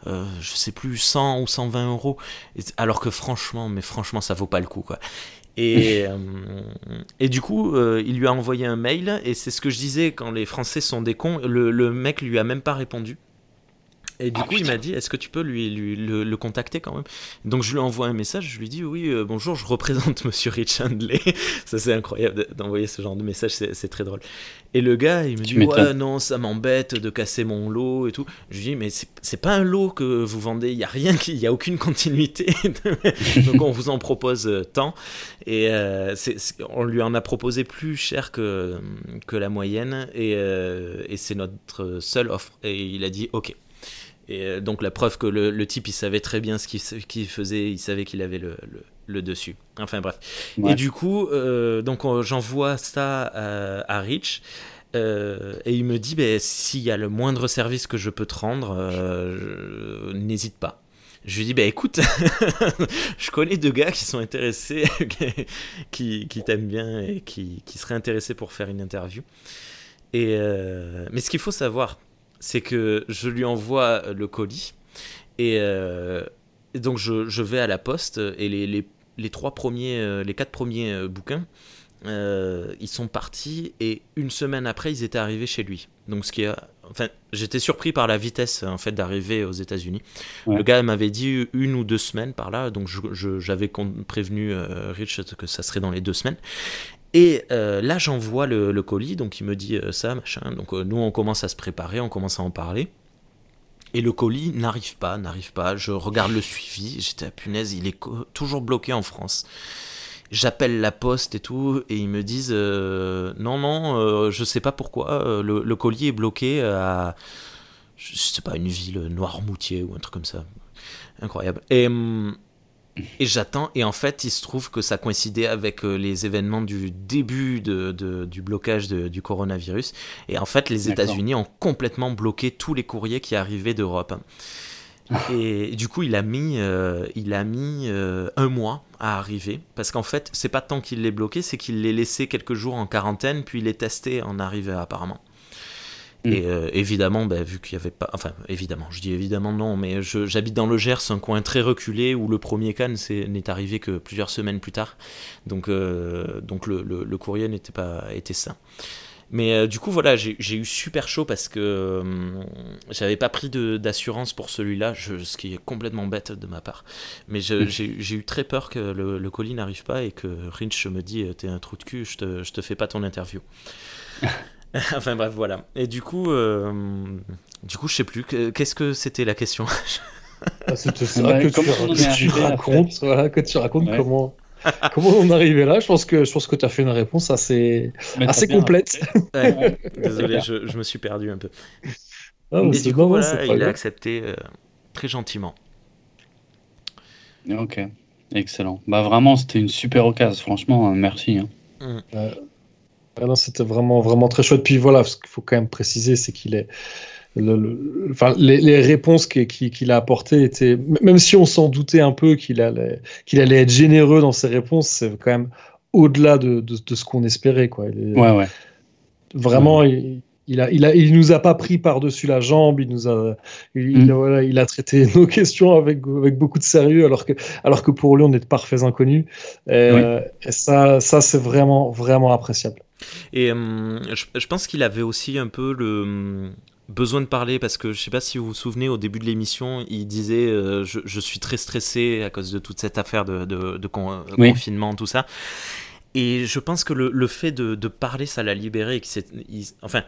je sais plus 100 ou 120 euros alors que franchement mais franchement ça vaut pas le coup quoi et, [LAUGHS] euh, et du coup, euh, il lui a envoyé un mail, et c'est ce que je disais quand les Français sont des cons. Le, le mec lui a même pas répondu. Et du Ah, coup, il m'a dit Est-ce que tu peux lui, lui- le, le contacter quand même? Donc, je lui envoie un message. Je lui dis Oui, euh, bonjour, je représente [LAUGHS] monsieur Rich Handley. [LAUGHS] Ça, c'est incroyable de- d'envoyer ce genre de message, c'est très drôle. Et le gars, il me dit. Ouais, non, ça m'embête de casser mon lot et tout. Je lui dis Mais c'est pas un lot que vous vendez, il y a rien, il y a aucune continuité. [LAUGHS] Donc, on vous en propose euh, tant. Et euh, on lui en a proposé plus cher que, que la moyenne. Et, euh, et c'est notre seule offre. Et il a dit OK. Et euh, donc la preuve que le, le type il savait très bien ce qu'il faisait, il savait qu'il avait le, le- le dessus. Enfin bref. Ouais. Et du coup, euh, donc on- j'envoie ça à, à Rich. euh, et il me dit, ben, s'il y a le moindre service que je peux te rendre, euh, n'hésite pas. Je lui dis, bah écoute, [LAUGHS] je connais deux gars qui sont intéressés, [LAUGHS] qui, qui t'aiment bien et qui, qui seraient intéressés pour faire une interview. Et mais ce qu'il faut savoir, c'est que je lui envoie le colis et, euh, donc je, je vais à la poste et les, les, les trois premiers, euh, les quatre premiers euh, bouquins, euh, ils sont partis et une semaine après ils étaient arrivés chez lui. Donc ce qui a, enfin, j'étais surpris par la vitesse en fait d'arriver aux États-Unis. Ouais. Le gars m'avait dit une ou deux semaines par là, donc j'avais prévenu euh, Rich que ça serait dans les deux semaines. Et euh, là, j'envoie le, colis, donc il me dit euh, ça, machin. Donc euh, nous, on commence à se préparer, on commence à en parler. Et le colis n'arrive pas, n'arrive pas. Je regarde le suivi, j'étais à punaise, il est toujours bloqué en France. J'appelle la poste et tout, et ils me disent non, non, euh, je sais pas pourquoi, le, le colis est bloqué à, je sais pas, une ville, Noirmoutier ou un truc comme ça. Incroyable. Et, hum, et j'attends, et en fait, il se trouve que ça coïncidait avec euh, les événements du début de, de- du blocage de- du coronavirus. Et en fait, les. États-Unis ont complètement bloqué tous les courriers qui arrivaient d'Europe. Et du coup, il a mis, euh, il a mis euh, un mois à arriver. Parce qu'en fait, c'est pas tant qu'il l'ait bloqué, c'est qu'il l'ait laissé quelques jours en quarantaine, puis il est testé en arrivée apparemment. Mm. Et euh, évidemment, bah, vu qu'il n'y avait pas. Enfin, évidemment, je dis évidemment non, mais j'habite dans le Gers, un coin très reculé où le premier can c'est- n'est arrivé que plusieurs semaines plus tard. Donc, euh, donc le, le- le courrier n'était pas était sain. Mais euh, du coup, voilà, j'ai eu super chaud parce que euh, j'avais pas pris de- d'assurance pour celui-là, je- ce qui est complètement bête de ma part. Mais je- j'ai j'ai eu très peur que le, le colis n'arrive pas et que Rich me dit T'es un trou de cul, je te, je te fais pas ton interview. [LAUGHS] [LAUGHS] enfin bref, voilà. Et du coup, euh, du coup, je sais plus. que- Qu'est-ce que c'était la question [LAUGHS] Ah, C'était ça Bah, que, tu, que tu racontes, voilà, que tu racontes Ouais. comment, comment on est arrivé là. Je pense que, je pense que tu as fait une réponse assez, assez complète. Ouais, [LAUGHS] Ouais, Désolé, je, je me suis perdu un peu. Ah, mais du coup, voilà, il a accepté euh, très gentiment. Ok, excellent. Bah vraiment, c'était une super occasion, franchement, euh, merci. hein. Ah c'était vraiment, vraiment très chouette. Puis voilà, ce qu'il faut quand même préciser, c'est qu'il est. le- le- enfin, les, les réponses qu'il a apportées étaient. Même si on s'en doutait un peu qu'il allait, qu'il allait être généreux dans ses réponses, c'est quand même au-delà de, de- de ce qu'on espérait. Quoi. Est- Ouais, ouais. Vraiment, il, il, a, il, a, il nous a pas pris par-dessus la jambe, il nous a, il, Mm. voilà, il a traité [LAUGHS] nos questions avec, avec beaucoup de sérieux, alors que, alors que pour lui, on est de parfaits inconnus. Et ça, ça c'est vraiment, vraiment appréciable. Et hum, je, je pense qu'il avait aussi un peu le hum, besoin de parler parce que je sais pas si vous vous souvenez au début de l'émission, il disait euh, je, je suis très stressé à cause de toute cette affaire de, de, de con- euh, Oui. confinement, tout ça. Et je pense que le, le fait de, de parler, ça l'a libéré. et qu'il s'est- il- enfin,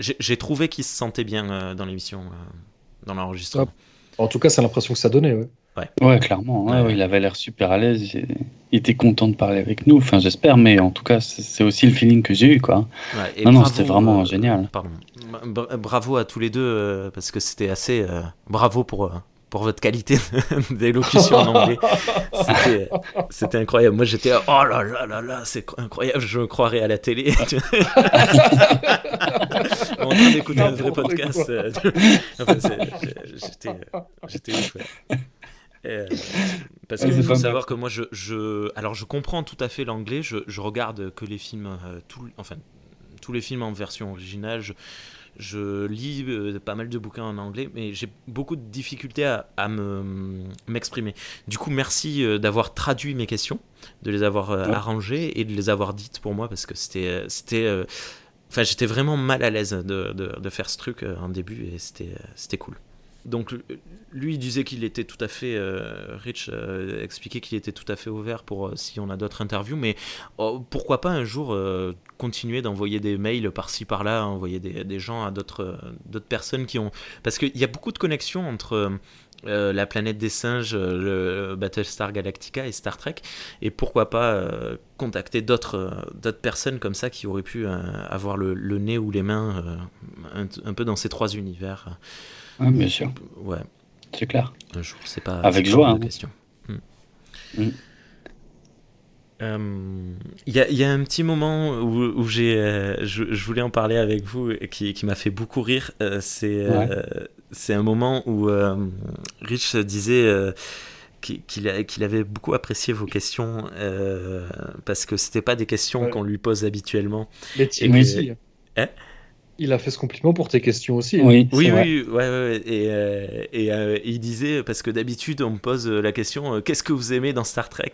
j'ai trouvé qu'il se sentait bien euh, dans l'émission, euh, dans l'enregistrement. En tout cas, c'est l'impression que ça donnait. Ouais. Ouais, clairement. ouais, Ouais. ouais, il avait l'air super à l'aise. Il était content de parler avec nous. Enfin, j'espère, mais en tout cas, c'est aussi le feeling que j'ai eu, quoi. Et Non, non, c'était vraiment génial. Pardon. Bra- Bravo à tous les deux euh, parce que c'était assez. euh, bravo pour, euh, pour votre qualité [LAUGHS] d'élocution en anglais. C'était- incroyable. Moi, j'étais oh là là là là, c'est incroyable, je me croirais à la télé. [LAUGHS] en train d'écouter un vrai podcast. euh, [LAUGHS] enfin, j'étais, j'étais ouf. ouais. Euh, parce qu'il faut savoir que moi, je, je, alors je comprends tout à fait l'anglais. Je, je regarde que les films, euh, tout- enfin tous les films en version originale. Je, je lis euh, pas mal de bouquins en anglais, mais j'ai beaucoup de difficultés à, à me m'exprimer. Du coup, merci euh, d'avoir traduit mes questions, de les avoir euh, Ouais. arrangées et de les avoir dites pour moi parce que c'était c'était Enfin, j'étais vraiment mal à l'aise de, de, de faire ce truc en début et c'était c'était cool. Donc l- lui disait qu'il était tout à fait euh, Rich euh, expliquait qu'il était tout à fait ouvert pour euh, si on a d'autres interviews mais oh, pourquoi pas un jour euh, continuer d'envoyer des mails par-ci par-là envoyer des, gens à d'autres euh, d'autres personnes qui ont parce qu'il y a beaucoup de connexions entre euh, la planète des singes, euh, le Battlestar Galactica et Star Trek, et pourquoi pas euh, contacter d'autres euh, personnes comme ça qui auraient pu euh, avoir le, nez ou les mains euh, un peu dans ces trois univers. Ouais, bien sûr, Ouais, c'est clair. un jour, c'est pas. Avec c'est joie, hein. question. Hmm. Mm. Euh, Il y, a, il y a un petit moment où, où j'ai, euh, je, je voulais en parler avec vous et qui, qui m'a fait beaucoup rire. Euh, c'est, euh, c'est un moment où euh, Rich disait euh, qu'il, avait beaucoup apprécié vos questions euh, parce que c'était pas des questions Ouais. qu'on lui pose habituellement. Tim Et- aussi. Hein? Il a fait ce compliment pour tes questions aussi. Oui, Oui, oui, ouais, ouais, ouais. Et, euh, et euh, il disait, parce que d'habitude, on me pose euh, la question euh, qu'est-ce que vous aimez dans Star Trek?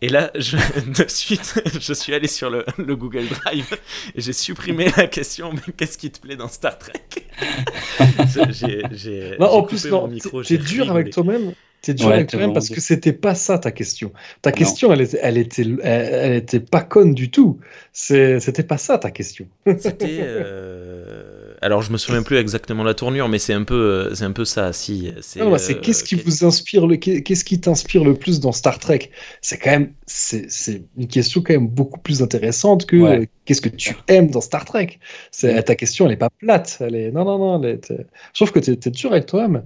Et là, je, [LAUGHS] de suite, [LAUGHS] je suis allé sur le, le Google Drive et j'ai supprimé la question mais qu'est-ce qui te plaît dans Star Trek? [LAUGHS] J'ai- en plus, non, micro, t'es dur avec toi-même. T'es dur Ouais, avec toi-même parce que c'était pas ça ta question. Ta Non. question, elle était, elle était, elle, elle était pas conne du tout. C'était pas ça ta question. C'était. euh, Alors, je me souviens plus exactement la tournure, mais c'est un peu, euh, c'est un peu ça. Si, c'est. Non, bah, c'est euh, qu'est-ce qui quel- vous inspire le, qu'est-ce qui t'inspire le plus dans Star Trek? C'est quand même, c'est, c'est une question quand même beaucoup plus intéressante que Ouais. euh, qu'est-ce que tu aimes dans Star Trek? C'est, ta question, elle est pas plate. Elle est, non, non, non. Elle est, je trouve que t'es, t'es dur avec toi-même.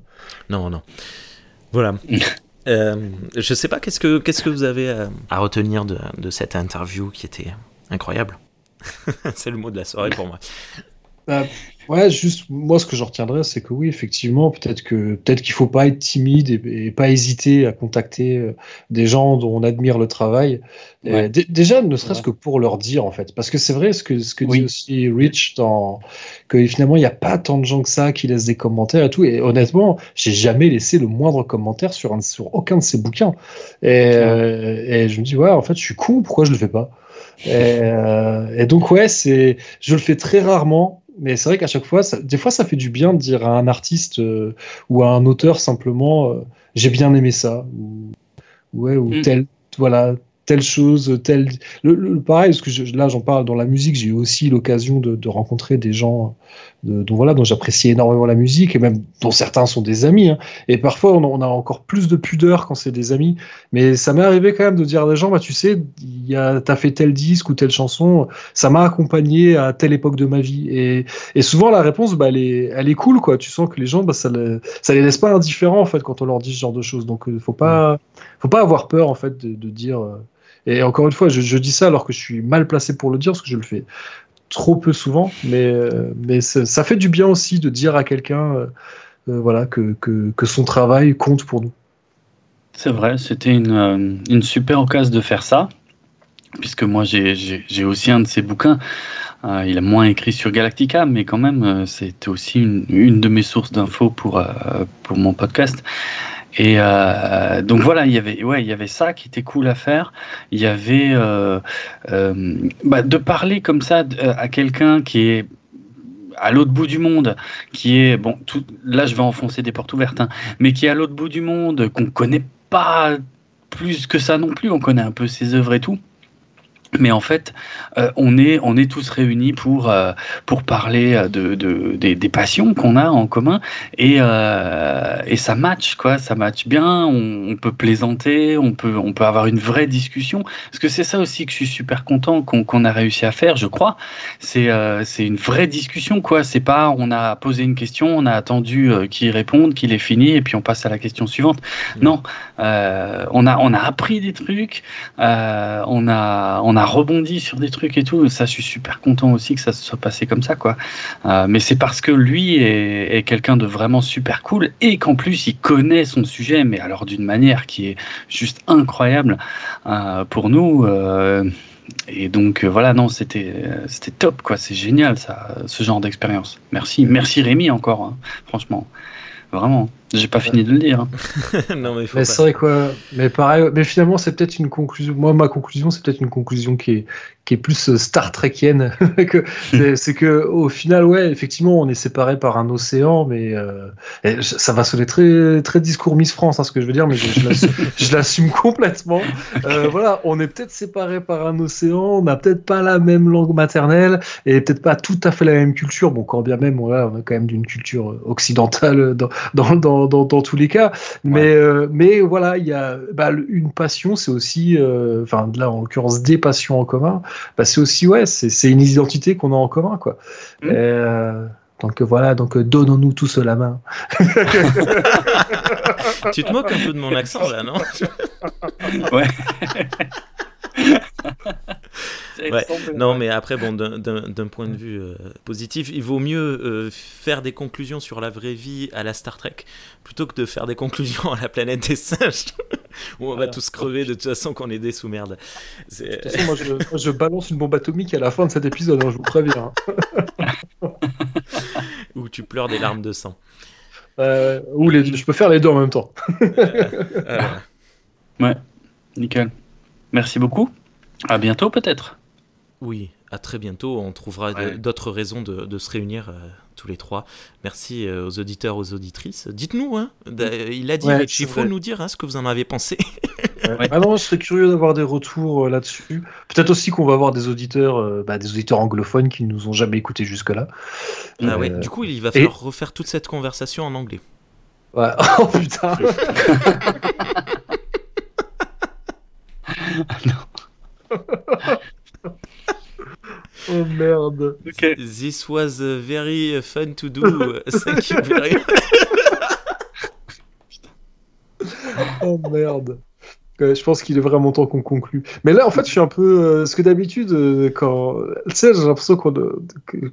Non, non. Voilà. [LAUGHS] Euh, je sais pas, qu'est-ce que, qu'est-ce que vous avez à, à retenir de, de cette interview qui était incroyable? [LAUGHS] C'est le mot de la soirée pour moi. Bah, ouais, juste moi ce que je retiendrai, c'est que oui, effectivement, peut-être que peut-être qu'il faut pas être timide et, et pas hésiter à contacter euh, des gens dont on admire le travail. Ouais. dé- déjà, ne serait-ce Ouais. que pour leur dire en fait, parce que c'est vrai ce que ce que Oui. dit aussi Rich dans que finalement il n'y a pas tant de gens que ça qui laissent des commentaires et tout. Et honnêtement, j'ai jamais laissé le moindre commentaire sur un, sur aucun de ces bouquins. Et, euh, et je me dis ouais, en fait, je suis con. Pourquoi je le fais pas? Et, euh, et donc ouais, c'est, je le fais très rarement, mais c'est vrai qu'à chaque fois, ça, des fois, ça fait du bien de dire à un artiste euh, ou à un auteur simplement, euh, j'ai bien aimé ça, ou ouais, ou Mm. tel, voilà, telle chose, tel, le, le- pareil, parce que je- là, j'en parle dans la musique, j'ai eu aussi l'occasion de, de rencontrer des gens, dont voilà, dont j'apprécie énormément la musique et même dont certains sont des amis. hein. Et parfois, on, a- encore plus de pudeur quand c'est des amis. Mais ça m'est arrivé quand même de dire à des gens, bah, tu sais, y a, t'as fait tel disque ou telle chanson, ça m'a accompagné à telle époque de ma vie. Et, et souvent, la réponse, bah, elle est, elle cool, quoi. Tu sens que les gens, bah, ça, le- ça les laisse pas indifférents, en fait, quand on leur dit ce genre de choses. Donc, euh, faut pas, faut pas avoir peur, en fait, de, de dire. euh, Et encore une fois, je, je dis ça alors que je suis mal placé pour le dire, parce que je le fais trop peu souvent. Mais, euh, mais ça fait du bien aussi de dire à quelqu'un, euh, euh, voilà, que, que, son travail compte pour nous. C'est vrai, c'était une, une super occasion de faire ça, puisque moi j'ai- aussi un de ses bouquins. Il a moins écrit sur Galactica, mais quand même, c'était aussi une, une de mes sources d'infos pour, pour mon podcast. Et euh, donc voilà, il y avait, ça qui était cool à faire. Il y avait euh, euh, bah, de parler comme ça à quelqu'un qui est à l'autre bout du monde, qui est bon, tout, là je vais enfoncer des portes ouvertes, hein, mais qui est à l'autre bout du monde, qu'on connaît pas plus que ça non plus. On connaît un peu ses œuvres et tout. Mais en fait, euh, on, est, on est tous réunis pour, euh, pour parler de, de, des, des passions qu'on a en commun. Et, euh, et ça match, quoi. Ça match bien. On, on peut plaisanter, on peut, on peut avoir une vraie discussion. Parce que c'est ça aussi que je suis super content qu'on qu'on a réussi à faire, je crois. C'est euh, c'est une vraie discussion, quoi. C'est pas on a posé une question, on a attendu euh, qu'il réponde, qu'il ait fini, et puis on passe à la question suivante. Non, euh, on, a, on a appris des trucs, euh, on, a, on a rebondi sur des trucs et tout. Ça, je suis super content aussi que ça se soit passé comme ça, quoi. Euh, mais c'est parce que lui est, quelqu'un de vraiment super cool et qu'en plus il connaît son sujet, mais alors d'une manière qui est juste incroyable euh, pour nous. euh, et donc voilà, non, c'était c'était top, quoi. C'est génial, ça, ce genre d'expérience. Merci, merci Rémi encore, hein, franchement, vraiment. J'ai pas fini de le dire. hein. [LAUGHS] non, mais faut Mais c'est vrai quoi. Mais pareil, mais finalement c'est peut-être une conclusion. Moi ma conclusion c'est peut-être une conclusion qui est qui est plus euh, Star Trekienne [LAUGHS] que [LAUGHS] c'est que au final ouais effectivement on est séparés par un océan mais euh, ça va sonner très très discours Miss France hein, ce que je veux dire mais je, je l'assume- je l'assume complètement. Euh, voilà on est peut-être séparés par un océan, on n'a peut-être pas la même langue maternelle et peut-être pas tout à fait la même culture. Bon quand bien même voilà, on a quand même d'une culture occidentale dans dans, dans, dans, dans tous les cas. Mais, euh, mais voilà, il y a bah, une passion, c'est aussi, euh, enfin là en l'occurrence des passions en commun, bah, c'est aussi, ouais, c'est une identité qu'on a en commun, quoi. Mm. Et, euh, donc voilà, donc donnons-nous tous la main. [LAUGHS] Tu te moques un peu de mon accent là, non? Ouais. [LAUGHS] [LAUGHS] Ouais. Non, mais après, bon, d'un- point de vue euh, positif, il vaut mieux euh, faire des conclusions sur la vraie vie à la Star Trek plutôt que de faire des conclusions à la planète des singes [LAUGHS] où on va tous crever de toute façon qu'on est des sous-merdes. De toute façon, moi je, moi, je balance une bombe atomique à la fin de cet épisode, hein, je vous préviens. hein. [LAUGHS] Où tu pleures des larmes de sang. Euh, ou les, je peux faire les deux en même temps. Voilà. Nickel. Merci beaucoup. À bientôt peut-être. Oui, à très bientôt. On trouvera Ouais. d'autres raisons de, de se réunir euh, tous les trois. Merci euh, aux auditeurs, aux auditrices. Dites-nous, hein, d'a- il a dit, Ouais, Rich, il faut vrai. nous dire hein, ce que vous en avez pensé. [LAUGHS] Ouais. Ah non, je serais curieux d'avoir des retours euh, là-dessus. Peut-être aussi qu'on va avoir des auditeurs, euh, bah, des auditeurs anglophones qui nous ont jamais écoutés jusque-là. Ah Euh, ouais. Du coup, il va et- falloir refaire toute cette conversation en anglais. Ouais. [LAUGHS] Oh putain. [LAUGHS] [LAUGHS] oh merde. Ok. This was uh, very uh, fun to do. [LAUGHS] Thank you very [LAUGHS] Oh merde. Je pense qu'il est vraiment temps qu'on conclue. Mais là, en fait, je suis un peu. euh, parce que d'habitude, euh, quand. Tu sais, j'ai l'impression qu'on.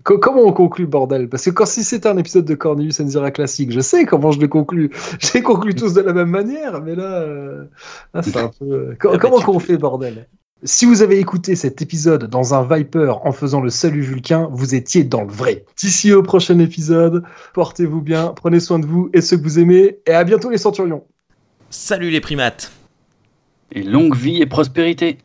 comment on conclut, bordel? Parce que quand si c'était un épisode de Cornelius Enzira classique, je sais comment je le conclus. [LAUGHS] J'ai conclu tous de la même manière, mais là. euh, là, c'est un peu. Ah, comment tu qu'on fait, bordel? Si vous avez écouté cet épisode dans un Viper en faisant le salut Vulcain, vous étiez dans le vrai. D'ici au prochain épisode, portez-vous bien, prenez soin de vous et ceux que vous aimez, et à bientôt les centurions. Salut les primates Et longue vie et prospérité.